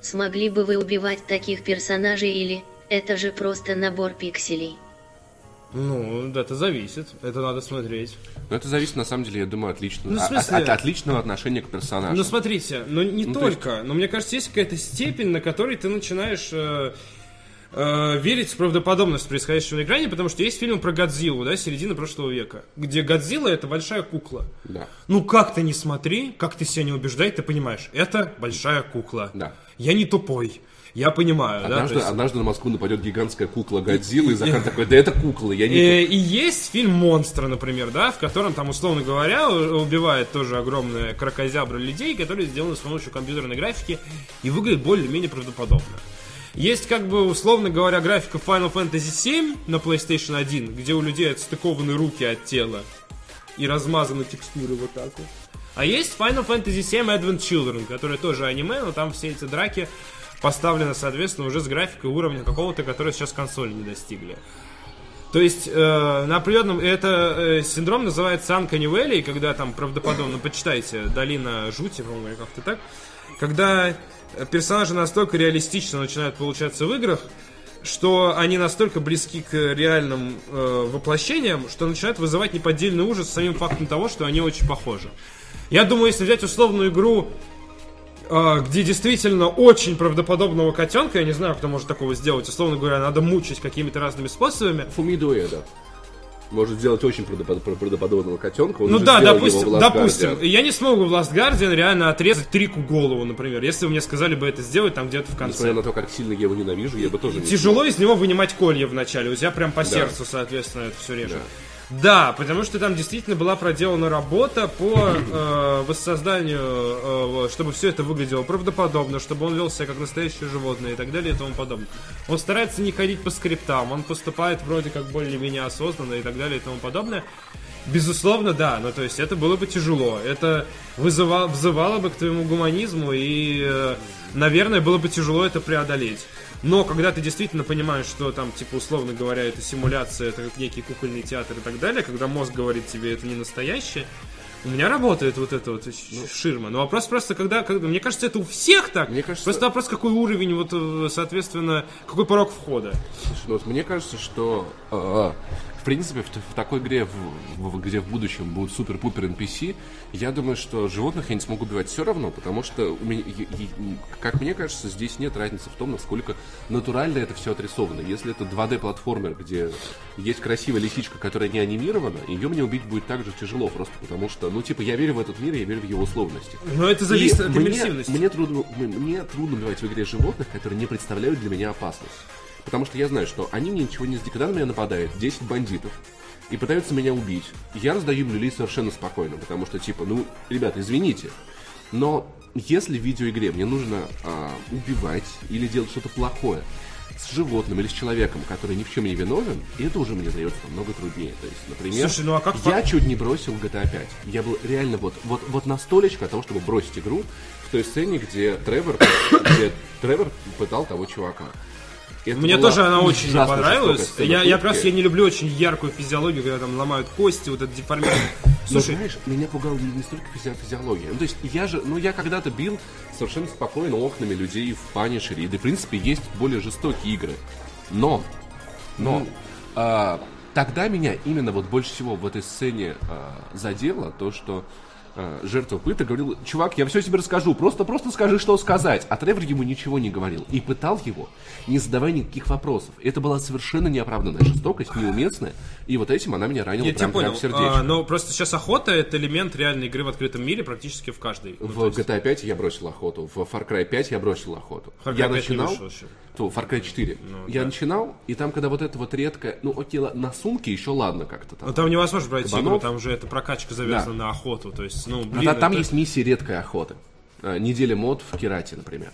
D: Смогли бы вы убивать таких персонажей или, это же просто набор пикселей?
A: Ну, это зависит. Это надо смотреть.
C: Но это зависит, на самом деле, я думаю, от личного,
A: Ну,
C: от-
A: смысле-
C: от, от личного отношения к персонажу.
A: Ну, смотрите, но не
C: Ну, то есть-
A: только. Но мне кажется, есть какая-то степень, на которой ты начинаешь э, э, верить в правдоподобность происходящего на экране, потому что есть фильм про Годзиллу, да, середины прошлого века, где Годзилла это большая кукла.
C: Да.
A: Ну, как ты не смотри, как ты себя не убеждай, ты понимаешь, это большая кукла.
C: Да.
A: Я не тупой. Я понимаю, да.
C: Однажды,
A: то есть-
C: однажды на Москву нападет гигантская кукла Годзиллы, и Захар такой, да это кукла, я не...
A: Э, И есть фильм «Монстры», например, да, в котором там, условно говоря, убивает тоже огромные крокозябры людей, которые сделаны с помощью компьютерной графики и выглядят более-менее правдоподобно. Есть, как бы, условно говоря, графика Final Fantasy VII на PlayStation 1, где у людей отстыкованы руки от тела и размазаны текстуры вот так вот. А есть Final Fantasy VII Advent Children, который тоже аниме, но там все эти драки поставлены, соответственно, уже с графикой уровня какого-то, который сейчас консоли не достигли. То есть э, на определенном это э, синдром называется Uncanny Valley, когда там правдоподобно, почитайте, Долина жути, по-моему, как-то так, когда персонажи настолько реалистично начинают получаться в играх, что они настолько близки к реальным э, воплощениям, что начинают вызывать неподдельный ужас самим фактом того, что они очень похожи. Я думаю, если взять условную игру, где действительно очень правдоподобного котенка, я не знаю, кто может такого сделать, условно говоря, надо мучить какими-то разными способами,
C: Фумидо Эда. Может сделать очень правдопод- правдоподобного котенка. Он
A: Ну да, допустим, допустим, я не смогу в Last Guardian реально отрезать Трику голову, например, если вы мне сказали бы это сделать там где-то в конце.
C: Несмотря на то, как сильно я его ненавижу, я бы тоже не
A: Тяжело из него вынимать колья вначале, у тебя прям по сердцу, соответственно, это все режет. Да. Потому что там действительно была проделана работа по э, воссозданию, э, чтобы все это выглядело правдоподобно, чтобы он вел себя как настоящее животное и так далее и тому подобное. Он старается не ходить по скриптам, он поступает вроде как более-менее осознанно и так далее и тому подобное. Безусловно, да, ну то есть это было бы тяжело, это вызывало, взывало бы к твоему гуманизму и, э, наверное, было бы тяжело это преодолеть. Но когда ты действительно понимаешь, что там, типа, условно говоря, это симуляция, это как некий кукольный театр и так далее, когда мозг говорит тебе, это не настоящее, у меня работает вот эта вот ш- ширма. Но вопрос просто, когда, когда- мне кажется, это у всех так.
C: Мне кажется-
A: Просто вопрос, какой уровень, вот, э, соответственно, какой порог входа.
C: Слушай, ну вот мне кажется, что э, в принципе в, в такой игре, в- в- где в будущем будут супер-пупер NPC, я думаю, что животных я не смогу убивать все равно, потому что у меня, и- и- как мне кажется, здесь нет разницы в том, насколько натурально это все отрисовано. Если это 2D-платформер, где есть красивая лисичка, которая не анимирована, ее мне убить будет так же тяжело, просто потому что, ну, типа, я верю в этот мир, я верю в его условности.
A: Но это зависит
C: И
A: от
C: мне,
A: иммерсивности.
C: мне трудно, м- мне трудно убивать в игре животных, которые не представляют для меня опасность. Потому что я знаю, что они мне ничего не. Когда на меня нападает 10 бандитов и пытаются меня убить, я раздаю люлей совершенно спокойно, потому что, типа, ну, ребята, извините, но если в видеоигре мне нужно а, убивать или делать что-то плохое с животным или с человеком, который ни в чем не виновен, это уже мне дается намного труднее. То есть, например,
A: Слушай, ну а как
C: я чуть не бросил GTA 5. Я был реально вот, вот, вот на столечко того, чтобы бросить игру в той сцене, где Тревор, где Тревор пытал того чувака. Это
A: Мне тоже она очень не понравилась. Я, я как раз
C: пытки.
A: я не люблю очень яркую физиологию, когда там ломают кости, вот это деформирование.
C: Но
A: Слушай,
C: знаешь, меня пугала не, столько физи- физиология. Ну, то есть я же, ну, я когда-то бил совершенно спокойно окнами людей в Панишере. И, да, в принципе, есть более жестокие игры. Но, но, а, тогда меня именно вот больше всего в этой сцене а, задело то, что а, жертва пыток говорил, чувак, я все тебе расскажу, просто, просто скажи, что сказать. А Тревор ему ничего не говорил. И пытал его, не задавая никаких вопросов. Это была совершенно неоправданная жестокость, неуместная. И вот этим она меня ранила
A: я
C: прям, прям
A: понял.
C: в сердечко.
A: А, но просто сейчас охота это элемент реальной игры в открытом мире практически в каждой. Ну,
C: В
A: есть,
C: GTA 5 я бросил охоту, в Far Cry 5 я бросил охоту.
A: Far Cry
C: я
A: 5 не
C: начинал,
A: еще.
C: То Far Cry 4.
A: Ну,
C: я начинал, и там, когда вот это вот редкое, ну окей, на сумке еще ладно как-то там.
A: Ну там невозможно пройти
C: Кабанов.
A: игру, там уже эта прокачка завязана
C: Да.
A: на охоту. То есть, ну,
C: Но
A: блин,
C: та- там
A: это-
C: есть миссии редкой охоты. А, неделя мод в Керате, например.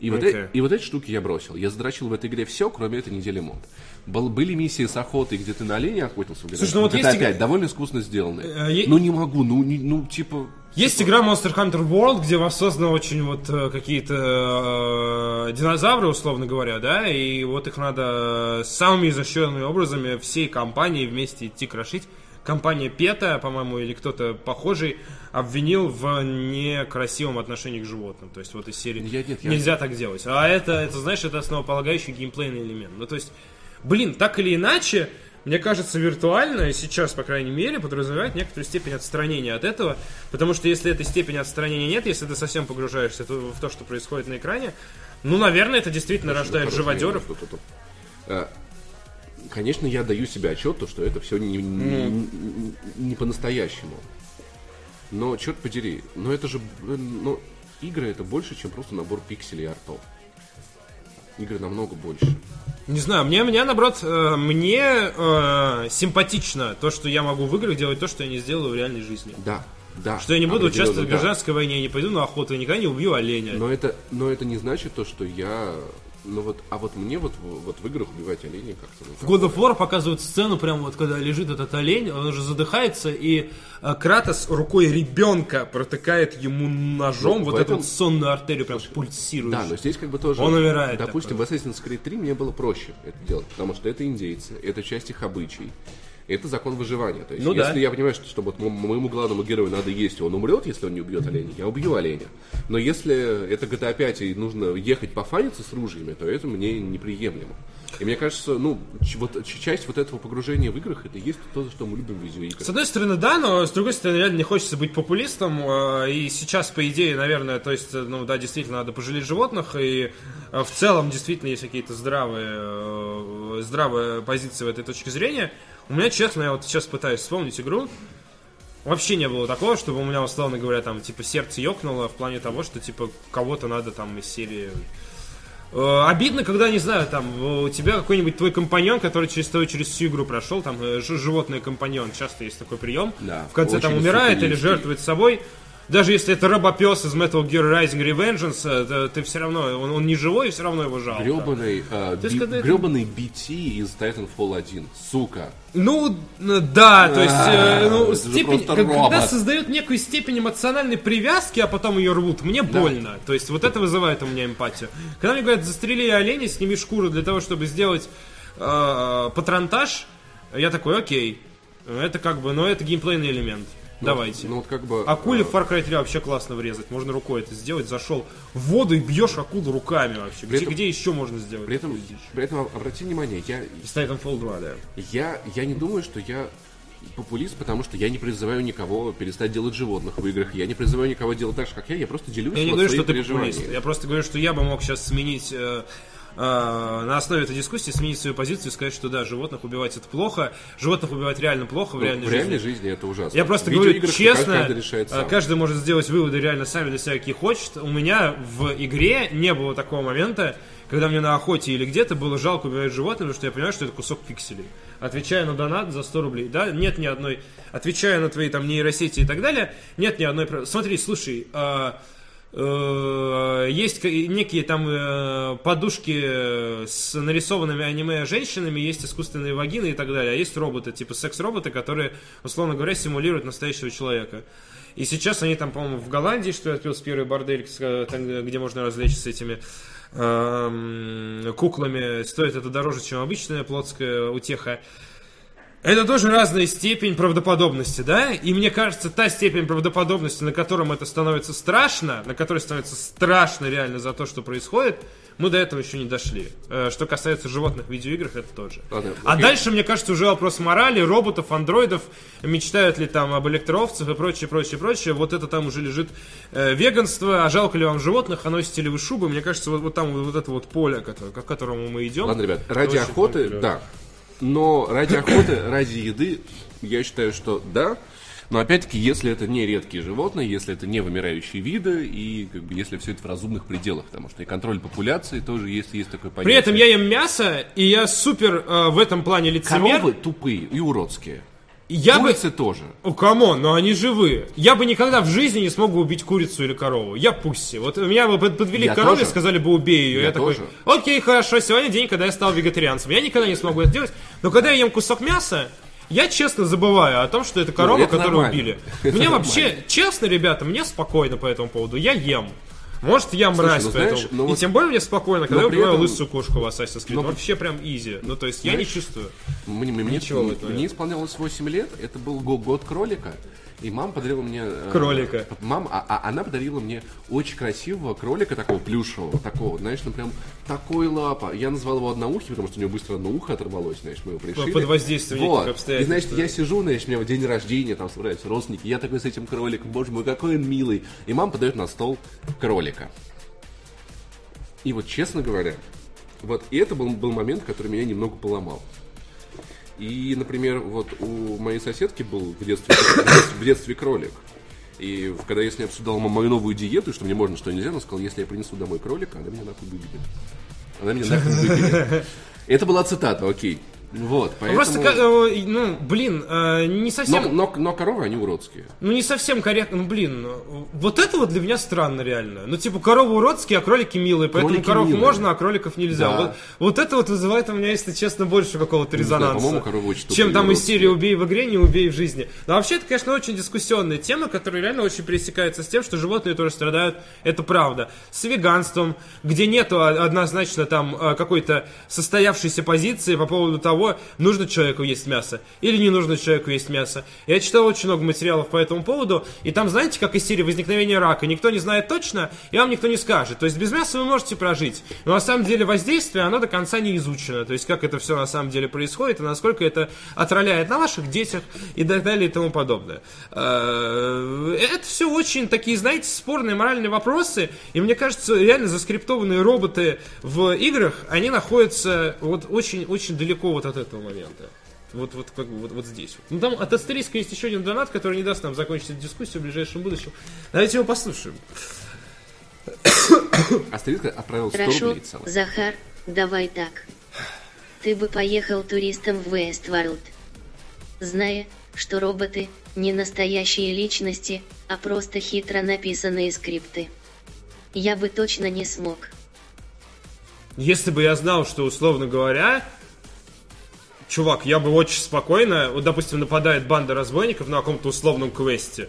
C: И вот,
A: Окей.
C: э- и вот эти штуки я бросил. Я задрочил в этой игре все, кроме этой недели мод. Был, были миссии с охотой, где ты на оленя охотился.
A: Слушай, ну вот
C: GTA
A: есть
C: 5, довольно искусно сделанные.
A: Э, е-
C: Ну не могу, ну, не- ну типа...
A: Есть игра Monster Hunter World, где воссозданы очень вот э, какие-то э, динозавры, условно говоря, да, и вот их надо э, самыми изощренными образами всей компании вместе идти крошить. Компания Пета, по-моему, или кто-то похожий, обвинил в некрасивом отношении к животным. То есть вот из серии
C: Я- нет, я-
A: нельзя так делать. А это, это, знаешь, это основополагающий геймплейный элемент. Ну, то есть, блин, так или иначе, мне кажется, виртуальное сейчас, по крайней мере, подразумевает некоторую степень отстранения от этого, потому что если этой степени отстранения нет, если ты совсем погружаешься в то, что происходит на экране, ну, наверное, это действительно рождает
C: Хорошее
A: живодеров.
C: А, Конечно, я даю себе отчет, то, что это все не, не- не- не по-настоящему. Но, черт подери, но это же, блин, ну, игры это больше, чем просто набор пикселей и артов. Игры намного больше.
A: Не знаю, мне, мне наоборот, э, мне э, симпатично то, что я могу в играх делать то, что я не сделаю в реальной жизни.
C: Да, да.
A: Что я не буду участвовать в
C: да.
A: гражданской войне, я не пойду на охоту, я никогда не убью оленя.
C: Но это, но это не значит то, что я... Ну вот, а вот мне вот, в- вот в играх убивать оленей как-то... ну,
A: В God of War показывают сцену, прям вот когда лежит этот олень, он уже задыхается, и э, Кратос рукой ребенка протыкает ему ножом
C: Ну,
A: вот эту
C: этом-
A: вот сонную артерию, прям пульсирующую.
C: Да, но здесь как бы тоже...
A: Он умирает
C: Допустим, в Assassin's Creed 3 мне было проще это делать, потому что это индейцы, это часть их обычай. Это закон выживания. То есть,
A: Ну да.
C: если я понимаю, что, что вот мо- моему главному герою надо есть, и он умрет, если он не убьет оленя, я убью оленя. Но если это GTA 5 и нужно ехать пофаниться с ружьями, то это мне неприемлемо. И мне кажется, ну, ч- вот ч- часть вот этого погружения в играх, это и есть то, за что мы любим видеоигры.
A: С одной стороны, да, но с другой стороны, реально не хочется быть популистом. э, И сейчас, по идее, наверное, то есть, ну да, действительно, надо пожалеть животных. И э, в целом, действительно, есть какие-то здравые, э, здравые позиции в этой точке зрения. У меня, честно, я вот сейчас пытаюсь вспомнить игру. Вообще не было такого, чтобы у меня, условно говоря, там, типа, сердце ёкнуло в плане того, что, типа, кого-то надо там из серии. Э, Обидно, когда, не знаю, там, у тебя какой-нибудь твой компаньон, который через твою, через всю игру прошел, там, э, ж- животный компаньон, часто есть такой прием,
C: Да,
A: в конце там умирает или жертвует собой, даже если это робопес из Metal Gear Rising Revengeance, э, то ты все равно, он, он не живой, и все равно его жалко.
C: Гребаный, э, би-
A: это-
C: гребаный BT из Titanfall 1. Сука.
A: Ну, н- да, то есть, э, ну,
C: это же
A: степень, когда создают некую степень эмоциональной привязки, а потом ее рвут, мне больно. То есть, вот это вызывает у меня эмпатию. Когда мне говорят, застрели оленя, сними шкуру для того, чтобы сделать э, патронтаж, я такой, окей. Это как бы, ну, это геймплейный элемент. Давайте.
C: Ну вот как бы...
A: Акуле
C: э,
A: в Far Cry 3 вообще классно врезать. Можно рукой это сделать. Зашел в воду и бьешь акулу руками вообще. Где,
C: этом-
A: где еще можно сделать?
C: При этом, при этом обрати внимание, я,
A: С Titanfall 2, да.
C: я, я не думаю, что я популист, потому что я не призываю никого перестать делать животных в играх. Я не призываю никого делать так же, как я. Я просто делюсь
A: Я не говорю, что ты популист. Я просто говорю, что я бы мог сейчас сменить э, на основе этой дискуссии сменить свою позицию и сказать, что да, животных убивать это плохо, животных убивать реально плохо в
C: Ну,
A: реальной
C: в
A: жизни.
C: реальной жизни это ужасно.
A: Я просто
C: В
A: говорю честно,
C: каждый решает
A: э,
C: сам.
A: каждый может сделать выводы реально сами для себя, какие хочет. У меня в игре не было такого момента, когда мне на охоте или где-то было жалко убивать животных, потому что я понимаю, что это кусок пикселей. Отвечая на донат за 100 рублей, да, нет ни одной, отвечая на твои там нейросети и так далее, нет ни одной... Смотри, слушай, э, есть ка- некие там э, подушки э, с нарисованными аниме женщинами, есть искусственные вагины и так далее, а есть роботы, типа секс-роботы, которые, условно говоря, симулируют настоящего человека. И сейчас они там, по-моему, в Голландии, что я бордель, с, э, там, где можно развлечься с этими эм, куклами. Стоит это дороже, чем обычная плотская утеха. Это тоже разная степень правдоподобности, да? И мне кажется, та степень правдоподобности, на котором это становится страшно, на которой становится страшно реально за то, что происходит, мы до этого еще не дошли. Э, Что касается животных в видеоиграх, это тоже.
C: Ладно,
A: а
C: окей.
A: дальше, мне кажется, уже вопрос морали, роботов, андроидов, мечтают ли там об электроовцах и прочее, прочее, прочее. Вот это там уже лежит э, веганство, а жалко ли вам животных, а носите ли вы шубы. Мне кажется, вот, вот там вот это вот поле, которое- к которому мы идем.
C: Ладно, ребят, ради охоты, да. Но ради охоты, ради еды, я считаю, что да. Но опять-таки, если это не редкие животные, если это не вымирающие виды, и как бы, если все это в разумных пределах, потому что и контроль популяции тоже есть, есть такое понятие.
A: При этом я ем мясо, и я супер э, в этом плане лицемер.
C: Коровы тупые и уродские.
A: Я бы...
C: Курицы тоже.
A: О, come on, но они живые. Я бы никогда в жизни не смог бы убить курицу или корову. Я pussy. Вот меня бы под- подвели
C: Я
A: к корове и
C: тоже.
A: сказали бы убей ее. Я,
C: Я
A: такой,
C: тоже.
A: окей, хорошо, сегодня день, когда я стал вегетарианцем. Я никогда не смогу это сделать. Но когда я ем кусок мяса, я честно забываю о том, что это корова,
C: Ну, это
A: которую
C: нормально.
A: убили.
C: Это
A: Мне
C: нормально.
A: вообще, честно, ребята, мне спокойно по этому поводу. Я ем. Может, я мразь
C: ну,
A: поэтому.
C: знаешь, ну
A: и
C: вот-
A: тем более мне спокойно, когда я убиваю
C: этом-
A: лысую кошку в Assassin's Creed.
C: но-
A: Вообще прям easy. Ну, то есть я не чувствую.
C: Мне, мне-
A: Ничего
C: мне- мне исполнялось 8 лет, это был го- год кролика, И мама подарила мне... э,
A: Кролика.
C: Мама, а, а она подарила мне очень красивого кролика, такого плюшевого, такого, знаешь, ну прям такой лапа. Я назвал его одноухий, потому что у него быстро одно ухо оторвалось, знаешь, мы его пришили.
A: Под воздействием
C: вот.
A: обстоятельств,
C: И, знаешь,
A: да.
C: я сижу, знаешь, у меня в день рождения, там собираются родственники, я такой с этим кроликом, боже мой, какой он милый. И мама подает на стол кролика. И вот, честно говоря, вот и это был, был момент, который меня немного поломал. И, например, вот у моей соседки был в детстве, в детстве кролик. И когда я с ней обсуждал мо- мою новую диету, что мне можно, что нельзя, она сказала, если я принесу домой кролика, она меня нахуй выберет. Она меня нахуй выберет. Это была цитата, окей. Вот, поэтому...
A: Просто, э, ну, блин, э, не совсем...
C: Но, но, но коровы, они уродские.
A: Ну, не совсем корректно, ну, блин, ну, вот это вот для меня странно, реально. Ну, типа, коровы уродские, а кролики милые, поэтому
C: Кролики
A: коров
C: милые.
A: можно, а кроликов нельзя.
C: Да.
A: Вот, вот это вот вызывает у меня, если честно, больше какого-то
C: Не знаю,
A: резонанса.
C: по-моему, коровы очень
A: чем там из серии «Убей в игре, не убей в жизни». Но вообще, это, конечно, очень дискуссионная тема, которая реально очень пересекается с тем, что животные тоже страдают, это правда. С веганством, где нету однозначно там э, какой-то состоявшейся позиции по поводу того, нужно человеку есть мясо или не нужно человеку есть мясо. Я читал очень много материалов по этому поводу, и там, знаете, как из серии возникновения рака, никто не знает точно, и вам никто не скажет. То есть без мяса вы можете прожить, но на самом деле воздействие, оно до конца не изучено. То есть как это все на самом деле происходит, и насколько это отроляет на ваших детях и так далее и тому подобное. Э, Это все очень такие, знаете, спорные моральные вопросы, и мне кажется, реально заскриптованные роботы в играх, они находятся вот очень-очень далеко вот от этого момента. Вот, вот, как бы, вот, вот здесь. Ну там от Астериска есть еще один донат, который не даст нам закончить эту дискуссию в ближайшем будущем. Давайте его послушаем.
C: Астерик отправил 100
D: Хорошо,
C: рублей целых.
D: Захар, давай так. Ты бы поехал туристом в Вестворлд. Зная, что роботы не настоящие личности, а просто хитро написанные скрипты. Я бы точно не смог.
A: Если бы я знал, что, условно говоря, чувак, я бы очень спокойно, вот, допустим, нападает банда разбойников на каком-то условном квесте,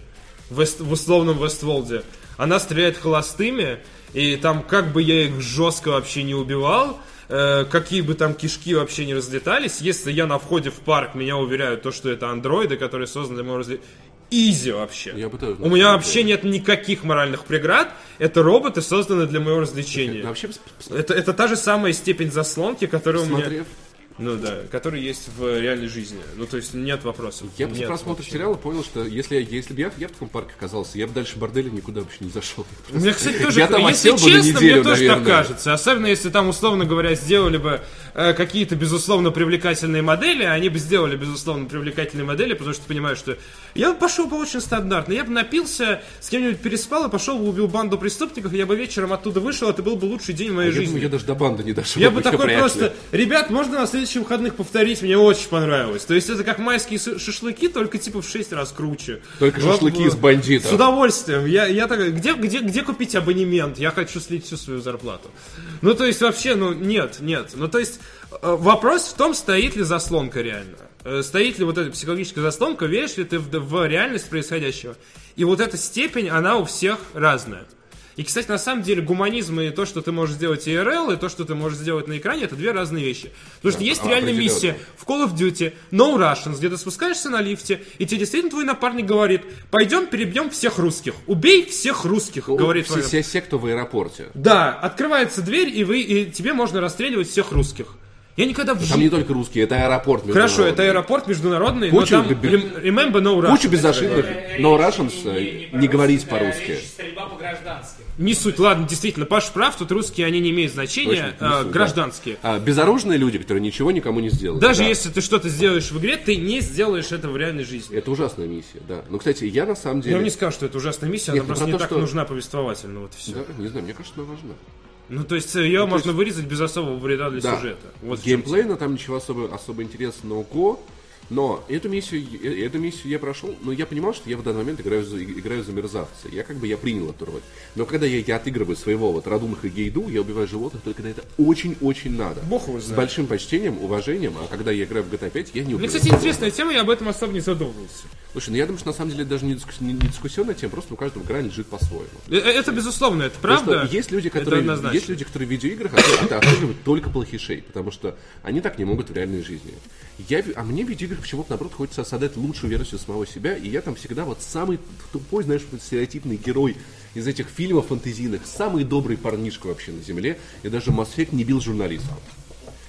A: в, в условном Вестволде, она стреляет холостыми, и там как бы я их жестко вообще не убивал, э, какие бы там кишки вообще не разлетались, если я на входе в парк, меня уверяют, то, что это андроиды, которые созданы для моего развлечения, Изи вообще.
C: Я тоже
A: У меня вообще нет никаких моральных преград. Это роботы, созданные для моего развлечения.
C: Да, вообще,
A: Это, это та же самая степень заслонки, которая у меня... Ну да, которая есть в реальной жизни. Ну то есть нет вопросов.
C: Я после просмотра
A: вообще.
C: сериала понял, что если, я- если бы я, я в таком парке оказался, я бы дальше борделя никуда вообще не зашел.
A: Меня, кстати, тоже,
C: Я там
A: если честно,
C: неделю,
A: мне тоже так
C: наверное.
A: кажется. Особенно если там, условно говоря, сделали бы какие-то, безусловно, привлекательные модели, они бы сделали, безусловно, привлекательные модели, потому что понимаю, что я бы пошел бы очень стандартно. Я бы напился, с кем-нибудь переспал и пошел бы убил банду преступников, я бы вечером оттуда вышел, это был бы лучший день в моей
C: Я
A: жизни.
C: думаю, я даже до банды не дошел.
A: Я бы такой
C: ли.
A: просто, ребят, можно на следующих выходных повторить, мне очень понравилось. То есть это как майские шашлыки, только типа в 6 раз круче.
C: Только
A: Вот,
C: шашлыки из бандитов.
A: С удовольствием. Я, я такой, где, где, где купить абонемент? Я хочу слить всю свою зарплату. Ну, то есть вообще, ну, нет, нет. Ну, то есть э, вопрос в том, стоит ли заслонка реально. Э, Стоит ли вот эта психологическая заслонка, веришь ли ты в, в реальность происходящего. И вот эта степень, она у всех разная. И, кстати, на самом деле, гуманизм и то, что ты можешь сделать IRL, и то, что ты можешь сделать на экране, это две разные вещи. Потому что есть
C: а,
A: реальная миссия в Call of Duty, No Russians, где ты спускаешься на лифте, и тебе действительно твой напарник говорит, пойдем перебьем всех русских, убей всех русских, говорит
C: все, все, все, кто в аэропорте.
A: Да, открывается дверь, и, вы, и тебе можно расстреливать всех русских. Я никогда в
C: Там не только русские, это аэропорт
A: Хорошо, это аэропорт международный,
C: Кучу
A: но там rem- remember no Russians.
C: Кучу безошибных no Russians, э, не говорить
B: Э,
C: по-русски.
B: речь, Стрельба по гражданским.
A: Не суть, ладно, действительно, Паш прав, тут русские, они не имеют значения,
C: Точно, не
A: а,
C: суть, да.
A: гражданские.
C: А, безоружные люди, которые ничего никому не сделали.
A: Даже
C: Да.
A: если ты что-то сделаешь в игре, ты не сделаешь это в реальной жизни.
C: Это ужасная миссия, да. Ну, кстати, я на самом
A: Я
C: деле...
A: вам не скажу, что это ужасная миссия,
C: Нет,
A: она
C: ну,
A: просто
C: про
A: не
C: то,
A: так
C: что-
A: нужна повествовательно, вот и все.
C: Да, не знаю, мне кажется, она важна.
A: Ну, то есть ее можно вырезать без особого вреда для
C: Да.
A: сюжета. Вот
C: Геймплейно там ничего особо, особо интересного го, но эту миссию, э, эту миссию я прошел, но я понимал, что я в данный момент играю за, играю за мерзавца. Я как бы я принял эту роль. Но когда я, я отыгрываю своего вот Радумаха Гейду, я убиваю животных только когда это очень-очень надо.
A: Бог его
C: С
A: знает.
C: большим почтением, уважением, а когда я играю в GTA 5, я не
A: Мне,
C: убиваю.
A: кстати, интересная тема, я об этом особо не задумывался.
C: Слушай, ну я думаю, что на самом деле это даже не, дискус- не- не дискуссионная тема, просто у каждого игра лежит по-своему.
A: Э, э, Это безусловно, это
C: Потому
A: правда.
C: что есть люди, которые, есть люди, которые в видеоиграх отыгрывают только плохишей, потому что они так не могут в реальной жизни. Я, а мне видеоигры видеоиграх почему-то, наоборот, хочется создать лучшую версию самого себя, и я там всегда вот самый тупой, знаешь, вот стереотипный герой из этих фильмов фантазийных, самый добрый парнишка вообще на земле, и даже Mass Effect не бил журналистов.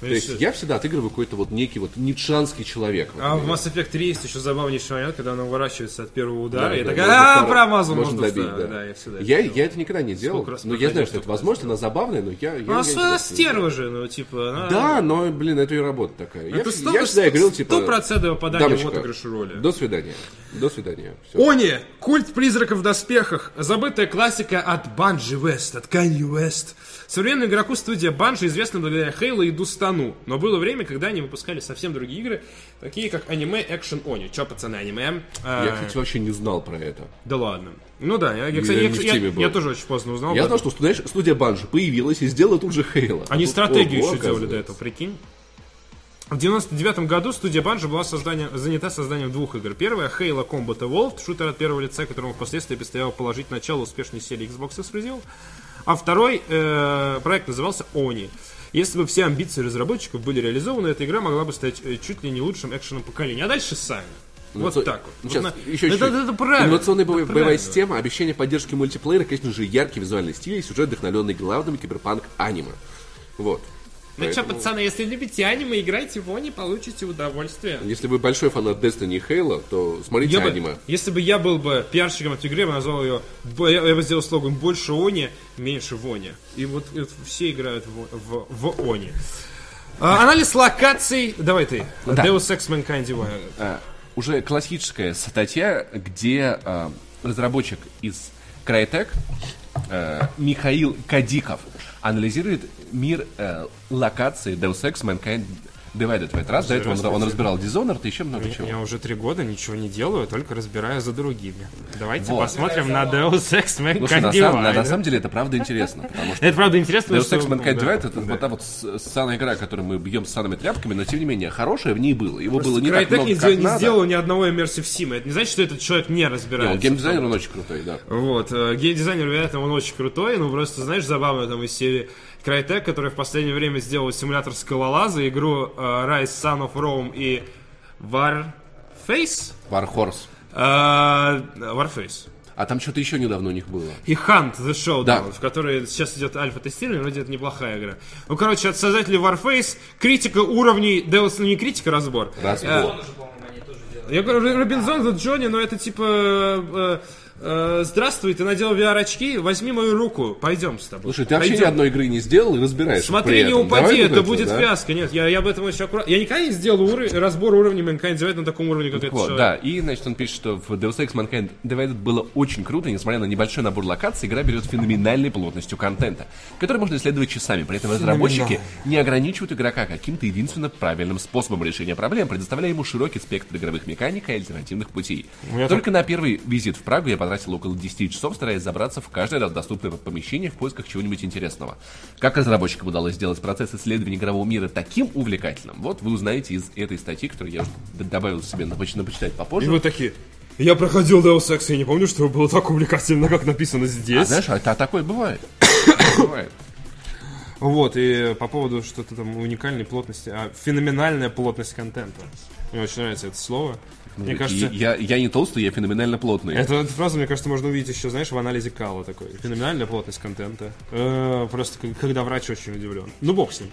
C: То есть я всегда отыгрываю какой-то вот некий вот ницшанский человек.
A: А в. Mass Effect 3 есть еще забавнейший момент, когда она уворачивается от первого удара,
C: Да,
A: и
C: да,
A: такая, а, промазал,
C: можно добить,
A: второй».
C: да.
A: Да, я всегда
C: Я, я это никогда не делал, но я знаю, что это возможно, она забавная, но я... я, я
A: она стерва же, ну, типа, она...
C: Да, но, блин, это и работа такая. Я,
A: Это
C: вс-
A: сто-
C: я всегда говорил, типа...
A: стопроцентное попадание в
C: «Дамочка,
A: отыгрыш роли».
C: До свидания. До свидания. Всё.
A: Они! Культ призраков в доспехах. Забытая классика от Банджи Вест, от Канье Вест. Современному игроку студия Банжи известна благодаря Хейла и Дустану. Но было время, когда они выпускали совсем другие игры, такие как аниме Action Они. Чё, пацаны, аниме? А,
C: Я, кстати, вообще не знал про это.
A: Да ладно. Ну да, я, я,
C: Я
A: кстати, я, я-
C: был.
A: я тоже очень поздно узнал.
C: Я знал, что знаешь, студия Банжи появилась и сделала тут же Хейла.
A: Они
C: тут-
A: стратегию
C: ого,
A: еще делали до этого, прикинь. В 99 году студия Банжи была созданием, занята созданием двух игр. Первая — Halo Combat Evolved, шутер от первого лица, которому впоследствии предстояло положить начало успешной серии Xbox Exclusive. А второй э, проект назывался Oni. Если бы все амбиции разработчиков были реализованы, эта игра могла бы стать э, чуть ли не лучшим экшеном поколения. А дальше сами. Вот так вот. На-
C: еще
A: это, это, это правильно.
C: Инновационная
A: Это
C: боевая, боевая
A: правильно.
C: система, обещание поддержки мультиплеера, конечно же, яркий визуальный стиль и сюжет, вдохновленный главным киберпанк аниме. Вот.
A: Ну что,
C: Поэтому,
A: пацаны, если любите аниме, играйте в Они, получите удовольствие.
C: Если вы большой фанат Destiny и Halo, то смотрите
A: Я бы-
C: аниме.
A: если бы я был бы пиарщиком этой игры, я бы назвал ее, я, я бы сделал слоган «Больше Они, меньше Вони». И вот, это все играют в, в, в Они. А, анализ локаций. Давай ты.
C: Да.
A: Deus Ex Mankind.
C: А, уже классическая статья, где а, разработчик из Crytek а, Михаил Кадиков анализирует мир а, локации Deus Ex Mankind Divided в этот раз. До этого он, он разбирал Dishonored и еще много чего.
A: Я уже три года ничего не делаю, только разбираю за другими. Давайте
C: Вот.
A: посмотрим на Deus Ex
C: Слушай,
A: Mankind
C: на, самом, на- на самом деле это правда интересно, потому что
A: Это правда интересно,
C: Deus Ex Mankind
A: да,
C: Divided это
A: да.
C: вот та вот ссаная игра, которую мы бьем с санными тряпками, но тем не менее хорошая в ней было. Его было не так много,
A: не,
C: как
A: сделал- не
C: надо.
A: сделал ни одного Immersive Sim. Это не значит, что этот человек не разбирается.
C: геймдизайнер, он очень крутой, да.
A: Вот, э, геймдизайнер, вероятно, он очень крутой, но просто, знаешь, забавно там из серии Crytek, который в последнее время сделал симулятор скалолаза, игру э, Rise, Son of Rome и Warface?
C: Warhorse.
A: Э, Warface.
C: А там что-то еще недавно у них было.
A: И Hunt the Showdown,
C: Да.
A: в которой сейчас идет альфа-тестирование, вроде это неплохая игра. Ну, короче, от создателей Warface, критика уровней, Deus, ну не критика, разбор.
C: Разбор.
A: Э. Я говорю, Ро- Робинзон за Джонни, но это типа... э, здравствуй, ты надел VR-очки, возьми мою руку, пойдем с тобой.
C: Слушай, ты вообще ни
A: Пойдем.
C: одной игры не сделал и разбираешься
A: Смотри,
C: при
A: не упади,
C: Давай
A: это будет
C: да?
A: фиаско. Нет, я, я об этом очень аккуратно. Я никогда не сделал ур- разбор уровня Mankind Divided на таком уровне, как этот
C: Вот,
A: человек.
C: да, и, значит, он пишет, что в Deus Ex Mankind Divided было очень круто, и несмотря на небольшой набор локаций, игра берет феноменальной плотностью контента, который можно исследовать часами. При этом разработчики не ограничивают игрока каким-то единственно правильным способом решения проблем, предоставляя ему широкий спектр игровых механик и альтернативных путей. Только на первый визит в Прагу я потратил около 10 часов, стараясь забраться в каждое раз доступное помещение в поисках чего-нибудь интересного. Как разработчикам удалось сделать процесс исследования игрового мира таким увлекательным, вот вы узнаете из этой статьи, которую я уже добавил себе на, поч- на почитать
A: И
C: попозже.
A: вы такие... Я проходил Deus Ex, я не помню, что было так увлекательно, как написано здесь.
C: А знаешь, а, а такое бывает. Бывает.
A: Вот, и по поводу что-то там уникальной плотности, а феноменальная плотность контента. Мне очень нравится это слово. Мне кажется,
C: я, я не толстый, я феноменально плотный.
A: Эту, эту фразу, мне кажется, можно увидеть еще, знаешь, в анализе Кала такой. Феноменальная плотность контента. Э, просто когда врач очень удивлен. Ну, бог с ним.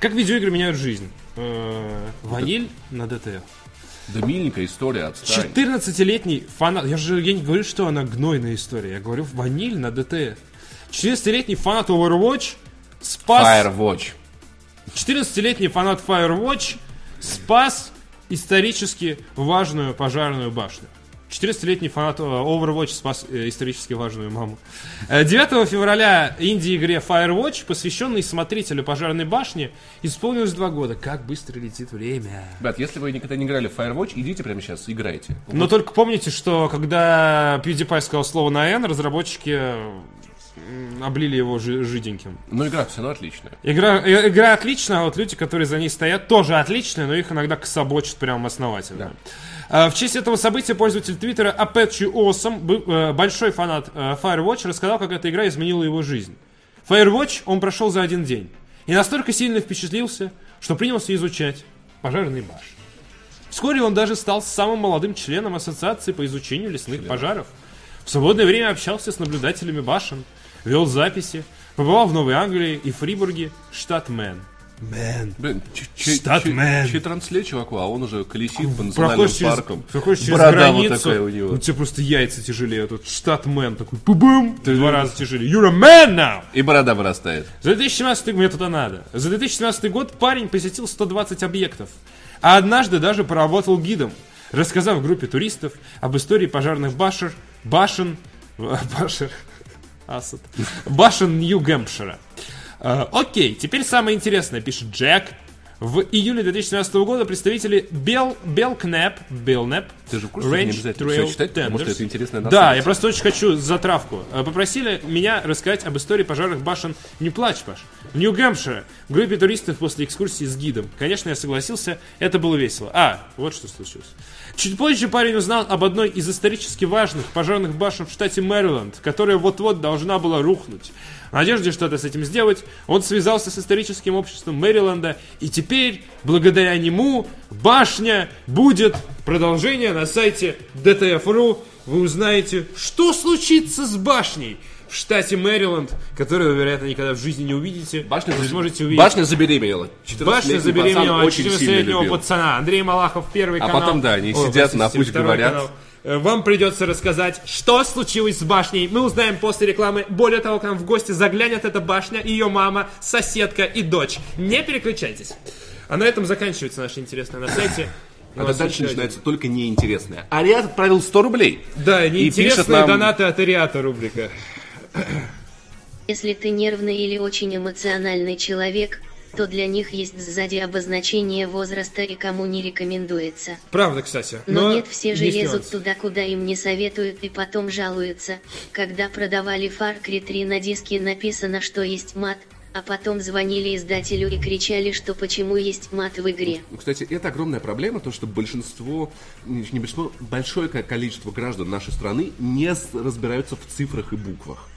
A: Как видеоигры меняют жизнь? Э, ваниль на DTF.
C: Да миленькая история, отстань.
A: 14-летний фанат... Я же я не говорю, что она гнойная история. Я говорю ваниль на DTF. 14-летний фанат Overwatch спас...
C: Firewatch.
A: 14-летний фанат Firewatch спас исторически важную пожарную башню. 14-летний фанат э, Overwatch спас э, исторически важную маму. Э, 9 февраля инди-игре Firewatch, посвященной смотрителю пожарной башни, исполнилось два года. Как быстро летит время.
C: Ребят, если вы никогда не играли в Firewatch, идите прямо сейчас, играйте.
A: Но только помните, что когда PewDiePie сказал слово на N, разработчики облили его жи- жиденьким.
C: Но игра все равно отличная.
A: Игра, э, игра отличная, а вот люди, которые за ней стоят, тоже отличные, но их иногда кособочат прям основательно. А, В честь этого события пользователь твиттера Apache Awesome, э, большой фанат э, Firewatch, рассказал, как эта игра изменила его жизнь. Firewatch он прошел за один день. И настолько сильно впечатлился, что принялся изучать пожарные башни. Вскоре он даже стал самым молодым членом Ассоциации по изучению лесных пожаров. В свободное время общался с наблюдателями башен, вел записи, побывал в Новой Англии и Фрибурге, штат Мэн. Мэн.
C: Блин,
A: Штат Мэн.
C: Четырнадцать лет чуваку, а он уже колесит по национальным
A: Проходишь через,
C: паркам.
A: проходишь через
C: Борода
A: границу,
C: вот такая у него.
A: у тебя просто яйца тяжелее. Тут штат Мэн такой, бум ты два раза тяжелее. You're a man now!
C: И борода вырастает.
A: За 2017 год, мне туда надо. За 2017 год парень посетил 120 объектов. А однажды даже поработал гидом, рассказав группе туристов об истории пожарных башер, башен, башер, Асад, башен Нью-Гэмпшира. Э, окей, теперь самое интересное, пишет Джек. В июле 2017 года представители Бел, Белкнеп, Белнеп,
C: Ты же в курсе, не
A: Range
C: обязательно
A: Trail
C: читать,
A: Tenders.
C: это интересно
A: Да, я просто очень хочу затравку. Э, Попросили меня рассказать об истории пожарных башен Не плачь, Паш. В Нью-Гэмпшире. В группе туристов после экскурсии с гидом. Конечно, я согласился, это было весело. А, вот что случилось. Чуть позже парень узнал об одной из исторически важных пожарных башен в штате Мэриленд, которая вот-вот должна была рухнуть. В надежде что-то с этим сделать, он связался с историческим обществом Мэриленда, и теперь, благодаря нему, башня будет продолжение на сайте DTF.ru. Вы узнаете, что случится с башней в штате Мэриленд, которую вы, вероятно, никогда в жизни не увидите.
C: Башня,
A: Вы сможете увидеть.
C: Башня забеременела.
A: Башня
C: 14-летний
A: забеременела
C: пацан очень сильно
A: 14-летнего
C: любил.
A: пацана. Андрей Малахов, первый
C: А
A: канал.
C: потом, да, они
A: Ой,
C: сидят, на
A: второй
C: говорят.
A: канал. Э, Вам придется рассказать, что случилось с башней. Мы узнаем после рекламы. Более того, к нам в гости заглянет эта башня, ее мама, соседка и дочь. Не переключайтесь. А на этом заканчивается наше интересное на сайте.
C: А дальше начинается только неинтересное. Ариат отправил 100 рублей.
A: один. Да, неинтересные
C: нам-
A: донаты от Ариата рубрика.
D: Если ты нервный или очень эмоциональный человек, то для них есть сзади обозначение возраста и кому не рекомендуется.
A: Правда, кстати.
D: Но, нет, все же лезут
A: нюанс.
D: туда, куда им не советуют и потом жалуются. Когда продавали Far Cry 3 на диске написано, что есть мат, а потом звонили издателю и кричали, что почему есть мат в игре.
C: Ну, Кстати, это огромная проблема, то что большинство, не большинство, большое ко- количество граждан нашей страны не разбираются в цифрах и буквах.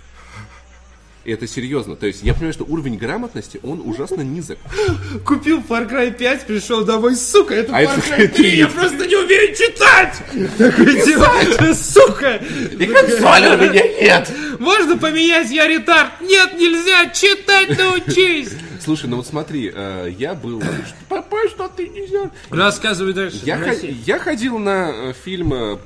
C: И это серьезно. То есть я понимаю, что уровень грамотности, он ужасно низок.
A: Купил Far Cry 5, пришел домой, сука, это
C: А
A: Far Cry 3,
C: три.
A: я просто не умею читать! Такой, типа, сука!
C: И консоли у меня нет!
A: Можно поменять, я ретард? Нет, нельзя, читать научись!
C: Слушай, ну вот смотри, э, я был... Папа, что ты несешь?
A: Рассказывай дальше.
C: Я, хо- я ходил на э, фильм э,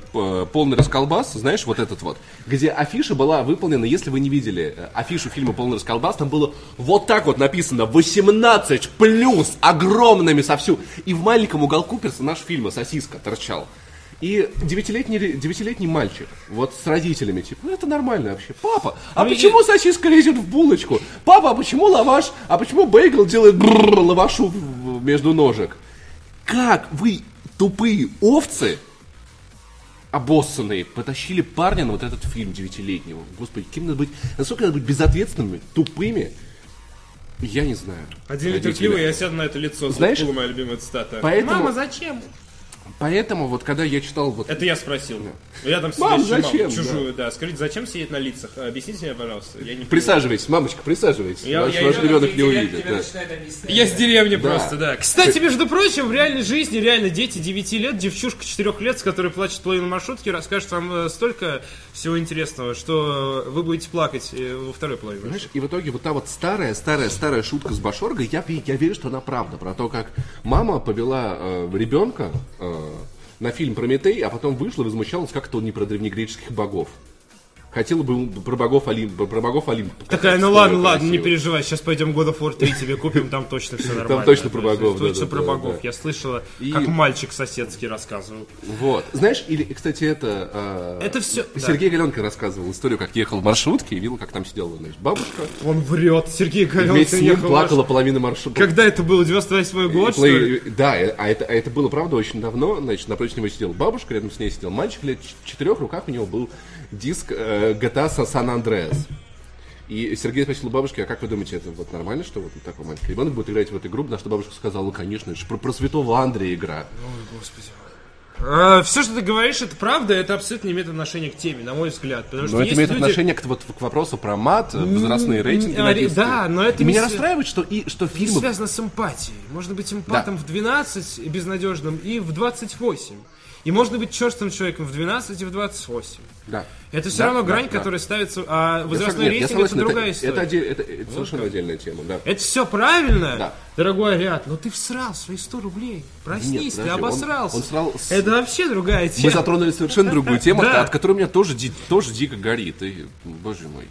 C: «Полный расколбас», знаешь, вот этот вот, где афиша была выполнена, если вы не видели э, афишу фильма «Полный расколбас», там было вот так вот написано 18 плюс, огромными со всю. И в маленьком уголку персонаж фильма «Сосиска» торчал. И девятилетний, девятилетний мальчик, вот с родителями, типа, ну это нормально вообще. Папа, а
A: Ну,
C: почему сосиска лезет в булочку? Папа, а почему лаваш, а почему бейгл делает бррр лавашу между ножек? Как вы, тупые овцы, обоссанные, потащили парня на вот этот фильм девятилетнего? Господи, кем надо быть, насколько надо быть безответственными, тупыми? Я не знаю.
A: Один
C: Родители.
A: нетерпеливый, я сяду на это лицо.
C: Знаешь,
A: Знаешь, моя любимая цитата.
C: поэтому-
A: Мама, зачем?
C: Поэтому вот когда я читал вот...
A: Это я спросил. Я там
C: Мам, зачем?
A: маму, чужую, да. Скажите, зачем сидеть на лицах? Объясните мне, пожалуйста. Я не.
C: Присаживайтесь, мамочка, присаживайтесь.
A: Я-
C: ваш
A: я-
C: ваш
A: я-
C: ребенок не увидит. да.
A: Я с деревни
C: Да.
A: просто, да. Кстати, между прочим, в реальной жизни реально дети 9 лет, девчушка 4 лет, с которой плачет половина маршрутки, расскажет вам э, столько всего интересного, что вы будете плакать э, во второй половине.
C: Знаешь, и в итоге вот та вот старая, старая, старая шутка с Башоргой, я, я верю, что она правда. Про то, как мама повела э, ребенка э, на фильм «Прометей», а потом вышла и возмущалась, как это он не про древнегреческих богов. Хотела бы про богов Олимпа, про богов показать
A: Такая, ну ладно, ладно, не переживай, сейчас пойдем God of War 3 тебе купим, там точно все нормально.
C: точно про богов,
A: Точно про богов. Я слышала, как мальчик соседский рассказывал.
C: Вот. Знаешь, или, кстати, это... э,
A: Это да.
C: Сергей Галенко рассказывал историю, как ехал в маршрутке и видел, как там сидела, значит, бабушка.
A: Он врет, Сергей Галенко
C: Вместе с ним плакала половина маршрута.
A: Когда это было, 98 год, что ли?
C: Да, а это, а это было, правда, очень давно. Значит, напротив него сидела бабушка, рядом с ней сидел мальчик лет четырех, в руках у него был диск э, GTA San Andreas. И Сергей спросил у бабушки, а как вы думаете, это вот нормально, что вот такой маленький ребенок будет играть в эту игру? На что бабушка сказала, ну, конечно, это же про, про святого Андрея игра.
A: все, что ты говоришь, это правда, это абсолютно не имеет отношения к теме, на мой взгляд. Потому что
C: Но это имеет
A: люди-
C: отношение к, вот, к вопросу про мат, возрастные рейтинги.
A: а,
C: на
A: да, но это не
C: меня
A: свя-
C: расстраивает, что, и, что
A: Не
C: фильмы...
A: связано с эмпатией. Можно быть эмпатом в 12 и безнадежным, и в 28. И можно быть черстым человеком в 12 и в 28.
C: Да.
A: Это все
C: Да,
A: равно
C: да,
A: грань,
C: да.
A: которая ставится... А возрастной
C: нет,
A: рейтинг это
C: согласен,
A: другая
C: это,
A: история.
C: это, оде- это- это совершенно отдельная тема, да.
A: Это все правильно,
C: Да.
A: дорогой Ариад, но ты всрал свои 100 рублей. Проснись,
C: Нет,
A: ты
C: подожди, он-
A: обосрался.
C: он срал с-
A: Это вообще другая тема.
C: Мы затронули совершенно другую тему, от которой у меня тоже, ди- тоже дико горит. И, боже мой.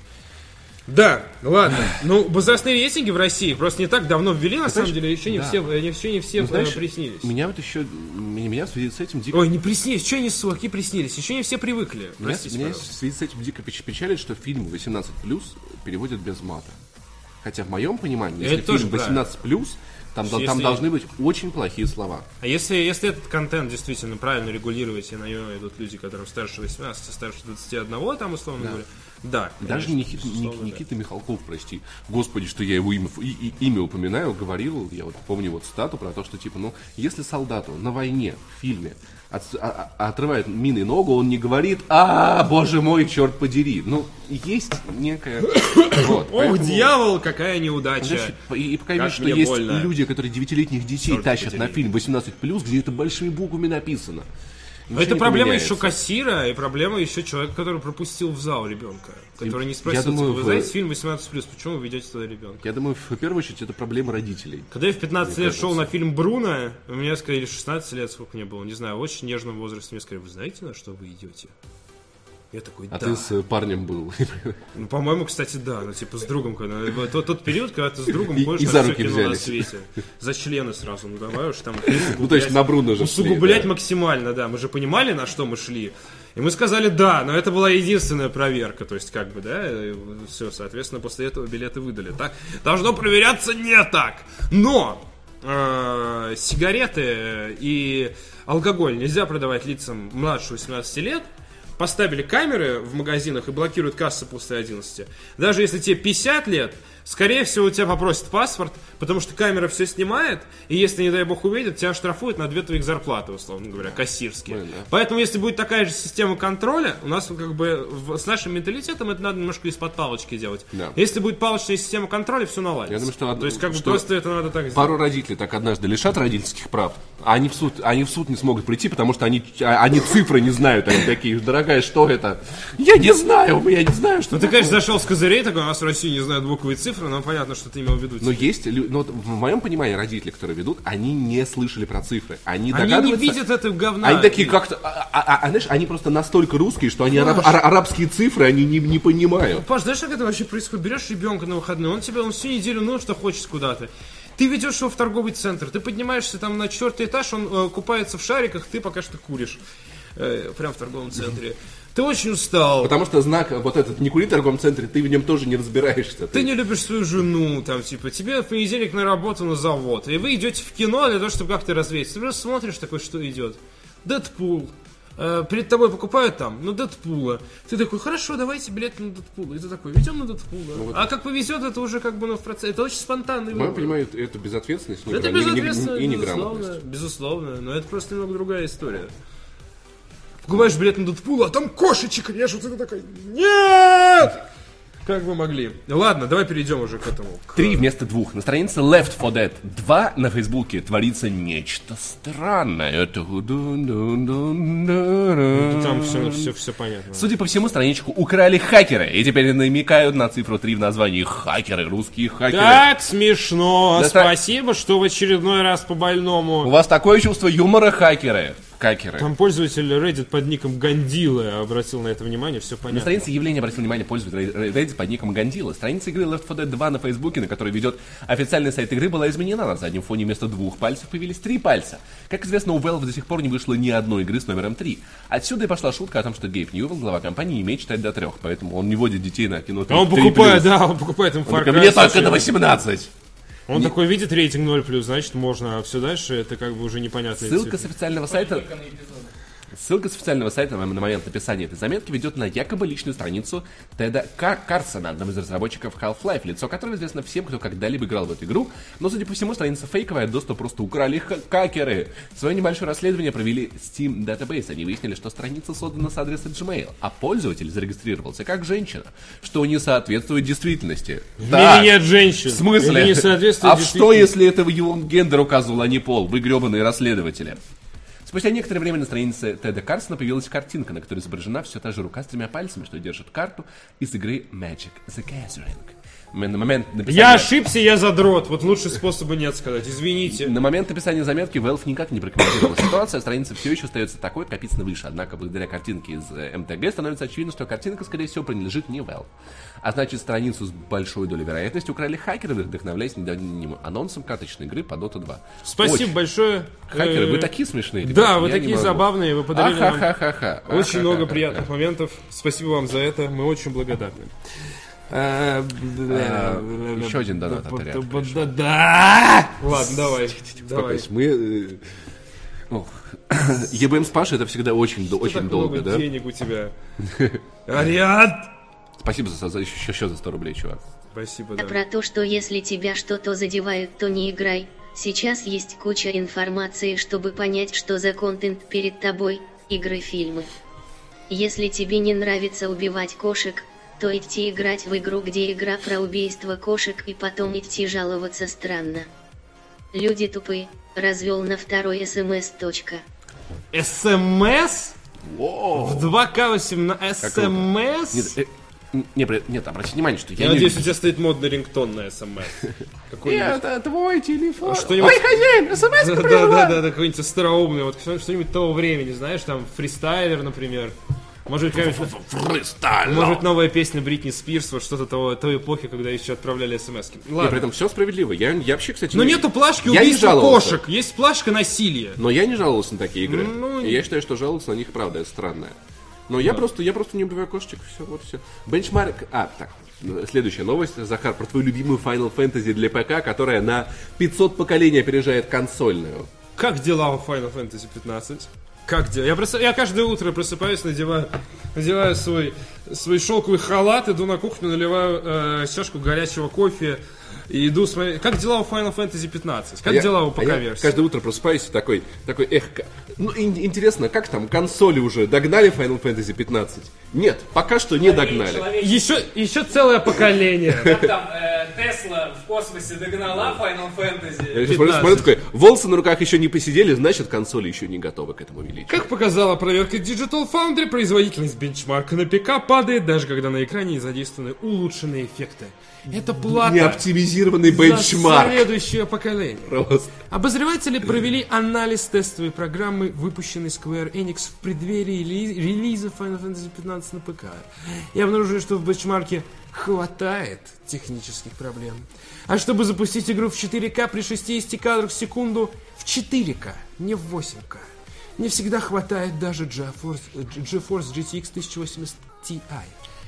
A: Да, ладно. Ну, возрастные рейтинги в России просто не так давно ввели, на самом деле, еще не
C: да.
A: все, все, не все
C: Ну, знаешь,
A: э, приснились.
C: Меня вот еще, меня, меня в связи с этим дико
A: Ой, не приснились, что они, суки, приснились? Еще не все привыкли.
C: Меня,
A: Простите,
C: меня
A: пожалуйста.
C: в связи с этим дико печ- печалит, что фильм 18 переводят без мата. Хотя в моем понимании, если
A: Это
C: фильм 18 там,
A: Если-
C: там должны быть очень плохие слова.
A: А если, если этот контент действительно правильно регулировать, и на него идут люди, которым старше 18, старше 21, там, условно говоря, да.
C: Даже
A: конечно,
C: Никита,
A: да.
C: Никита Михалков, прости, господи, что я его имя, и- и- имя упоминаю, говорил, я вот помню вот стату про то, что типа, ну, если солдату на войне, в фильме, от- а- а- отрывает миной ногу, он не говорит, а, боже мой, черт подери. Ну, есть некая... Вот,
A: Ох,
C: поэтому-
A: дьявол, какая неудача.
C: Знаешь, и, и пока
A: Как
C: видишь, что
A: мне
C: есть
A: больно.
C: люди, которые девятилетних детей
A: Черт
C: тащат
A: подери.
C: на фильм 18+, где это большими буквами написано. Ничего
A: Это проблема еще кассира, и проблема еще человека, который пропустил в зал ребенка. Который не
C: я
A: спросил,
C: думаю,
A: типа, вы
C: в-
A: знаете фильм 18+, почему вы ведете туда ребенка?
C: Я думаю, в первую очередь, это проблема родителей.
A: Когда я в 15 лет
C: кажется.
A: шел на фильм Бруно, у меня сказали 16 лет, сколько мне было, не знаю, в очень нежном возрасте, мне сказали, вы знаете, на что вы идете? Я такой,
C: А
A: да.
C: ты с э, парнем был.
A: Ну, по-моему, кстати, да, ну, типа, с другом, когда, э, тот, тот период, когда ты с другом
C: И-
A: ходишь
C: и
A: на
C: за руки
A: кино на свете. За члены сразу, ну, давай уж там
C: Ну, то есть на Бруно же шли,
A: Усугублять
C: да.
A: максимально, да, мы же понимали, на что мы шли. И мы сказали да, но это была единственная проверка, то есть как бы, да, все, соответственно, после этого билеты выдали. Так должно проверяться не так. Но э, сигареты и алкоголь нельзя продавать лицам младше 18 лет. Поставили камеры в магазинах и блокируют кассы после 11. Даже если тебе 50 лет, скорее всего, у тебя попросят паспорт, потому что камера все снимает, и если, не дай бог, увидят, тебя штрафуют на две твоих зарплаты, условно говоря, кассирские.
C: Да.
A: Поэтому, если будет такая же система контроля, у нас как бы в- с нашим менталитетом это надо немножко из-под палочки делать.
C: Да.
A: Если будет палочная система контроля, все наладится.
C: Я думаю, что
A: То есть, как бы просто это надо так сделать.
C: Пару родителей так однажды лишат родительских прав, а они в суд, они в суд не смогут прийти, потому что они, а- они цифры не знают. Они такие, дорогая, что это? Я не знаю, я не знаю, что
A: Ну, ты,
C: такое».
A: конечно, зашел с козырей, такой, у нас в России не знают буквы и цифры, но понятно, что ты имел в виду.
C: Но есть, но в моем понимании родители, которые ведут, они не слышали про цифры. Они,
A: Они не видят это говна.
C: Они такие как-то, а, а- а- а знаешь, они просто настолько русские, что они араб- ара- арабские цифры они не, не понимают.
A: Паш, знаешь, как это вообще происходит? Берешь ребенка на выходные, он тебя, он всю неделю, ну, что хочет куда-то. Ты ведешь его в торговый центр, ты поднимаешься там на четвертый этаж, он э, купается в шариках, ты пока что куришь. Э, прям в торговом центре. Ты очень устал.
C: Потому что знак вот этот не кури в торговом центре, ты в нем тоже не разбираешься.
A: Ты не любишь свою жену, там, типа, тебе в понедельник на работу, на завод, и вы идете в кино для того, чтобы как-то развеяться. Ты просто смотришь такой, что идет. Дэдпул. Э, перед тобой покупают там, ну, Дэдпула. Ты такой, хорошо, давайте билет на Дэдпула. И ты такой, ведем на Дэдпула. А как повезет, это уже как бы, ну, в процессе. Это очень спонтанный выбор.
C: понимании, это безответственность
A: Это
C: негра- не- не-
A: безответственно,
C: и
A: безусловно, безусловно, но это просто немного другая история. Покупаешь билет на Дэдпула, а там кошечек режут, и ты такой, нет! Как вы могли? Ладно, давай перейдем уже к этому. к-
C: Три вместо двух. На странице Left 4 Dead 2 на Фейсбуке творится нечто странное. Это
A: Там все, все, все понятно.
C: Судя по всему, страничку украли хакеры, и теперь намекают на цифру 3 в названии. Хакеры, русские хакеры.
A: Так смешно.
C: Да
A: Спасибо, что в очередной раз по
C: У
A: больному.
C: вас такое чувство юмора, хакеры? Хакеры.
A: Там пользователь Reddit под ником Гандила обратил на это внимание, все
C: На
A: понятно.
C: странице явления обратил внимание пользователь Reddit под ником Гандила. Страница игры Left 4 Dead 2 на Фейсбуке, на которой ведет официальный сайт игры, была изменена. На заднем фоне вместо двух пальцев появились три пальца. Как известно, у Valve до сих пор не вышло ни одной игры с номером 3. Отсюда и пошла шутка о том, что Гейб Ньюэлл, глава компании, не умеет читать до трех, поэтому он не водит детей на кино 3.
A: А он покупает, да, он покупает им Far
C: Мне
A: Cry.
C: только
A: слушай.
C: до 18.
A: Он такой видит рейтинг 0+, значит можно, а все дальше это как бы уже непонятно.
C: Ссылка с официального сайта... Ссылка с официального сайта на момент написания этой заметки ведет на якобы личную страницу Теда Кар- Карсона, одного из разработчиков Half-Life, лицо которого известно всем, кто когда-либо играл в эту игру, но, судя по всему, страница фейковая, доступ просто украли ха- хакеры. Свое небольшое расследование провели Steam Database. Они выяснили, что страница создана с адреса Gmail, а пользователь зарегистрировался как женщина, что не соответствует действительности.
A: В
C: Так.
A: мире нет женщин.
C: В смысле?
A: Не соответствует
C: а что, если это его гендер указывал, а не пол? Вы гребаные расследователи. Спустя некоторое время на странице Теда Карсона появилась картинка, на которой изображена все та же рука с тремя пальцами, что держит карту из игры Magic the Gathering. На момент написания...
A: Я ошибся, я задрот. Вот лучше способа нет сказать. Извините.
C: На момент написания заметки Valve никак не прокомментировал ситуацию, страница все еще остается такой, описано выше. Однако, благодаря картинке из э, МТГ становится очевидно, что картинка, скорее всего, принадлежит не Valve. А значит, страницу с большой долей вероятности украли хакеры, вдохновляясь недавним анонсом карточной игры по Dota 2.
A: Спасибо
C: Очень.
A: большое.
C: Хакеры,
A: Э,
C: вы такие смешные.
A: Да, вы
C: я
A: такие забавные, вы подарили нам очень много приятных моментов. Спасибо вам за это, мы очень благодарны. Э,
C: А, еще один донат от
A: Да, да. Ладно, давай. Давай.
C: Успокойся, Мы... э, ЕБМ с Пашей это всегда очень, очень долго, да?
A: денег у тебя. Ариад!
C: Спасибо за, за еще, еще за 100 рублей, чувак.
A: Спасибо,
D: А
A: да.
D: про то, что если тебя что-то задевает, то не играй. Сейчас есть куча информации, чтобы понять, что за контент перед тобой, игры, фильмы. Если тебе не нравится убивать кошек, то идти играть в игру, где игра про убийство кошек и потом идти жаловаться странно. Люди тупые, развел на второй смс. Точка.
A: СМС?
C: Воу.
A: В 2К18
C: Нет,
A: СМС?
C: э, не, нет, обратите внимание, что я,
A: Я
C: не...
A: надеюсь, у тебя стоит модный рингтон на СМС.
C: Это твой телефон. Ой, хозяин, смс
A: Да, да, да, какой-нибудь остроумный, вот что- что-нибудь того времени, знаешь, там Freestyler, например. Может,
C: Фристайл.
A: может новая песня Бритни Спирс, вот что-то того, той эпохи, когда еще отправляли смс -ки.
C: И при
A: Ладно.
C: этом все справедливо. Я, я вообще, кстати...
A: Но
C: не-
A: нету плашки
C: Я не
A: убийства
C: жаловался.
A: кошек, есть плашка насилия.
C: Но я не жаловался на такие игры.
A: Ну,
C: И я считаю, что жаловаться на них, правда, это странное. Но я просто, я просто не убиваю кошечек, все, вот все. Бенчмарк... А, так, следующая новость, Захар, про твою любимую Final Fantasy для ПК, которая на 500 поколений опережает консольную.
A: Как дела у Final Fantasy 15? Как дела? Я, просто, я каждое утро просыпаюсь, надеваю, надеваю свой, свой шелковый халат, иду на кухню, наливаю э, чашку горячего кофе и иду смотреть. Как дела у Final Fantasy 15? Как
C: А я-
A: дела у
C: а я
A: ПК-версии?
C: каждое утро просыпаюсь и такой, такой, эх, ну ин- интересно, как там консоли уже догнали Final Fantasy 15? Нет, пока что не догнали.
B: Человек-
A: Еще, еще целое поколение.
B: Как там э, Тесла в космосе догнала Final Fantasy?
C: Я сейчас смотрю,
A: 15.
C: смотрю, такой, волосы на руках еще не посидели, значит консоли еще не готовы к этому величию.
A: Как показала проверка Digital Foundry, производительность бенчмарка на ПК падает, даже когда на экране задействованы улучшенные эффекты. Это плата
C: Неоптимизированный
A: за
C: бенчмарк.
A: следующее поколение.
C: Просто.
A: Обозреватели провели анализ тестовой программы, выпущенной Square Enix в преддверии ли- релиза Final Fantasy 15 на ПК. И обнаружили, что в бенчмарке хватает технических проблем. А чтобы запустить игру в 4К при 60 кадрах в секунду, в 4К, не в 8К, не всегда хватает даже GeForce, GeForce GTX 1080 Ti.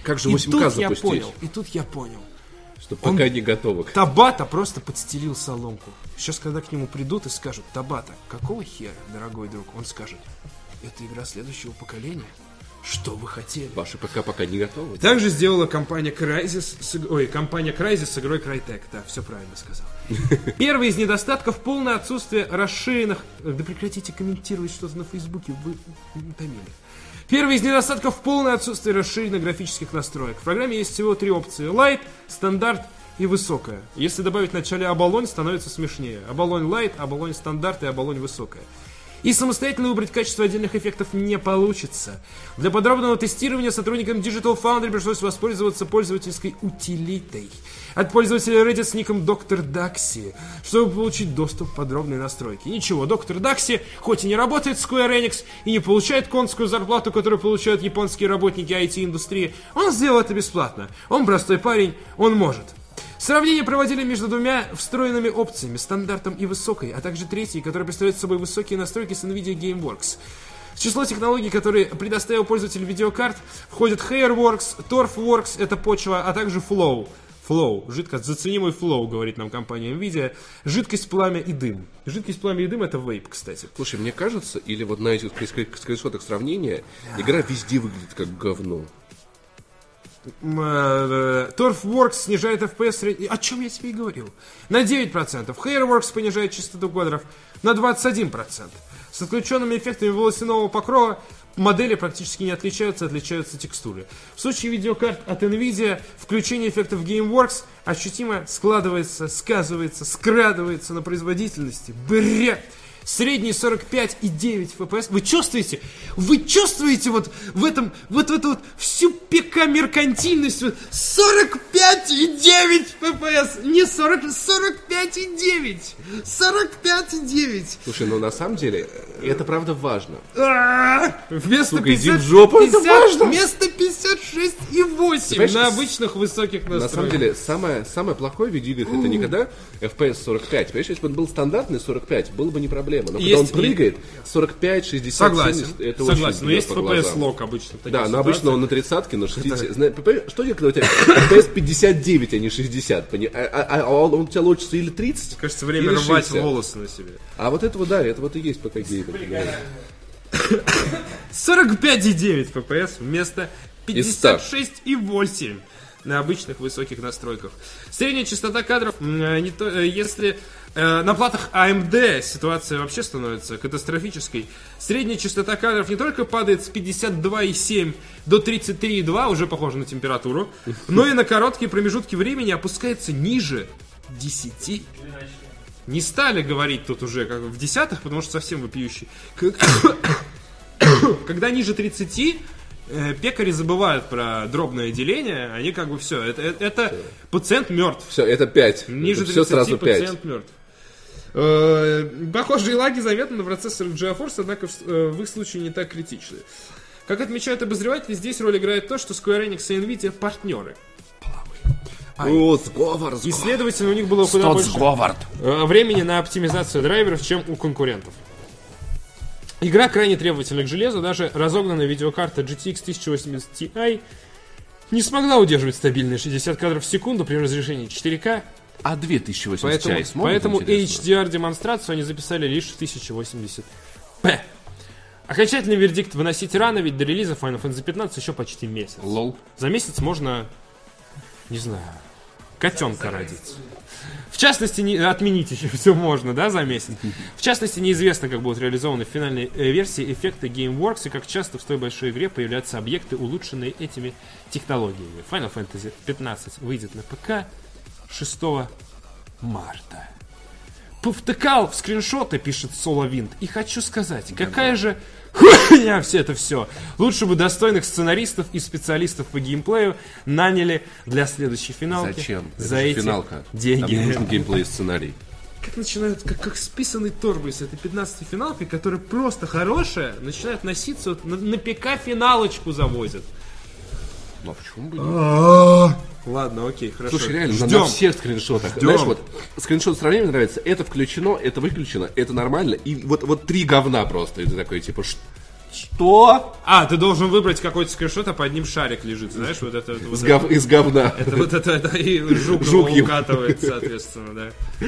C: Как же
A: И
C: 8К
A: тут я
C: запустить?
A: понял, и тут я понял.
C: Что пока не готовы.
A: Табата просто подстелил соломку. Сейчас, когда к нему придут и скажут, Табата, какого хера, дорогой друг? Он скажет, это игра следующего поколения. Что вы хотели?
C: Ваши ПК пока не готовы.
A: Также сделала компания Crysis, с, ой, компания Crysis с игрой Crytek. Да, все правильно сказал. Первый из недостатков полное отсутствие расширенных... Да прекратите комментировать что-то на Фейсбуке, вы утомили. Первый из недостатков полное отсутствие расширенных графических настроек. В программе есть всего три опции. Light, стандарт и высокая. Если добавить в начале оболонь, становится смешнее. Оболонь Light, оболонь стандарт и оболонь высокая. И самостоятельно выбрать качество отдельных эффектов не получится. Для подробного тестирования сотрудникам Digital Foundry пришлось воспользоваться пользовательской утилитой от пользователя Reddit с ником Доктор Дакси, чтобы получить доступ к подробной настройке. Ничего, Доктор Дакси, хоть и не работает в Square Enix и не получает конскую зарплату, которую получают японские работники IT-индустрии, он сделал это бесплатно. Он простой парень, он может. Сравнение проводили между двумя встроенными опциями, стандартом и высокой, а также третьей, которая представляет собой высокие настройки с NVIDIA GameWorks. В число технологий, которые предоставил пользователь видеокарт, входят Hairworks, TorfWorks, это почва, а также Flow. Flow. Жидкость, зацени мой flow, говорит нам компания Nvidia. Жидкость, пламя и дым. Жидкость, пламя и дым это вейп, кстати.
C: Слушай, мне кажется, или вот на этих скрин- скриншотах сравнения, игра везде выглядит как говно.
A: Э, TorfWorks снижает FPS. О чем я тебе и говорил. На 9%. Hairworks понижает частоту кадров на 21%. С отключенными эффектами волосяного покрова модели практически не отличаются, отличаются текстуры. В случае видеокарт от NVIDIA включение эффектов GameWorks ощутимо складывается, сказывается, скрадывается на производительности. Бред! Средний 45,9 FPS. Вы чувствуете? Вы чувствуете вот в этом, вот в эту вот всю ПК меркантильность? Вот 45,9 FPS! Не 40, 45,9! 45,9!
C: Слушай, ну на самом деле, это правда важно.
A: А, Вместо
C: Сука, иди
A: 50,
C: в жопу, это
A: 50
C: важно.
A: Вместо 56,8
C: понимаешь,
A: на обычных высоких настройках.
C: На самом деле, самое, самое плохое в видеоиграх это не когда FPS 45. Понимаешь, если бы он был стандартный 45, было бы не проблема. Но когда
A: Есть
C: он
A: и-
C: прыгает, 45, 60,
A: Согласен,
C: 70, это
A: согласен.
C: очень
A: Но есть FPS лог обычно.
C: Да, но обычно он на тридцатке, на 60. Зна- понимаешь, Что делать, когда у тебя FPS 59, а не 60? пони- А, а- а он, он у тебя лучится или 30?
A: Кажется, время
C: или
A: рвать
C: 60.
A: волосы на себе.
C: А вот это вот, да, это вот и есть пока геймер.
A: 45,9 FPS вместо
C: Из 100.
A: 56,8 на обычных высоких настройках. Средняя частота кадров, э, не то, э, если на платах AMD ситуация вообще становится катастрофической. Средняя частота кадров не только падает с 52,7 до 33,2, уже похоже на температуру, но и на короткие промежутки времени опускается ниже 10. Не стали говорить тут уже как в десятых, потому что совсем вопиющий. Когда ниже 30, э, пекари забывают про дробное деление, они как бы все, это, это, это пациент мертв.
C: Все, это 5.
A: Ниже
C: все
A: 30
C: сразу 5.
A: пациент мертв. Э, Похожие лаги заметны на процессорах GeForce, однако в, э, в их случае не так критичны. Как отмечают обозреватели, здесь роль играет то, что Square Enix и Nvidia партнеры.
C: О, сговор,
A: И, следовательно, у них было куда больше э, времени на оптимизацию драйверов, чем у конкурентов. Игра крайне требовательна к железу, даже разогнанная видеокарта GTX 1080 Ti не смогла удерживать стабильные 60 кадров в секунду при разрешении 4К,
C: А 2080
A: поэтому,
C: Ti смогут,
A: поэтому? HDR-демонстрацию они записали лишь в 1080p. Окончательный вердикт выносить рано, ведь до релиза Final Fantasy 15 еще почти месяц.
C: Лол.
A: За месяц можно, не знаю, котенка родить. В частности, не, отменить еще все можно, да, за месяц. В частности, неизвестно, как будут реализованы в финальной э, версии эффекты GameWorks и как часто в той большой игре появляются объекты, улучшенные этими технологиями. Final Fantasy 15 выйдет на ПК 6 марта. Повтыкал в скриншоты, пишет Соловинт, и хочу сказать, какая же хуйня все это все. Лучше бы достойных сценаристов и специалистов по геймплею наняли для следующей финалки.
C: Зачем? Это
A: За эти
C: финалка. Там не
A: деньги.
C: нужен геймплей и сценарий.
A: Как начинают, как, как списанный торбой с этой 15 финалкой, которая просто хорошая, начинает носиться, вот на, на ПК финалочку завозят.
C: Ну а почему бы нет?
A: Ладно, окей, хорошо.
C: Слушай, реально, на,
A: Ждем.
C: на всех скриншотах. Знаешь, вот скриншот сравнения мне нравится. Это включено, это выключено, это нормально. И вот, вот три говна просто. И ты такой, типа, «Ш- что?
A: А, ты должен выбрать какой-то скриншот, а под ним шарик лежит, знаешь, вот это. вот
C: Из,
A: это.
C: гов- из говна.
A: Это вот это, это и жук,
C: Жук
A: его укатывает, соответственно, да.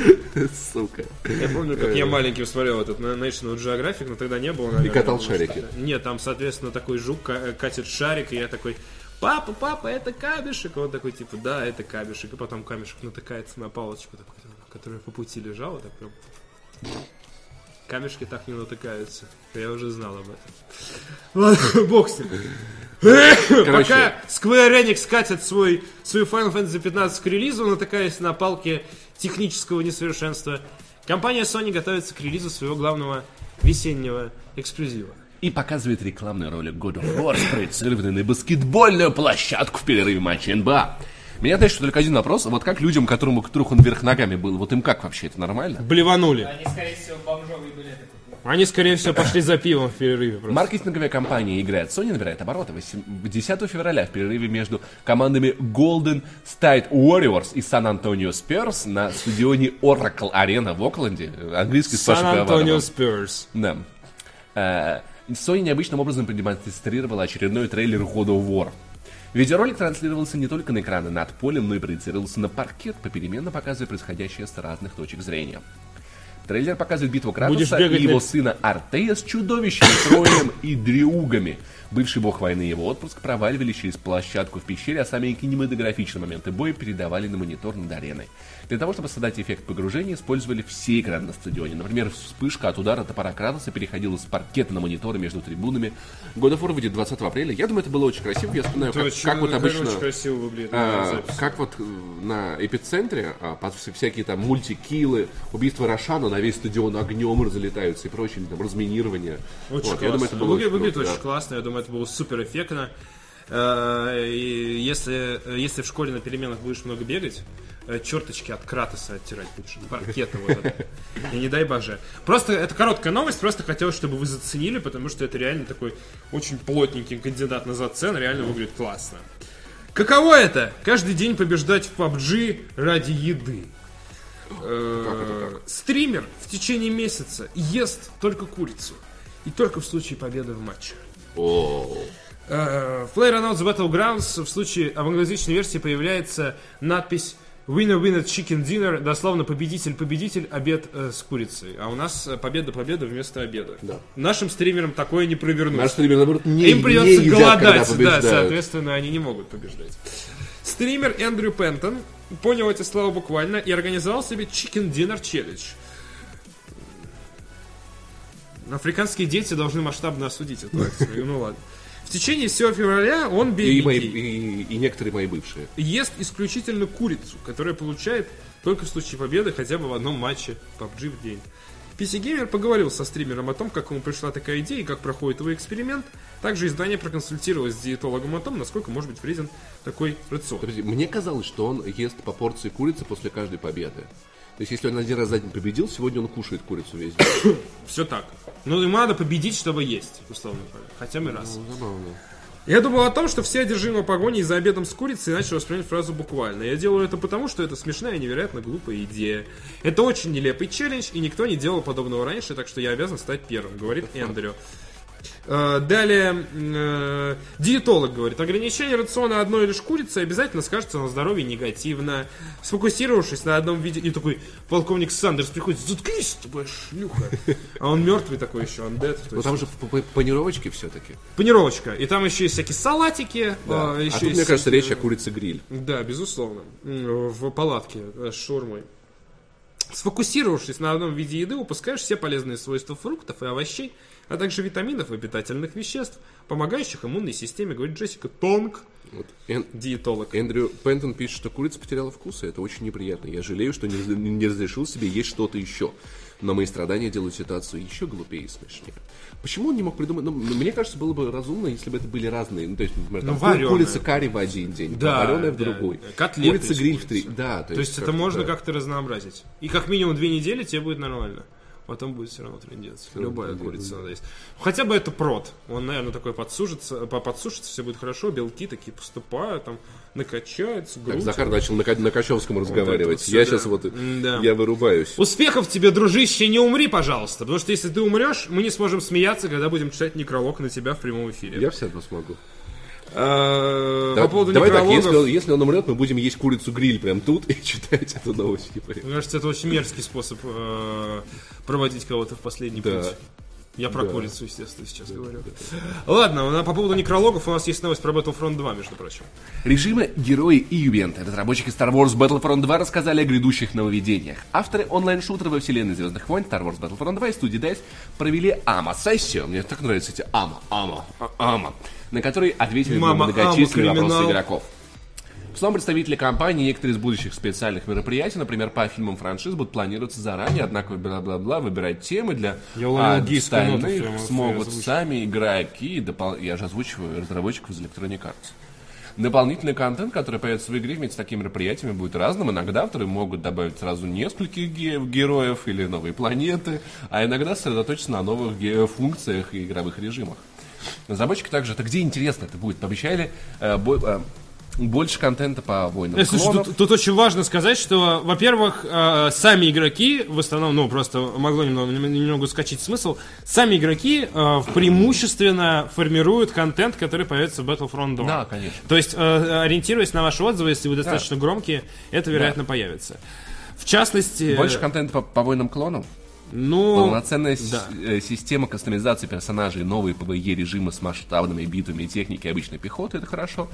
C: Сука.
A: Я помню, как я маленький смотрел этот National Geographic, но тогда не было, наверное.
C: катал
A: потому что-
C: шарики.
A: Нет, там, соответственно, такой жук ка- катит шарик, и я такой, папа, папа, это камешек. И он такой, типа, да, это камешек. И потом камешек натыкается на палочку, такой, которая по пути лежала, так прям... Камешки так не натыкаются. Я уже знал об этом. Ладно, бог с ним. Пока Square Enix катит свой, свою Final Fantasy 15 к релизу, натыкаясь на палки технического несовершенства, компания Sony готовится к релизу своего главного весеннего эксклюзива.
C: И показывает рекламный ролик God of War, спроецированный на баскетбольную площадку в перерыве матча НБА. Меня, знаешь, только один вопрос. Вот как людям, которым, у которых он вверх ногами был, вот им как вообще, это нормально?
A: Блеванули.
B: Они, скорее всего, бомжовые билеты купили.
A: Они, скорее всего, пошли за пивом в перерыве просто.
C: Маркетинговая компания играет. Sony набирает обороты. Восем- 10 февраля в перерыве между командами Golden State Warriors и San Antonio Spurs на стадионе Oracle Arena в Окленде. Английский
A: Сан-Антонио
C: Пивоваровым.
A: Спирс.
C: Да. Sony необычным образом продемонстрировала очередной трейлер God of War. Видеоролик транслировался не только на экраны над полем, но и проецировался на паркет, попеременно показывая происходящее с разных точек зрения. Трейлер показывает битву Кратоса и его
A: на-
C: сына Артея с чудовищем Троем и Дриугами. Бывший бог войны и его отпуск проваливались через площадку в пещере, а сами кинематографичные моменты боя передавали на монитор над ареной. Для того, чтобы создать эффект погружения, использовали все экраны на стадионе. Например, вспышка от удара топора Кратоса переходила с паркета на мониторы между трибунами. God of War выйдет 20 апреля. Я думаю, это было очень красиво. Я вспоминаю,
A: Это
C: как,
A: очень-
C: как вот обычно...
A: очень красиво выглядит
C: А, как вот э, на эпицентре а, всякие там мультикилы, убийства Рошана на весь стадион огнем разлетаются и прочее, там разминирование.
A: Очень
C: Вот,
A: классно.
C: я думаю, это было
A: выглядит,
C: очень
A: выглядит очень классно. Я думаю, это было супер эффектно. Э, и если, если в школе на переменах будешь много бегать, э, черточки от Кратоса оттирать будешь, от паркета вот это. И не дай боже. Просто, это короткая новость, просто хотелось, чтобы вы заценили, потому что это реально такой очень плотненький кандидат на зацен, реально выглядит классно. Каково это? Каждый день побеждать в PUBG ради еды. Э, Стример в течение месяца ест только курицу. И только в случае победы в матче.
C: О,
A: Э, В PlayerUnknown's Battlegrounds в случае в англоязычной версии появляется надпись Winner Winner Chicken Dinner, дословно победитель-победитель, обед э, с курицей. А у нас э, победа-победа вместо обеда.
C: Да.
A: Нашим стримерам такое не провернуть.
C: Наш стример, наоборот, не,
A: Им придется
C: не едят,
A: голодать, да, соответственно, они не могут побеждать. Стример Эндрю Пентон понял эти слова буквально и организовал себе Chicken Dinner Challenge. Африканские дети должны масштабно осудить эту акцию. Ну ладно. В течение всего февраля он
C: И, мои,
A: бедненький
C: и, и некоторые мои бывшие.
A: ест исключительно курицу, которая получает только в случае победы хотя бы в одном матче PUBG в день. PC Gamer поговорил со стримером о том, как ему пришла такая идея и как проходит его эксперимент. Также издание проконсультировалось с диетологом о том, насколько может быть вреден такой рацион.
C: Подожди, мне казалось, что он ест по порции курицы после каждой победы. То есть, если он один раз за день победил, сегодня он кушает курицу весь день.
A: Все так. Ну, ему надо победить, чтобы есть, условно говоря. Хотя бы раз.
C: Ну, забавно.
A: Я думал о том, что все одержимы погоней за обедом с курицей и начал воспринимать фразу буквально. Я делаю это потому, что это смешная и невероятно глупая идея. Это очень нелепый челлендж, и никто не делал подобного раньше, так что я обязан стать первым, говорит Эндрю. Э, Далее, э, диетолог говорит, ограничение рациона одной лишь курицы обязательно скажется на здоровье негативно. Сфокусировавшись на одном виде, и такой полковник Сандерс приходит, заткнись, будешь шлюха. А он мертвый такой еще, он то
C: Ну там же панировочки все-таки.
A: Панировочка. И там еще есть всякие салатики.
C: Да.
A: а,
C: А,
A: еще
C: тут,
A: есть
C: мне кажется, речь о курице гриль.
A: Да, безусловно. В палатке э, с шаурмой. Сфокусировавшись на одном виде еды, упускаешь все полезные свойства фруктов и овощей, а также витаминов и питательных веществ, помогающих иммунной системе, говорит Джессика Тонг,
C: Вот. Эн-
A: диетолог.
C: Эндрю Пентон пишет, что курица потеряла вкус, и это очень неприятно. Я жалею, что не, не разрешил себе есть что-то еще. Но мои страдания делают ситуацию еще глупее и смешнее. Почему он не мог придумать? Ну, мне кажется, было бы разумно, если бы это были разные. Ну, то есть, например, там,
A: Ну,
C: курица карри в один день,
A: Да,
C: вареная в
A: да,
C: другой.
A: Котлеты
C: курица гриль в три. Да, то,
A: То есть это
C: как-то,
A: можно
C: да.
A: как-то разнообразить. И как минимум две недели тебе будет нормально. Потом будет все равно трендец. Любая
C: трендец,
A: курица надо есть. Хотя бы это прот. Он, наверное, такой подсушится, по- подсушится, все будет хорошо, белки такие поступают, там, накачаются,
C: Так,
A: грудь.
C: Захар начал на, на Качевском разговаривать.
A: вот
C: я
A: сюда.
C: сейчас вот,
A: М-да.
C: я вырубаюсь.
A: Успехов тебе, дружище, не умри, пожалуйста. Потому что если ты умрешь, мы не сможем смеяться, когда будем читать некролог на тебя в прямом эфире.
C: Я все равно смогу.
A: Э,
C: Да-
A: По поводу
C: давай так, если, он- если он умрет, мы будем есть курицу гриль прям тут и читать эту новость. типа.
A: Мне кажется, это очень мерзкий способ э, проводить кого-то в последний
C: Да.
A: путь. Я про
C: Да.
A: курицу, естественно, сейчас говорю. Ладно, ну, а по поводу некрологов у нас есть новость про Battlefront 2, между прочим.
C: Режимы, герои и ювенты. Разработчики Star Wars Battlefront 2 рассказали о грядущих нововведениях. Авторы онлайн-шутера во вселенной Звездных войн Star Wars Battlefront 2 и студии DICE провели АМА-сессию. Мне так нравятся эти АМА, АМА, а- АМА, на которой ответили
A: Мама,
C: многочисленные
A: Ама,
C: вопросы игроков. По словам представителей компании, некоторые из будущих специальных мероприятий, например, по фильмам франшиз, будут планироваться заранее, однако бла-бла-бла, выбирать темы для
A: Я
C: а,
A: в
C: остальных
A: в
C: смогут сами игроки, допол- я же озвучиваю разработчиков из Electronic Arts. Дополнительный контент, который появится в игре вместе с такими мероприятиями, будет разным. Иногда авторы могут добавить сразу нескольких ге- героев или новые планеты, а иногда сосредоточиться на новых ге- функциях и игровых режимах. Разработчики также, это где интересно это будет, пообещали э, бо- э, Больше контента по войнам
A: Э, Слушай, тут, тут очень важно сказать, что, во-первых, э, сами игроки, в основном, ну, просто могло немного, немного скачать смысл, сами игроки э, преимущественно формируют контент, который появится в Battlefront 2.
C: Да, конечно.
A: То есть, э, ориентируясь на ваши отзывы, если вы достаточно громкие, это, вероятно, появится. В частности...
C: Больше контента по, по войнам клонов.
A: Ну...
C: Полноценная
A: да.
C: э, система кастомизации персонажей, новые PvE режимы с масштабными битвами и техникой обычной пехоты, это хорошо.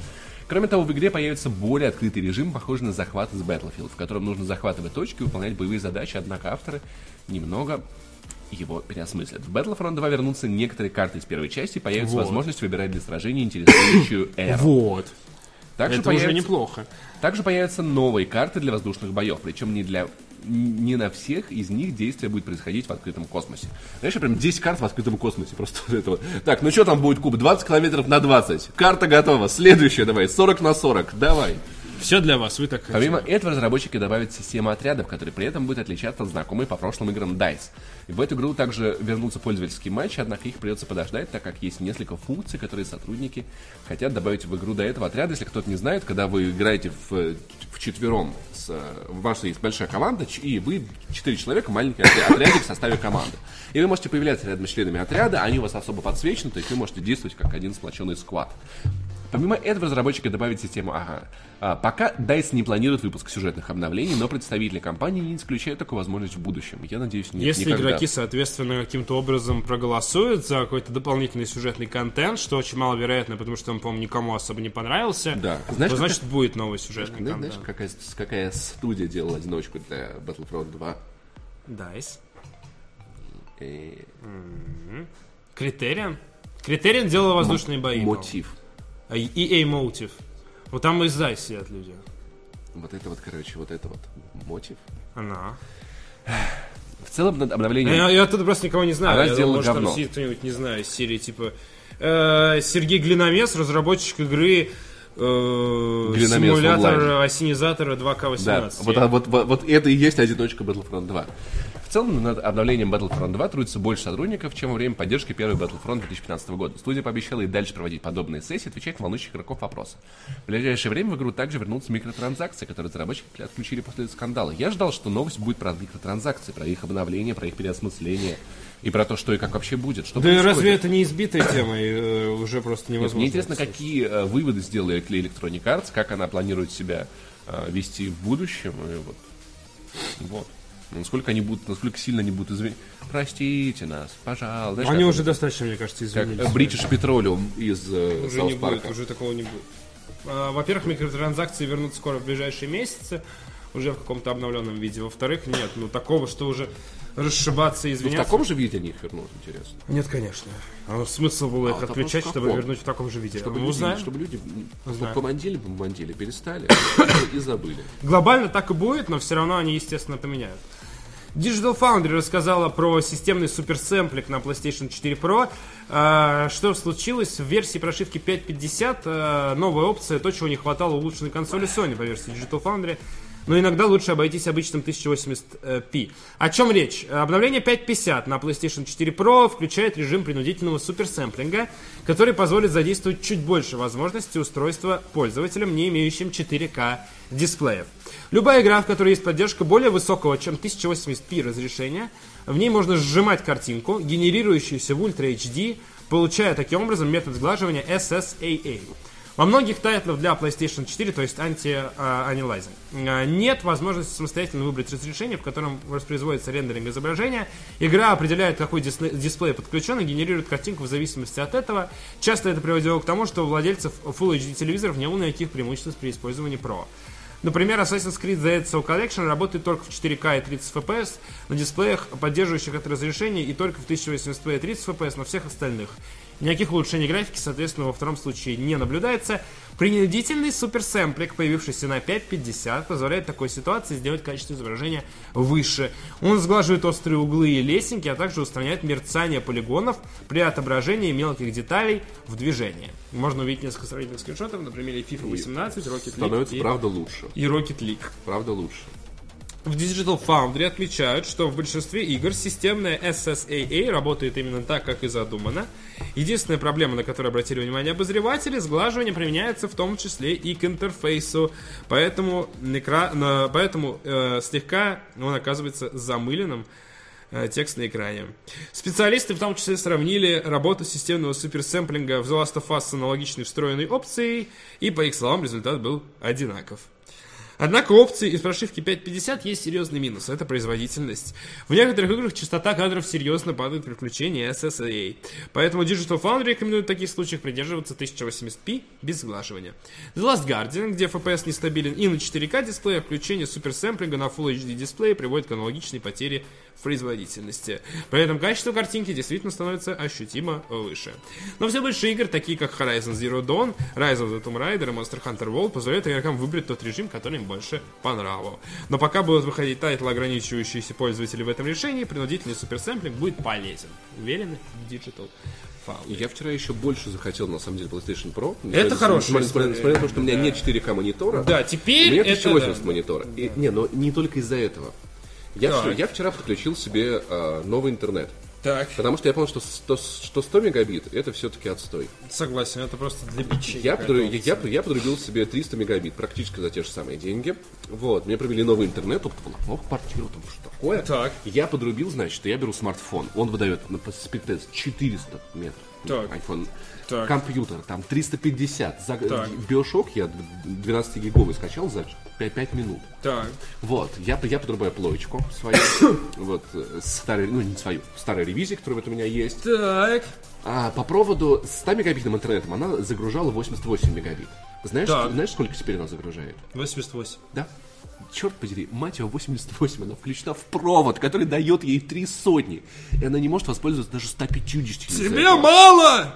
C: Кроме того, в игре появится более открытый режим, похожий на захват из Battlefield, в котором нужно захватывать точки и выполнять боевые задачи, однако авторы немного его переосмыслят. В Battlefront 2 вернутся некоторые карты из первой части, появится
A: Вот.
C: возможность выбирать для сражений интересующую эру.
A: Вот.
C: Также
A: это уже
C: появится-
A: неплохо.
C: также появятся новые карты для воздушных боев, причем не для не на всех из них действие будет происходить в открытом космосе. Знаешь, прям 10 карт в открытом космосе. Просто вот это вот. Так, ну что там будет куб? 20 километров на 20. Карта готова. Следующая давай. 40 на 40. Давай.
A: Все для вас, вы так хотите.
C: Помимо этого, разработчики добавят систему отрядов, которые при этом будет отличаться от знакомой по прошлым играм DICE. И в эту игру также вернутся пользовательские матчи, однако их придется подождать, так как есть несколько функций, которые сотрудники хотят добавить в игру до этого отряда. Если кто-то не знает, когда вы играете в, в четвером, с, у вас есть большая команда, и вы четыре человека, маленький отря- отрядик в составе команды. И вы можете появляться рядом с членами отряда, они у вас особо подсвечены, то есть вы можете действовать как один сплоченный сквад. Помимо этого, разработчики добавят систему «Ага». А, пока DICE не планирует выпуск сюжетных обновлений, но представители компании не исключают такую возможность в будущем. Я надеюсь, нет,
A: Если
C: никогда.
A: игроки, соответственно, каким-то образом проголосуют за какой-то дополнительный сюжетный контент, что очень маловероятно, потому что он, по-моему, никому особо не понравился,
C: Да.
A: то,
C: Знаешь,
A: значит, будет новый сюжетный
C: Знаешь, знаешь,
A: контент.
C: какая, какая студия делала одиночку для Battlefront 2?
A: DICE.
C: Э,
A: Criterion? Criterion делал воздушные бои. Motive. А EA Motive. Вот там из DICE сидят люди.
C: Вот это вот, короче, вот это вот Motive.
A: Она.
C: В целом, над обновлением...
A: Я, я оттуда просто никого не знаю.
C: Она
A: я
C: сделала
A: может,
C: говно.
A: там сидит кто-нибудь, не знаю, из серии типа... э, Сергей Глиномес, разработчик игры э,
C: Глиномес
A: симулятор
C: онлайн.
A: осенизатора 2К18.
C: Да, вот, а вот, вот, вот это и есть одиночка Battlefront 2. В целом, над обновлением Battlefront 2 трудится больше сотрудников, чем во время поддержки первой Battlefront 2015 года. Студия пообещала и дальше проводить подобные сессии, отвечать на волнующих игроков вопросы. В ближайшее время в игру также вернутся микротранзакции, которые разработчики отключили после скандала. Я ждал, что новость будет про микротранзакции, про их обновление, про их переосмысление и про то, что и как вообще будет. Что
A: Да
C: происходит.
A: разве это не избитая тема? и, э, уже просто невозможно.
C: Мне интересно, какие э, выводы сделала Electronic Arts, как она планирует себя э, вести в будущем. И вот. вот. Насколько они будут, насколько сильно они будут извиняться. Простите нас, пожалуйста. Знаешь,
A: Они
C: как,
A: уже достаточно, мне кажется,
C: как
A: извинились.
C: э, British Petroleum из э,
A: Уже не будет, уже такого не будет. А, Во-первых, микротранзакции вернутся скоро в ближайшие месяцы, уже в каком-то обновленном виде. Во-вторых, нет, ну такого, что уже расшибаться и
C: Ну, в
A: извиняться.
C: таком же виде они их вернут, интересно.
A: Нет, конечно. А смысл было их
C: А вопрос
A: отключать, чтобы
C: каком?
A: вернуть в таком же виде.
C: Чтобы
A: Мы
C: люди,
A: узнаем.
C: чтобы люди
A: Узнаем.
C: помандили, помандили, перестали и забыли.
A: Глобально так и будет, но все равно они, естественно, поменяют. Digital Foundry рассказала про системный суперсэмплик на PlayStation 4 Pro. А, Что случилось? В версии прошивки 5.50 а, новая опция, то, чего не хватало улучшенной консоли Sony по версии Digital Foundry. Но иногда лучше обойтись обычным 1080p. О чем речь? Обновление 5.50 на PlayStation 4 Pro включает режим принудительного суперсэмплинга, который позволит задействовать чуть больше возможностей устройства пользователям, не имеющим 4К дисплеев. Любая игра, в которой есть поддержка более высокого, чем 1080p разрешения, в ней можно сжимать картинку, генерирующуюся в Ultra HD, получая таким образом метод сглаживания SSAA. Во многих тайтлах для PlayStation 4, то есть анти-анилайзинг, нет возможности самостоятельно выбрать разрешение, в котором воспроизводится рендеринг изображения. Игра определяет, какой дисплей подключен и генерирует картинку в зависимости от этого. Часто это приводило к тому, что у владельцев Full HD телевизоров не было никаких преимуществ при использовании Pro. Например, Assassin's Creed The Ezio Collection работает только в 4К и 30 FPS на дисплеях, поддерживающих это разрешение, и только в 1080p и 30 FPS на всех остальных. Никаких улучшений графики, соответственно, во втором случае не наблюдается. Принудительный суперсэмплик, появившийся на 5.50, позволяет такой ситуации сделать качество изображения выше. Он сглаживает острые углы и лесенки, а также устраняет мерцание полигонов при отображении мелких деталей в движении. Можно увидеть несколько сравнительных скриншотов на примере FIFA 18, Rocket League
C: Становится,
A: и,
C: правда, лучше.
A: и Rocket League.
C: Правда, лучше.
A: В Digital Foundry отмечают, что в большинстве игр системная SSAA работает именно так, как и задумано. Единственная проблема, на которую обратили внимание обозреватели, сглаживание применяется в том числе и к интерфейсу, поэтому, на- поэтому э, слегка он оказывается замыленным э, текст на экране. Специалисты в том числе сравнили работу системного суперсэмплинга в The Last of Us с аналогичной встроенной опцией, и по их словам результат был одинаков. Однако опции из прошивки 5.50 есть серьезный минус – это производительность. В некоторых играх частота кадров серьезно падает при включении SSAA. Поэтому Digital Foundry рекомендует в таких случаях придерживаться 1080p без сглаживания. The Last Guardian, где FPS нестабилен и на 4К дисплее, включение суперсэмплинга на Full HD дисплее приводит к аналогичной потере в производительности. При этом качество картинки действительно становится ощутимо выше. Но все больше игр, такие как Horizon Zero Dawn, Rise of the Tomb Raider и Monster Hunter World, позволяют игрокам выбрать тот режим, который им больше по нраву. Но пока будут выходить тайтлы, ограничивающиеся пользователей в этом решении, принудительный суперсэмплинг будет полезен. Уверены? Digital.
C: Я вчера еще больше захотел, на самом деле, PlayStation Pro.
A: Это хорошая
C: Несмотря на то, что у меня нет 4К монитора.
A: Да,
C: У
A: теперь
C: меня
A: это...
C: 1080
A: да.
C: монитора. И- не, но не только из-за этого. Я, вчера, я вчера подключил себе а, новый интернет.
A: Так,
C: Потому что я понял, что 100, что 100 мегабит это все-таки отстой.
A: согласен, это просто для бичей.
C: Я, подру- я, я, я подрубил себе 300 мегабит, практически за те же самые деньги. Вот, мне провели новый интернет, тут была квартиру, там что такое.
A: Так.
C: Я подрубил, значит, я беру смартфон. Он выдает на спидтест 400 метров.
A: Так.
C: iPhone.
A: Так.
C: Компьютер, там 350. За. Биошок я 12-гиговый скачал за 5, минут.
A: Так,
C: Вот, я, я подрубаю плоечку свою, вот, э, с старой, ну, не свою, старой ревизии, которая вот у меня есть.
A: так,
C: А по проводу с 100 мегабитным интернетом она загружала 88 мегабит. Знаешь,
A: Так.
C: знаешь, сколько теперь она загружает?
A: 88.
C: Да? Черт подери, мать его, 88, она включена в провод, который дает ей три сотни. И она не может воспользоваться даже 150. из-за
A: Тебе мало!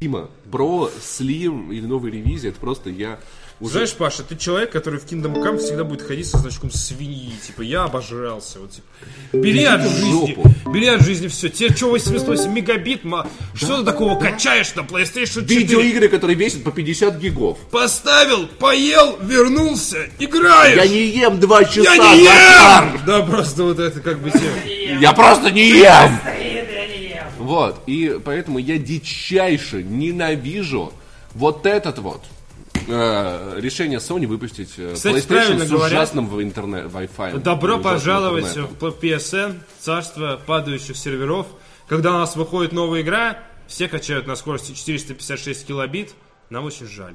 C: Дима, Бро, Слим или новая ревизия, это просто я уже...
A: Знаешь, Паша, ты человек, который в Kingdom Come всегда будет ходить со значком свиньи. Типа, я обожрался. Вот, типа. Бери от жизни.
C: жопу.
A: Бери от жизни все. Тебе что, 88 мегабит? ма- Что ты такого качаешь на PlayStation 4?
C: Видеоигры, которые весят по 50 гигов.
A: Поставил, поел, вернулся, играешь.
C: Я не ем два часа,
A: Я не ем! Да, просто вот это как бы тебе.
C: Я просто не ем! Вот, и поэтому я дичайше ненавижу вот этот вот э, решение Sony выпустить э,
A: Кстати,
C: PlayStation с ужасным в интернет, Wi-Fi.
A: Добро пожаловать
C: интернетом.
A: в PSN, царство падающих серверов. Когда у нас выходит новая игра, все качают на скорости 456 килобит. Нам очень жаль.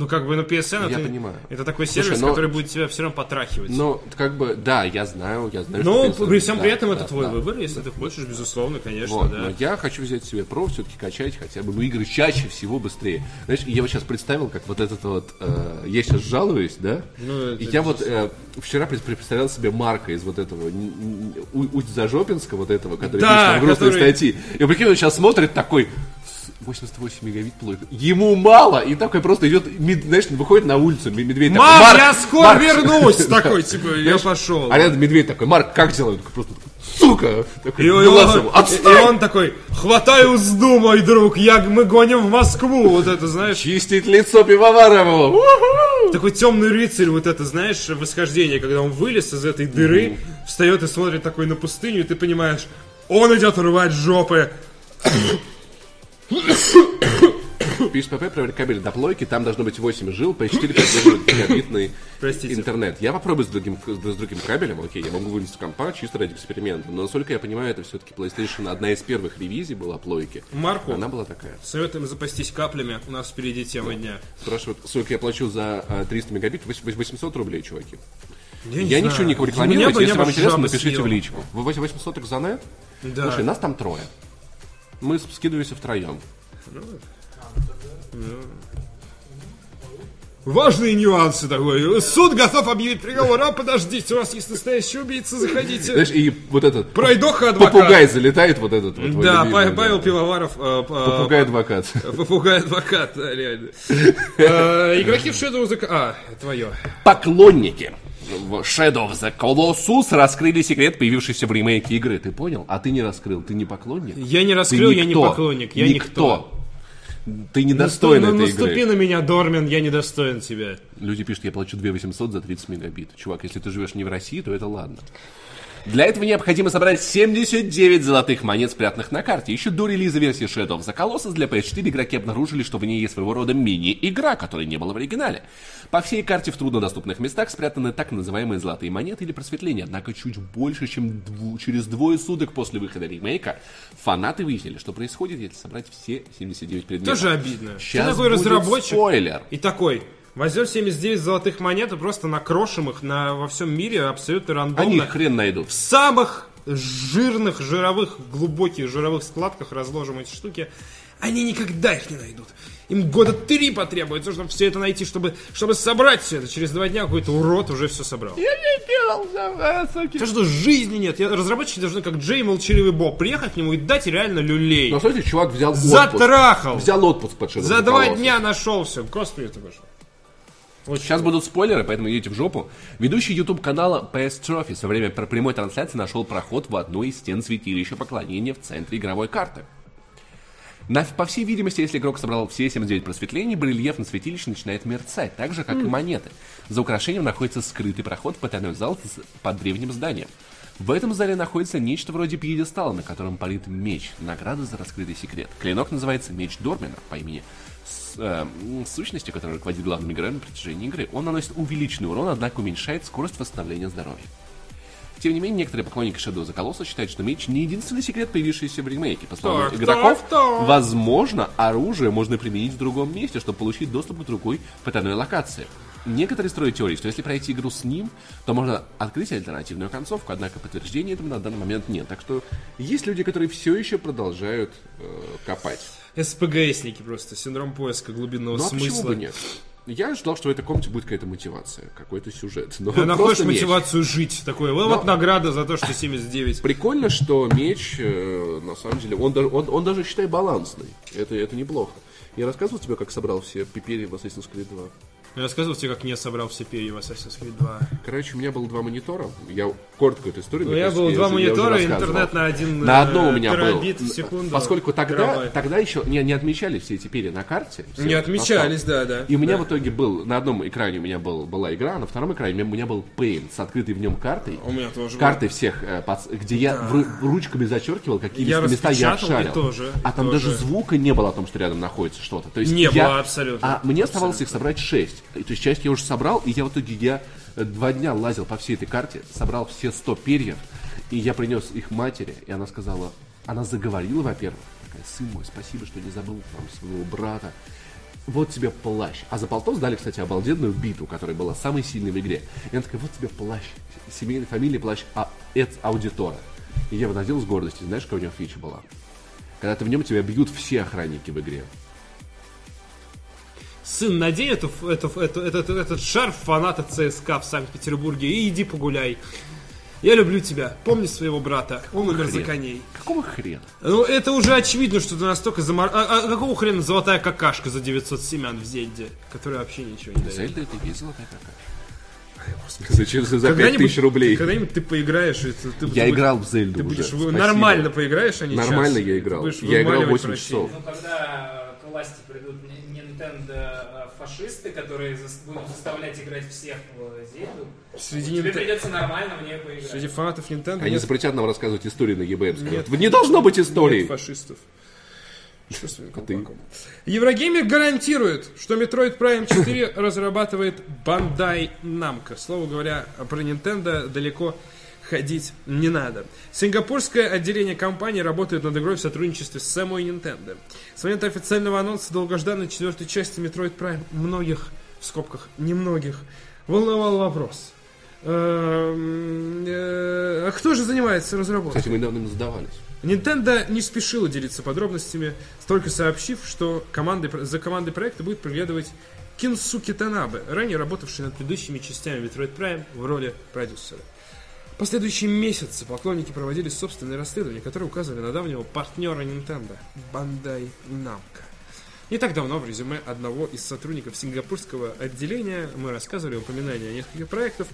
A: Ну, как бы, ну, PSN
C: Я
A: это,
C: понимаю.
A: это такой
C: Слушай,
A: сервис,
C: но-
A: который будет тебя все равно потрахивать.
C: Ну, как бы, да, я знаю, я знаю,
A: Но
C: что PSN
A: при всем
C: да,
A: при этом
C: да,
A: это твой
C: да.
A: выбор, если ты хочешь, безусловно, конечно,
C: Вот,
A: да.
C: но я хочу взять себе Pro, все-таки качать хотя бы, ну, игры чаще всего быстрее. Знаешь, я вот сейчас представил, как вот этот вот, э, я сейчас жалуюсь, да?
A: Ну,
C: И я вот э, вчера пред- представлял себе Марка из вот этого н- н- У- Уть-Зажопинска, вот этого, который
A: Да,
C: пишет там грустные
A: который-
C: статьи. И прикинь, он сейчас смотрит такой, «С- 88 мегабит плойка. Ему мало, и такой просто идет, мед- знаешь, выходит на улицу, медведь такой,
A: Мам,
C: «Марк,
A: я скоро
C: Марк!»
A: вернусь! Такой, типа, я пошел.
C: А рядом медведь такой, Марк, как дела? Он такой просто, сука! Такой,
A: И, он-
C: глазом,
A: и-
C: «Отстань!»
A: он такой, хватай узду, мой друг, я, мы гоним в Москву, вот это, знаешь.
C: Чистить лицо пивоварову.
A: Такой темный рыцарь, вот это, знаешь, восхождение, когда он вылез из этой дыры, встает и смотрит такой на пустыню, и ты понимаешь, он идет рвать жопы.
C: Пишет ПП про кабель до плойки, там должно быть 8 жил, P4 поддерживает гигабитный интернет. Я попробую с другим, с другим кабелем, окей, я могу вынести компа чисто ради эксперимента, но насколько я понимаю, это все-таки PlayStation одна из первых ревизий была плойки.
A: Марку,
C: Она была такая.
A: советуем запастись каплями, у нас впереди тема дня.
C: Спрашивают, сколько я плачу за а, 300 мегабит? Вось- 800 рублей, чуваки.
A: Я,
C: Я
A: не
C: ничего рекламировать,
A: бы-
C: если вам интересно, напишите
A: съела.
C: в личку. Вы 800 за нет?
A: Да.
C: Слушай, нас там трое. Мы скидываемся втроем.
A: Важные нюансы такой. Суд готов объявить приговор. А, подождите, у нас есть настоящий убийца, заходите.
C: Знаешь, и вот этот
A: Пройдоха адвокат.
C: попугай залетает, вот этот вот.
A: Да,
C: любимый,
A: Па- Павел
C: да.
A: Пивоваров. э, п- э,
C: Попугай-адвокат.
A: Попугай-адвокат, да, реально. Э, Игроки в Shadow. А, твое.
C: Поклонники Shadow of the Colossus раскрыли секрет, появившийся в ремейке игры. Ты понял? А ты не раскрыл, ты не поклонник?
A: Я не раскрыл, я не
C: никто.
A: поклонник, я никто.
C: Ты недостоин
A: Наступи-
C: этой
A: Наступи
C: игры.
A: на меня, Дормен, я недостоин тебя.
C: Люди пишут, я плачу 2 800 за 30 мегабит. Чувак, если ты живешь не в России, то это ладно. Для этого необходимо собрать 79 золотых монет, спрятанных на карте. Еще до релиза версии Shadow of the Colossus для PS4 игроки обнаружили, что в ней есть своего рода мини-игра, которой не было в оригинале. По всей карте в труднодоступных местах спрятаны так называемые золотые монеты или просветления. Однако чуть больше, чем дву- через двое суток после выхода ремейка, фанаты выяснили, что происходит, если собрать все 79 предметов.
A: Тоже обидно.
C: Сейчас
A: Ты такой
C: будет
A: разработчик.
C: спойлер.
A: И такой, возьмем 79 золотых монет и просто накрошим их на, во всем мире абсолютно рандомно.
C: Они хрен найдут.
A: в самых жирных, жировых, глубоких жировых складках разложим эти штуки. Они никогда их не найдут. Им года три потребуется, чтобы все это найти, чтобы, чтобы собрать все это. Через два дня какой-то урод уже все собрал. Я не делал, То, что жизни нет. Я- Разработчики должны, как Джей Молчаливый Боб, приехать к нему и дать реально люлей.
C: Но, смотрите, чувак взял отпуск.
A: Затрахал.
C: Взял отпуск под
A: За два
C: Colossus.
A: дня нашел все. Господи, ты боже. Очень
C: Сейчас будут спойлеры, поэтому идите в жопу. Ведущий YouTube канала PS Trophy во время пр- прямой трансляции нашел проход в одну из стен святилища поклонения в центре игровой карты. На- по всей видимости, если игрок собрал все 79 просветлений, барельеф на святилище начинает мерцать, так же, как и монеты. За украшением находится скрытый проход в потайной зал под древним зданием. В этом зале находится нечто вроде пьедестала, на котором парит меч, награда за раскрытый секрет. Клинок называется Меч Дормина по имени с, э, сущности, которая руководит главным героем на протяжении игры. Он наносит увеличенный урон, однако уменьшает скорость восстановления здоровья. Тем не менее, некоторые поклонники Shadow of the Colossus считают, что меч не единственный секрет, появившийся в ремейке. По словам
A: Так,
C: игроков,
A: так, так.
C: возможно, оружие можно применить в другом месте, чтобы получить доступ к другой потайной локации. Некоторые строят теорию, что если пройти игру с ним, то можно открыть альтернативную концовку, однако подтверждения этому на данный момент нет. Так что есть люди, которые все еще продолжают э, копать.
A: СПГСники просто. Синдром поиска глубинного
C: Ну а почему
A: смысла.
C: бы нет? Я ждал, что в этой комнате будет какая-то мотивация, какой-то сюжет. Но
A: Ты находишь
C: меч.
A: мотивацию жить. Такой, вот, вот награда за то, что 79.
C: Прикольно, что меч, э, на самом деле, он, даже- он, он даже, считай, балансный. Это, это неплохо. Я рассказывал тебе, как собрал все пипери в Assassin's Creed 2.
A: Я рассказывал тебе, как не собрал все перья в Assassin's Creed 2.
C: Короче, у меня было два монитора. Я коротко эту историю.
A: У
C: мне
A: меня было
C: я
A: два
C: я
A: монитора,
C: рассказывал.
A: интернет на один
C: На
A: э,
C: одном у меня был.
A: в секунду.
C: Поскольку тогда,
A: Терабайт.
C: тогда еще не, не отмечались все эти перья на карте.
A: Не отмечались,
C: поставки.
A: да, да.
C: И у меня
A: Да.
C: в итоге был, на одном экране у меня был, была игра, а на втором экране у меня, был Paint с открытой в нем картой.
A: У меня тоже
C: Карты всех, э, где я ру- ручками зачеркивал, какие
A: Я
C: места я обшарил.
A: тоже,
C: а там
A: тоже.
C: даже звука не было о том, что рядом находится что-то. То есть
A: Не
C: я-
A: было абсолютно.
C: А мне оставалось их собрать 6. То есть часть я уже собрал, и я в итоге я э, два дня лазил по всей этой карте, собрал все 100 перьев, и я принес их матери, и она сказала, она заговорила, во-первых, такая, сын мой, спасибо, что не забыл там своего брата. Вот тебе плащ. А за полтос дали, кстати, обалденную биту, которая была самой сильной в игре. И она такая, вот тебе плащ. Семейной фамилии плащ а, Эц Аудитора. И я его надел с гордостью. Знаешь, какая у него фича была? Когда ты в нем, тебя бьют все охранники в игре.
A: Сын, надень эту, эту, эту- этот, этот шарф фаната ЦСКА в Санкт-Петербурге и иди погуляй. Я люблю тебя. Помни своего брата. Он умер за коней.
C: Какого хрена?
A: Ну, это уже очевидно, что ты настолько замор... А, а какого хрена золотая какашка за 900 семян в Зельде, которая вообще ничего не дает?
C: Зельда это весело какая Зачем за 5000
A: Когда-нибудь-
C: рублей?
A: Когда-нибудь ты поиграешь, и ты, ты-
C: Я
A: ты-
C: играл в Зельду
A: Ты
C: уже.
A: будешь вы-
C: спасибо.
A: нормально поиграешь, а не
C: Нормально
A: час.
C: я играл.
A: будешь
C: Я играл
A: вымаливать
C: 8
A: прощение.
C: часов.
B: Ну, когда к власти придут Nintendo э, фашисты, которые зас- будут заставлять играть всех в Зельду,
A: Среди,
B: тебе
A: Нинте-
B: придется нормально в нее поиграть.
A: Среди фанатов Nintendo
C: Они
A: нет,
C: запретят нам рассказывать истории на ЕБМ.
A: Нет.
C: Скажут, Не должно быть истории.
A: нет фашистов. Что с
C: ты?
A: колпаком? Еврогеймер гарантирует, что Metroid Prime 4 разрабатывает Bandai Namco. Слово говоря, про Nintendo далеко ходить не надо. Сингапурское отделение компании работает над игрой в сотрудничестве с самой Nintendo. С момента официального анонса долгожданной четвертой части Metroid Prime многих, в скобках, немногих, волновал вопрос. Эм, э, А кто же занимается разработкой?
C: Кстати, мы недавно им задавались.
A: Nintendo не спешила делиться подробностями, только сообщив, что командой, за командой проекта будет приглядывать Кинсуки Танабе, ранее работавший над предыдущими частями Metroid Prime в роли продюсера. Последующие месяцы поклонники проводили собственные расследования, которые указывали на давнего партнера Nintendo – Bandai Namco. Не так давно в резюме одного из сотрудников сингапурского отделения мы рассказывали упоминания о нескольких проектов.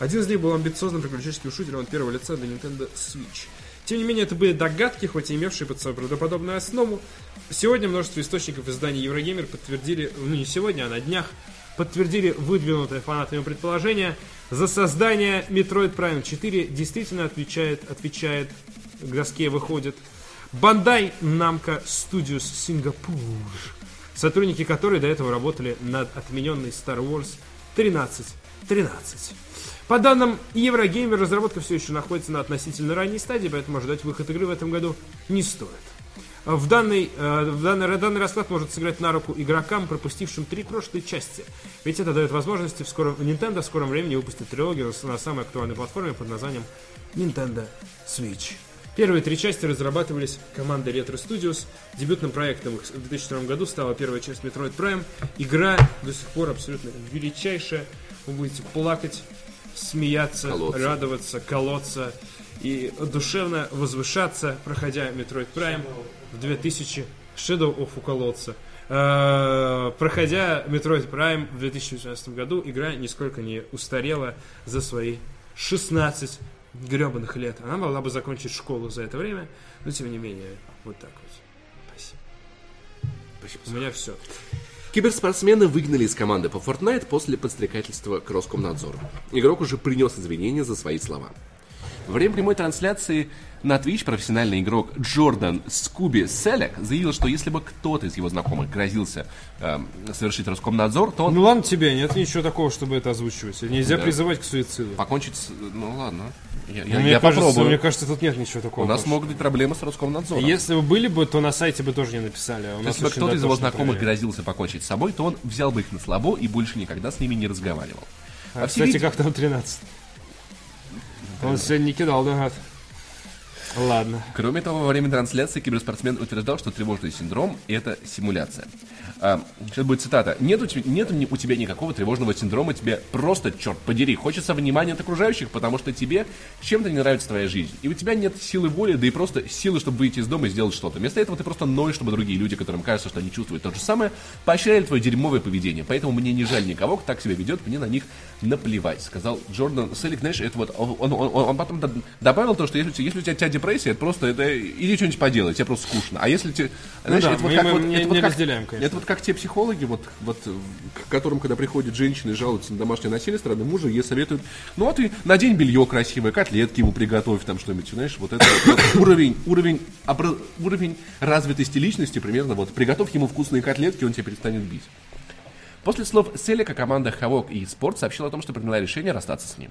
A: Один из них был амбициозным приключенческим шутером от первого лица для Nintendo Switch. Тем не менее, это были догадки, хоть и имевшие под собой правдоподобную основу. Сегодня множество источников издания Еврогеймер подтвердили, ну не сегодня, а на днях, подтвердили выдвинутое фанатами предположение, за создание Metroid Prime 4 действительно отвечает, отвечает, к выходит Bandai Namco Studios Сингапур, сотрудники которой до этого работали над отмененной Star Wars 1313. По данным Еврогеймер, разработка все еще находится на относительно ранней стадии, поэтому ожидать выход игры в этом году не стоит. В данный, э, в данный, данный расклад может сыграть на руку игрокам, пропустившим три прошлые части. Ведь это дает возможности в скором, Nintendo в скором времени выпустить трилогию на самой актуальной платформе под названием Nintendo Switch. Первые три части разрабатывались командой Retro Studios. Дебютным проектом их в 2002 году стала первая часть Metroid Prime. Игра до сих пор абсолютно величайшая. Вы будете плакать, смеяться,
C: Колоться.
A: радоваться, колоться и душевно возвышаться, проходя Metroid Prime в 2000 Shadow of у колодца. Э, Проходя Metroid Prime в 2018 году, игра нисколько не устарела за свои 16 гребаных лет. Она могла бы закончить школу за это время, но тем не менее, вот так вот. Спасибо. У меня все.
C: Киберспортсмена выгнали из команды по Fortnite после подстрекательства к Роскомнадзору. Игрок уже принес извинения за свои слова. Во время прямой трансляции на Twitch профессиональный игрок Джордан Скуби Селек заявил, что если бы кто-то из его знакомых грозился эм, совершить Роскомнадзор, то он
A: Ну ладно тебе, нет ничего такого, чтобы это озвучивать. Нельзя
C: Да.
A: призывать к суициду.
C: покончит с... Ну ладно, я, я-
A: Ну, мне,
C: я
A: кажется,
C: попробую.
A: мне кажется, тут нет ничего такого.
C: У нас
A: Паша.
C: могут быть проблемы с Роскомнадзором.
A: Если бы были бы, то на сайте бы тоже не написали. а у нас
C: Если бы кто-то из его знакомых
A: проверяют.
C: грозился покончить с собой, то он взял бы их на слабо и больше никогда с ними не разговаривал.
A: А,
C: все
A: кстати,
C: виде-
A: как там 13? Он сегодня не кидал, да, гад? Ладно.
C: Кроме того, во время трансляции киберспортсмен утверждал, что тревожный синдром – это симуляция. А, сейчас будет цитата. Нет у, тебя, нет у тебя никакого тревожного синдрома, тебе просто, черт подери, хочется внимания от окружающих, потому что тебе чем-то не нравится твоя жизнь. И у тебя нет силы воли, да и просто силы, чтобы выйти из дома и сделать что-то. Вместо этого ты просто ноешь, чтобы другие люди, которым кажется, что они чувствуют то же самое, поощряли твое дерьмовое поведение. Поэтому мне не жаль никого, кто так себя ведет, мне на них наплевать, сказал Джордан Селик. Знаешь, это вот он, он- он- потом добавил то, что если, у тебя- если у тебя, тебя депрессия, это просто это иди что-нибудь поделай, тебе просто скучно. А если тебе, знаешь,
A: да,
C: это вот
A: мы-
C: как
A: мы
C: вот,
A: не-
C: это вот
A: не
C: как-
A: разделяем, конечно.
C: это вот как те психологи, вот, вот к которым, когда приходят женщины и жалуются на домашнее насилие стороны мужа, ей советуют, ну вот и надень белье красивое, котлетки ему приготовь, там что-нибудь, знаешь, вот это вот, вот уровень, уровень, обра- уровень развитости личности примерно, вот, приготовь ему вкусные котлетки, он тебя перестанет бить. После слов Селика команда Хавок и Спорт сообщила о том, что приняла решение расстаться с ним.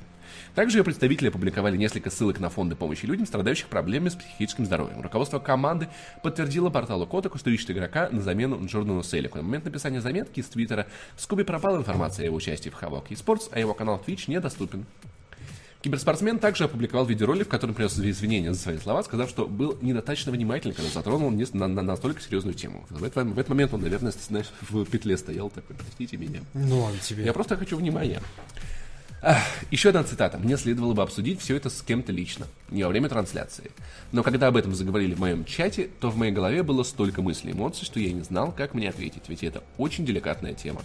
C: Также ее представители опубликовали несколько ссылок на фонды помощи людям, страдающих проблемами с психическим здоровьем. Руководство команды подтвердило порталу Котаку, что ищет игрока на замену Джордану Селику. На момент написания заметки из Твиттера Скуби пропала информация о его участии в Хавок и Спортс, а его канал Twitch недоступен. Киберспортсмен также опубликовал видеоролик, в котором принес извинения за свои слова, сказав, что был недостаточно внимателен, когда затронул не- на, на настолько серьезную тему. В этот, в этот момент он, наверное, знаешь, в петле стоял такой, простите меня.
A: Ну ладно тебе.
C: Я просто хочу внимания. Ах, еще одна цитата. Мне следовало бы обсудить все это с кем-то лично, не во время трансляции. Но когда об этом заговорили в моем чате, то в моей голове было столько мыслей и эмоций, что я не знал, как мне ответить, ведь это очень деликатная тема.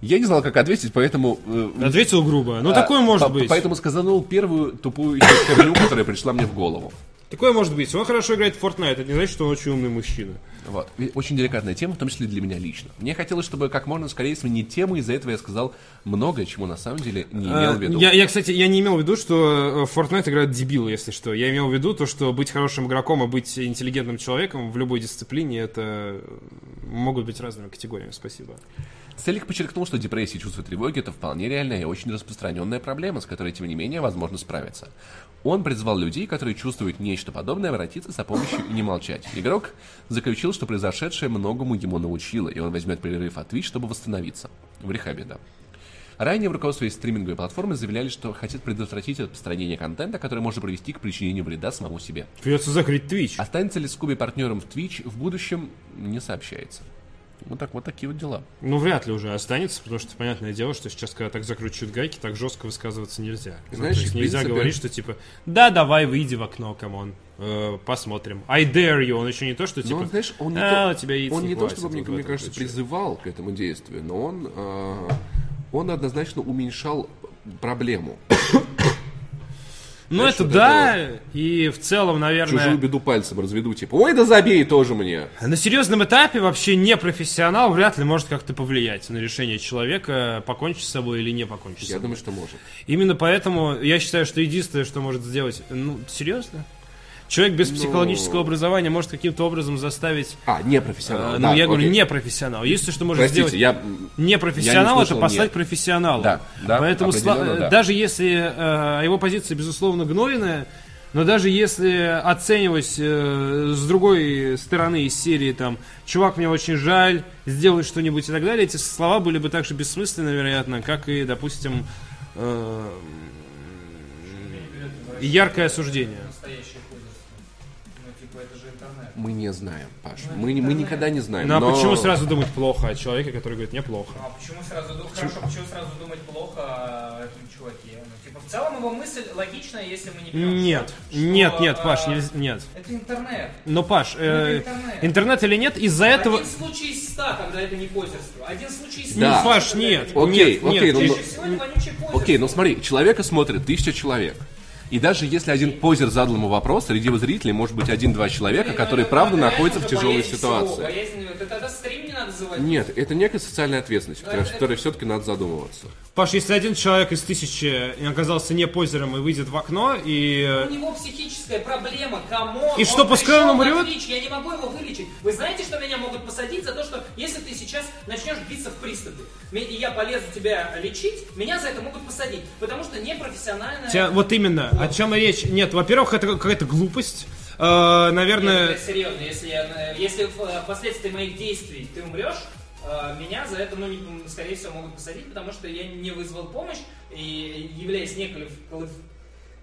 C: Я не знал, как ответить, поэтому... э,
A: Ответил грубо. Ну,
C: а,
A: такое может
C: по-
A: быть.
C: Поэтому сказанул первую тупую херню, которая пришла мне в голову.
A: Такое может быть. Он хорошо играет в Fortnite, это не значит, что он очень умный мужчина.
C: Вот. И Очень деликатная тема, в том числе для меня лично. Мне хотелось, чтобы как можно скорее сменить тему, из-за этого я сказал многое, чему на самом деле не имел в виду.
A: Я, я, кстати, я не имел в виду, что э, в Fortnite играют дебилы, если что. Я имел в виду то, что быть хорошим игроком и быть интеллигентным человеком в любой дисциплине, это э, могут быть разными категориями. Спасибо.
C: Селик подчеркнул, что депрессия и чувство тревоги – это вполне реальная и очень распространенная проблема, с которой, тем не менее, возможно справиться. Он призвал людей, которые чувствуют нечто подобное, обратиться за помощью и не молчать. Игрок заключил, что произошедшее многому ему научило, и он возьмет перерыв от Twitch, чтобы восстановиться. В рехабе, да. Ранее в руководстве стриминговой платформы заявляли, что хотят предотвратить распространение контента, который может привести к причинению вреда самому себе.
A: Придется закрыть Twitch.
C: Останется ли Скуби партнером в Twitch в будущем, не сообщается. Вот так вот такие вот дела.
A: Ну, вряд ли уже останется, потому что, понятное дело, что сейчас, когда так закручивают гайки, так жестко высказываться нельзя. Ну,
C: Знаешь,
A: то есть нельзя
C: принципе-
A: говорить, что типа, да, давай, выйди в окно, come on, э, посмотрим. I dare you, он еще не то, что типа,
C: Но он, знаешь, он не,
A: «А,
C: то,
A: у тебя яиц
C: он
A: не
C: не то,
A: хватит»,
C: чтобы, мне, мне кажется,
A: ключе.
C: призывал к этому действию, но он, э, он однозначно уменьшал проблему.
A: Ну, это да, и в целом, наверное...
C: Чужую беду пальцем разведу, типа, ой, да забей тоже мне.
A: На серьезном этапе вообще не профессионал вряд ли может как-то повлиять на решение человека, покончить с собой или не покончить с
C: Я
A: собой.
C: думаю, что может.
A: Именно поэтому я считаю, что единственное, что может сделать... Ну, серьезно? Человек без психологического образования может каким-то образом заставить...
C: А, не профессионал.
A: э,
C: да,
A: ну, я говорю,
C: окей.
A: не профессионал. Единственное, что может
C: Простите,
A: сделать...
C: я...
A: Не профессионал,
C: Я не
A: это послать
C: «нет».
A: профессионалу.
C: Да, да,
A: Поэтому сла-
C: да.
A: даже если э, его позиция, безусловно, гнойная, но даже если оценивать э, с другой стороны из серии там «Чувак, мне очень жаль, сделай что-нибудь» и так далее, эти слова были бы так же бессмысленны, вероятно, как и, допустим, э, яркое осуждение.
C: Мы не знаем, Паш. Мы, мы никогда не знаем.
A: Ну а
C: но-
A: почему сразу думать плохо о человеке, который говорит «неплохо»?
B: Ну, а почему сразу думать, хорошо, почему сразу думать плохо о этом чуваке? Ну, типа, в целом его мысль логичная, если мы не берем,
A: Нет,
B: что,
A: нет, нет,
B: а,
A: Паш, нельзя- нет.
B: Это интернет.
A: Но, Паш, э,
B: это интернет.
A: интернет или нет, из-за этого...
B: Один случай из ста, когда это не позерство. Один случай из
C: Да.
B: ста,
A: Паш,
B: когда
A: нет.
C: Окей,
A: Нет,
C: окей,
A: нет,
C: ну,
B: Чаще
C: ну,
B: позерство.
C: Окей, ну смотри, человека смотрит тысяча человек. И даже если один позер задал ему вопрос, среди его зрителей может быть один-два человека, которые правда находятся в тяжелой ситуации. Нет, это некая социальная ответственность, которой все-таки надо задумываться.
A: Паш, если один человек из тысячи оказался не позером и выйдет в окно, и...
B: У него психическая проблема, кому?
A: И что, пускай он умрет?
B: Я не могу его вылечить. Вы знаете, что меня могут посадить за то, что если ты сейчас начнешь биться в приступе, и я полезу тебя лечить, меня за это могут посадить, потому что непрофессиональная...
A: Тебя- вот именно, о чем и речь. Нет, во-первых, это какая-то глупость. Э, наверное,
B: Нет, серьезно, если, э, если в, э, впоследствии моих действий ты умрешь, меня за это, ну, не- скорее всего, могут посадить, потому что я не вызвал помощь и являясь неквалифицированным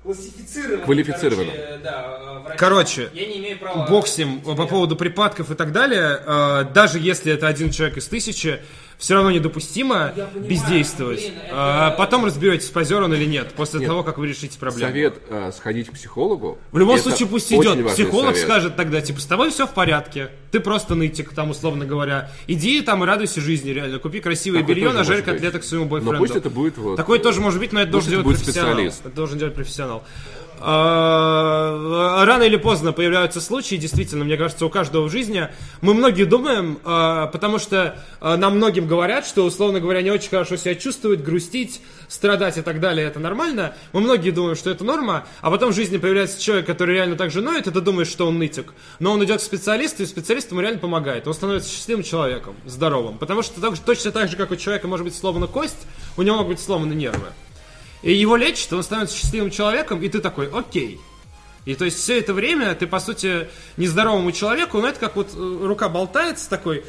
B: классифицированным,
C: Квалифицированным.
B: короче, да, э, врачом,
A: Короче,
B: я не имею права...
A: бог с ним,
B: тебе-
A: по поводу припадков и так далее, э, даже если это один человек из тысячи, все равно недопустимо
B: понимаю,
A: бездействовать.
B: блин, это-
A: А потом разберетесь, позер он или нет, после
C: Нет.
A: того, как вы решите проблему.
C: Совет э, сходить к психологу.
A: В любом случае пусть идет. Психолог
C: совет.
A: скажет тогда, типа, с тобой все в порядке. Ты просто нытик, там, условно говоря. Иди там и радуйся жизни, реально. Купи красивое
C: Такой
A: белье, нажарь котлеток своему
C: Но
A: бойфренду.
C: пусть это будет вот...
A: Такое тоже может быть, но это должен
C: это
A: делать профессионал.
C: специалист.
A: Это должен делать профессионал. А, Рано или поздно появляются случаи, действительно, мне кажется, у каждого в жизни. Мы многие думаем, а, потому что а, нам многим говорят, что, условно говоря, не очень хорошо себя чувствовать, грустить, страдать и так далее, это нормально. Мы многие думаем, что это норма, а потом в жизни появляется человек, который реально так же ноет, и ты думаешь, что он нытик. Но он идет к специалисту, и специалист ему реально помогает. Он становится счастливым человеком, здоровым. Потому что точно так же, как у человека может быть сломана кость, у него могут быть сломаны нервы. И его лечат, он становится счастливым человеком, и ты такой, окей. И то есть все это время ты, по сути, нездоровому человеку, ну это как вот э, рука болтается такой,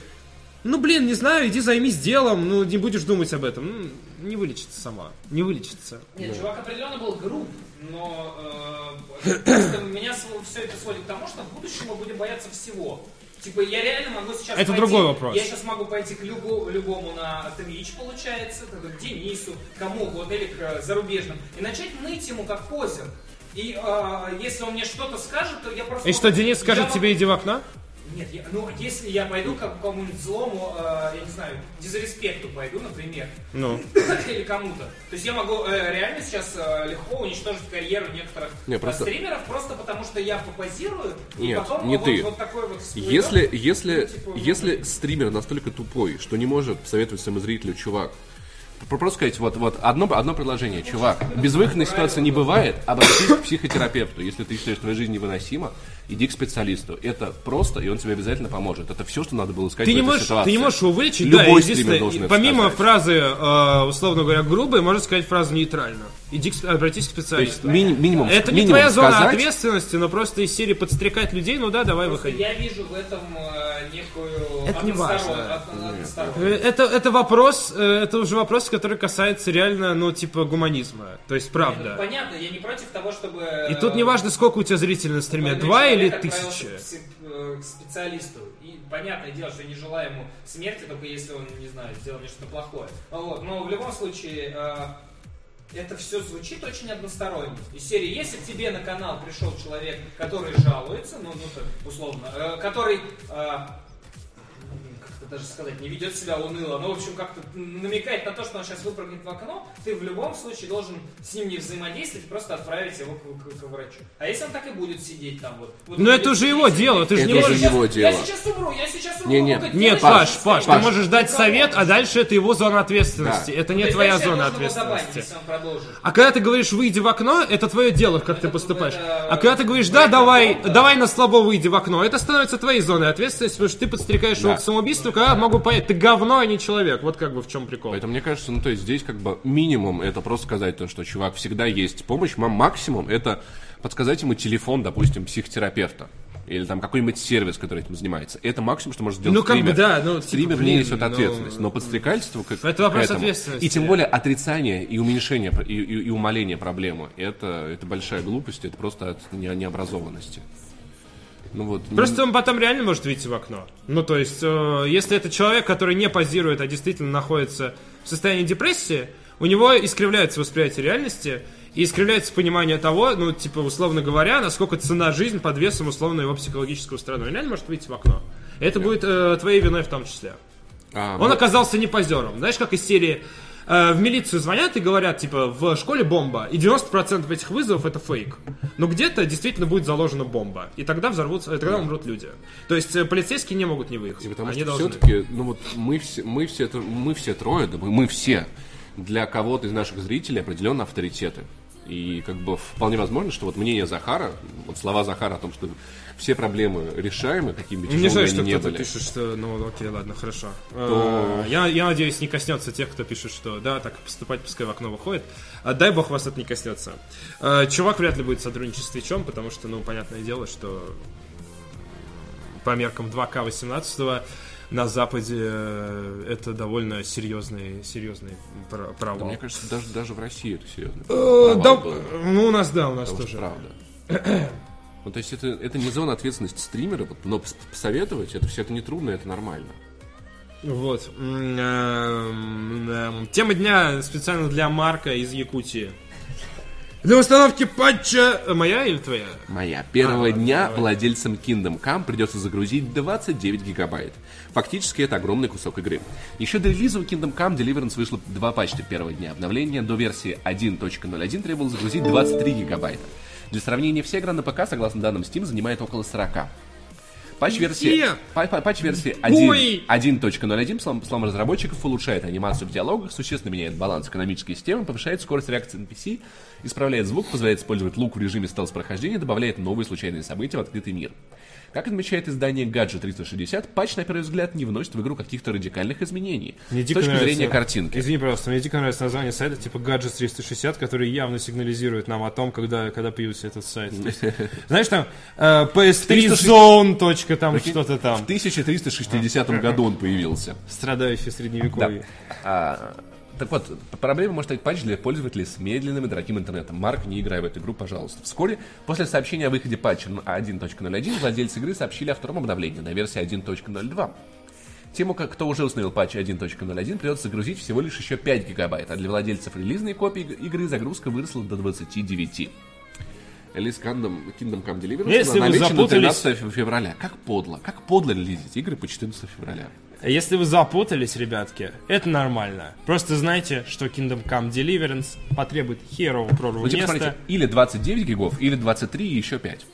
A: ну блин, не знаю, иди займись делом, ну не будешь думать об этом. Ну, не вылечится сама, не вылечится.
B: Нет, чувак определенно был груб, но э, просто меня все это сводит к тому, что в будущем мы будем бояться всего. Типа, я реально могу сейчас
A: Это
B: пойти-
A: другой вопрос.
B: Я сейчас могу пойти к любу- любому на Twitch, получается, к Денису, кому угодно, или к э, зарубежным, и начать ныть ему как позер. И э, если он мне что-то скажет, то я просто...
A: И что, Денис
B: Я
A: скажет
B: могу-
A: тебе, иди в окно?
B: Нет, я- ну если я пойду к какому-нибудь злому, э, я не знаю, дизреспекту пойду, например,
A: Ну.
B: или кому-то. То есть я могу э, реально сейчас э, легко уничтожить карьеру некоторых
C: Не,
B: э,
C: просто-
B: стримеров, просто потому что я попозирую, и
C: Нет,
B: потом
C: не
B: вот,
C: ты.
B: вот такой вот всплывет.
C: Если, если,
B: Ну, типа,
C: если стример настолько тупой, что не может советовать своему зрителю, чувак, про- просто сказать, вот, вот одно, одно предложение, чувак, безвыходной ситуации не бывает, обратись к психотерапевту. Если ты считаешь, что твоя жизнь невыносима, иди к специалисту. Это просто, и он тебе обязательно поможет. Это все, что надо было сказать
A: Ты
C: в
A: не,
C: этой
A: можешь,
C: ситуации.
A: ты не можешь его вылечить,
C: Любой
A: да,
C: стример должен это
A: помимо
C: сказать.
A: фразы, э, условно говоря, грубой, можно сказать фразу нейтрально. Иди, к, обратись к
C: То есть
A: специалисту.
C: мини- минимум,
A: Это не
C: минимум
A: твоя зона
C: сказать,
A: ответственности, но просто из серии подстрекать людей, ну да, давай
B: Просто
A: выходи.
B: я вижу в этом э, некую
A: Это не важно. Э, Это, это вопрос, это уже вопрос, который касается реально, ну, типа, гуманизма. То есть,
B: Ну,
A: правда.
B: Понятно, я не против того, чтобы...
A: И тут не важно, сколько у тебя зрителей на стриме, два или
B: к пси- э, К специалисту. И понятное дело, что я не желаю ему смерти, только если он, не знаю, сделал мне что-то плохое. Вот. Но в любом случае, э, это все звучит очень односторонне. Из серии, если к тебе на канал пришел человек, который жалуется, ну, ну так, условно, э, который... э, как это это даже сказать, не ведет себя уныло, но, в общем, как-то намекает на то, что он сейчас выпрыгнет в окно, ты в любом случае должен с ним не взаимодействовать, просто отправить его к, к- к врачу. А если он так и будет сидеть там вот... вот
A: Ну это уже его дело, ты же
C: Это
A: не
C: уже
A: можешь...
C: его
B: я
C: дело.
B: сейчас умру, я сейчас умру.
C: Не, не.
A: Нет,
B: «Делай,
A: Паш,
B: что
A: Паш, ты
C: Паш.
A: можешь дать
B: Кого?
A: совет, а дальше это его зона ответственности.
C: Да.
A: Это
B: Ну,
A: не
B: то
A: твоя
B: есть
A: зона
B: его
A: ответственности.
B: продолжит.
A: А когда ты говоришь выйди в окно, это твое дело, как ты
B: Это-
A: поступаешь.
B: это-
A: А когда ты говоришь, да, давай, давай на слабо выйди в окно, это становится твоей зоной ответственности, потому что ты подстрекаешь его к самоубийству, когда могу понять, ты говно, а не человек. Вот как бы в чем прикол.
C: Поэтому мне кажется, ну то есть здесь как бы минимум это просто сказать то, что чувак всегда есть помощь, ма- максимум это подсказать ему телефон, допустим, психотерапевта. Или там какой-нибудь сервис, который этим занимается. Это максимум, что может сделать
A: Ну, как бы,
C: стример.
A: да, ну, типа,
C: Стример
A: блин,
C: не несет
A: ну,
C: ответственность. Но подстрекательство как
A: Это вопрос
C: к этому.
A: ответственности.
C: И тем более отрицание и уменьшение и, и- и умаление проблемы. Это, это большая глупость, это просто от не- необразованности. Ну вот.
A: Просто он потом реально может выйти в окно. Ну, то есть, э, если это человек, который не позирует, а действительно находится в состоянии депрессии, у него искривляется восприятие реальности и искривляется понимание того, ну, типа, условно говоря, насколько цена жизнь под весом условно его психологического страдания. Он реально может выйти в окно. Это будет э, твоей виной в том числе.
C: А,
A: Он
C: ну,
A: оказался не позером. Знаешь, как из серии э, в милицию звонят и говорят, типа, в школе бомба, и 90% этих вызовов это фейк. Но где-то действительно будет заложена бомба, и тогда взорвутся, и тогда умрут люди. То есть э, полицейские не могут не выехать.
C: И потому
A: Они
C: что
A: должны.
C: все-таки, ну вот мы все, мы все, мы все трое, да мы, мы все для кого-то из наших зрителей определенно авторитеты. И как бы вполне возможно, что вот мнение Захара, вот слова Захара о том, что все проблемы решаемы, какими бы
A: Не
C: тяжелыми
A: знаю, что
C: они не
A: кто-то
C: были.
A: пишет, что... Ну, окей, ладно, хорошо.
C: То-
A: Э, Я, я надеюсь, не коснется тех, кто пишет, что да, так поступать пускай в окно выходит. А дай бог вас это не коснется. Э, Чувак вряд ли будет сотрудничать с Твичом, потому что, ну, понятное дело, что по меркам 2К 18 на Западе э, это довольно серьезный, серьезный пр-
C: Да,
A: провал.
C: мне кажется, даже, даже в России это серьезно.
A: Э, да, ну, у нас, да, у нас
C: Потому что
A: тоже.
C: правда. Ну, то есть это, это не зона ответственности стримера, вот, но пос- посоветовать, это все это не трудно, это нормально.
A: Вот. Эм, эм, Тема дня специально для Марка из Якутии. Для установки патча... Моя или твоя?
C: Моя. Первого
A: ладно,
C: дня
A: давай.
C: владельцам Kingdom Come придется загрузить 29 гигабайт. Фактически это огромный кусок игры. Еще до релиза у Kingdom Come Deliverance вышло два патча первого дня обновления. До версии 1.01 требовалось загрузить 23 гигабайта. Для сравнения, вся игра на ПК, согласно данным Steam, занимает около 40. Патч-версии,
A: Где?
C: па- па- патч-версии
A: Ой!
C: 1 1.01 слом, слом разработчиков улучшает анимацию в диалогах, существенно меняет баланс экономической системы, повышает скорость реакции NPC, исправляет звук, позволяет использовать лук в режиме стелс-прохождения, добавляет новые случайные события в открытый мир. Как отмечает издание Gadget 360, патч, на первый взгляд, не вносит в игру каких-то радикальных изменений.
A: Мне
C: с точки
A: нравится-
C: зрения картинки.
A: Извини, пожалуйста, мне дико нравится название сайта типа Gadgets 360, который явно сигнализирует нам о том, когда, когда появился этот сайт. Знаешь, там э, PS3 Zone, точка, там что-то
C: В
A: там.
C: 1360 году он появился.
A: Страдающий средневековье.
C: Так вот, проблема может стать патч для пользователей с медленным и дорогим интернетом. Марк, не играй в эту игру, пожалуйста. Вскоре, после сообщения о выходе патча 1.01, владельцы игры сообщили о втором обновлении на версии 1.02. Тему, как кто уже установил патч 1.01, придется загрузить всего лишь еще 5 гигабайт, а для владельцев релизной копии иг- игры загрузка выросла до 29. Релиз Kingdom, Kingdom Come Deliverance
A: Если вы
C: намечен на
A: запутались-
C: 13 февраля. Как подло, как подло релизить игры по 14 февраля.
A: Если вы запутались, ребятки, это нормально. Просто знайте, что Kingdom Come Deliverance потребует херового прорву
C: Ну, типа,
A: места.
C: или 29 гигов, или 23 и еще 5.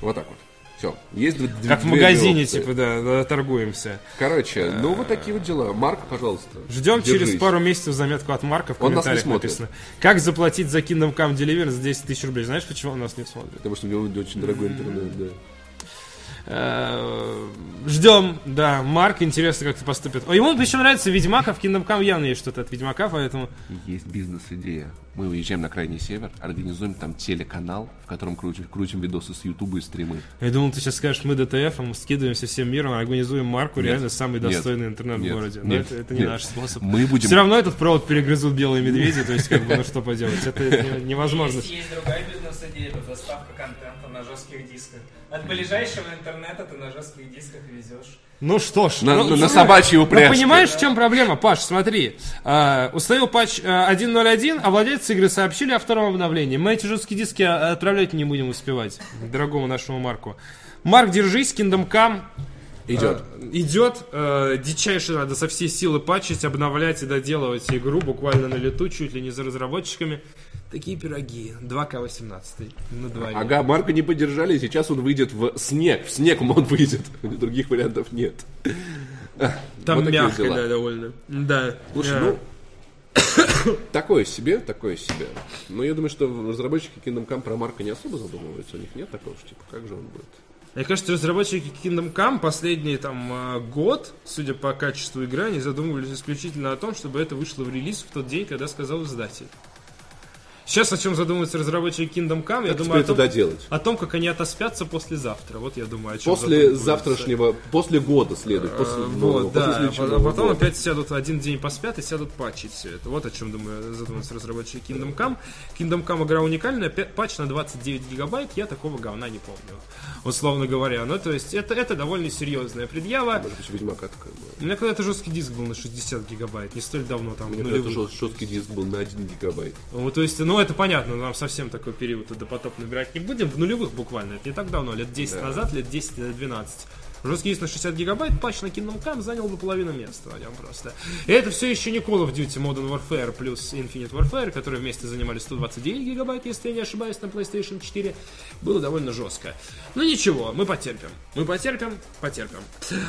C: Вот так вот. Все. Есть дв-
A: Как в магазине,
C: опции.
A: типа, да, торгуемся.
C: Короче, ну вот такие вот дела. Марк, пожалуйста.
A: Ждем через пару месяцев заметку от Марка в
C: Он нас не
A: комментариях
C: смотрит.
A: написано. Как заплатить за Kingdom Come Deliverance 10 тысяч рублей? Знаешь, почему он нас не смотрит?
C: Потому что у него очень дорогой интернет, да.
A: Э, Ждем, да, Марк, интересно, как это поступит. О, ему причем нравится Ведьмак, а в Kingdom Come явно есть что-то от Ведьмака, поэтому...
C: Есть бизнес-идея. Мы уезжаем на крайний север, организуем там телеканал, в котором крутим, крутим видосы с Ютуба и стримы.
A: Я думал, ты сейчас скажешь, мы ДТФ, а мы скидываемся всем миром, организуем Марку,
C: Нет.
A: реально самый
C: Нет.
A: достойный интернет
C: Нет.
A: в городе. Но
C: Нет.
A: это, это не
C: Нет.
A: наш способ.
C: Мы будем-
A: Все равно этот провод перегрызут белые медведи, то есть, как бы, ну что поделать, это не- невозможно.
B: Есть, есть другая бизнес-идея, это доставка контента на жестких дисках. От ближайшего интернета ты на жестких дисках везешь.
A: Ну что ж.
C: На-
A: ну,
C: на
A: ну,
C: собачьей
A: Ну,
C: упряжке.
A: понимаешь, в чем проблема, Паш, смотри. А, установил патч а, 1.01, а владельцы игры сообщили о втором обновлении. Мы эти жесткие диски а, отправлять не будем успевать, дорогому нашему Марку. Марк, держись, Kingdom Come.
C: Идет.
A: Э, идет. Э, дичайше надо со всей силы патчить, обновлять и доделывать игру буквально на лету, чуть ли не за разработчиками. Такие пироги. 2К18 на дворе.
C: Ага, Марка не поддержали, сейчас он выйдет в снег. В снег он выйдет. Других вариантов нет.
A: Там
C: Вот
A: мягко, да, довольно. Да.
C: Слушай,
A: Э,
C: ну, такое себе, такое себе. Но я думаю, что разработчики Kingdom Come про Марка не особо задумываются. У них нет такого, что типа, как же он будет.
A: Мне кажется, разработчики Kingdom Come последний там э, год, судя по качеству игры, они задумывались исключительно о том, чтобы это вышло в релиз в тот день, когда сказал издатель. Сейчас о чем задумываются разработчики Kingdom Come, я
C: Как
A: думаю о том,
C: доделать?
A: о том, как они отоспятся послезавтра. Вот я думаю, о чем
C: После завтрашнего, после года следует. После,
A: Э,
C: нового,
A: Вот,
C: после
A: да,
C: следующего
A: а потом
C: года.
A: опять сядут один день поспят и сядут патчить все это. Вот о чем, думаю, задумываются разработчики Kingdom Come. Kingdom Come игра уникальная, патч на 29 гигабайт, я такого говна не помню, условно говоря. Ну, то есть, это, это довольно серьезная предъява.
C: Может быть, Ведьмака такая была.
A: У меня когда-то жесткий диск был на 60 гигабайт, не столь давно, там,
C: Мне
A: в
C: когда-то
A: нулевых.
C: жест- жесткий диск был на 1 гигабайт.
A: Ну, то есть, ну, это понятно, нам совсем такой период допотоп набирать не будем. В нулевых буквально, это не так давно, лет 10 назад, лет 10, лет 12. Жесткий диск на 60 гигабайт, патч на Kingdom Come занял бы половину места на просто. И это все еще не Call of Duty Modern Warfare плюс Infinite Warfare, которые вместе занимали 129 гигабайт, если я не ошибаюсь, на PlayStation 4. Было довольно жестко. Ну ничего, мы потерпим. Мы потерпим, потерпим.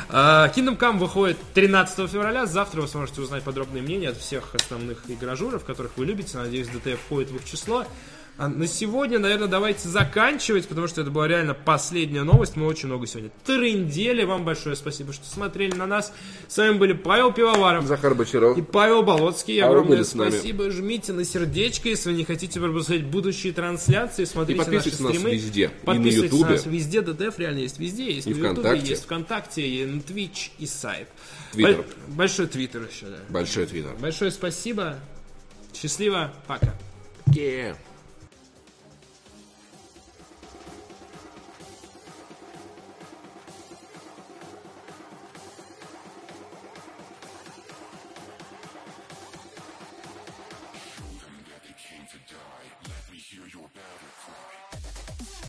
A: А, Kingdom Come выходит 13 февраля. Завтра вы сможете узнать подробные мнения от всех основных игражуров, которых вы любите. Надеюсь, DTF входит в их число. А на сегодня, наверное, давайте заканчивать, потому что это была реально последняя новость. Мы очень много сегодня трындели. Вам большое спасибо, что смотрели на нас. С вами были Павел Пивоваров
C: Захар Бочаров.
A: и Павел Болоцкий.
C: А
A: Огромное спасибо. Жмите на сердечко, если вы не хотите пропускать будущие трансляции. Смотрите
C: И подписывайтесь
A: наши
C: на нас
A: стримы.
C: везде. И на
A: Подписывайтесь
C: Ютубе.
A: нас везде. ДТФ реально есть везде. Есть
C: И
A: на Ютубе, есть ВКонтакте, и на Twitch и сайт.
C: Твиттер.
A: Бо- Большой твиттер еще, да.
C: Большой твиттер.
A: Большое спасибо. Счастливо. Пока.
C: Yeah.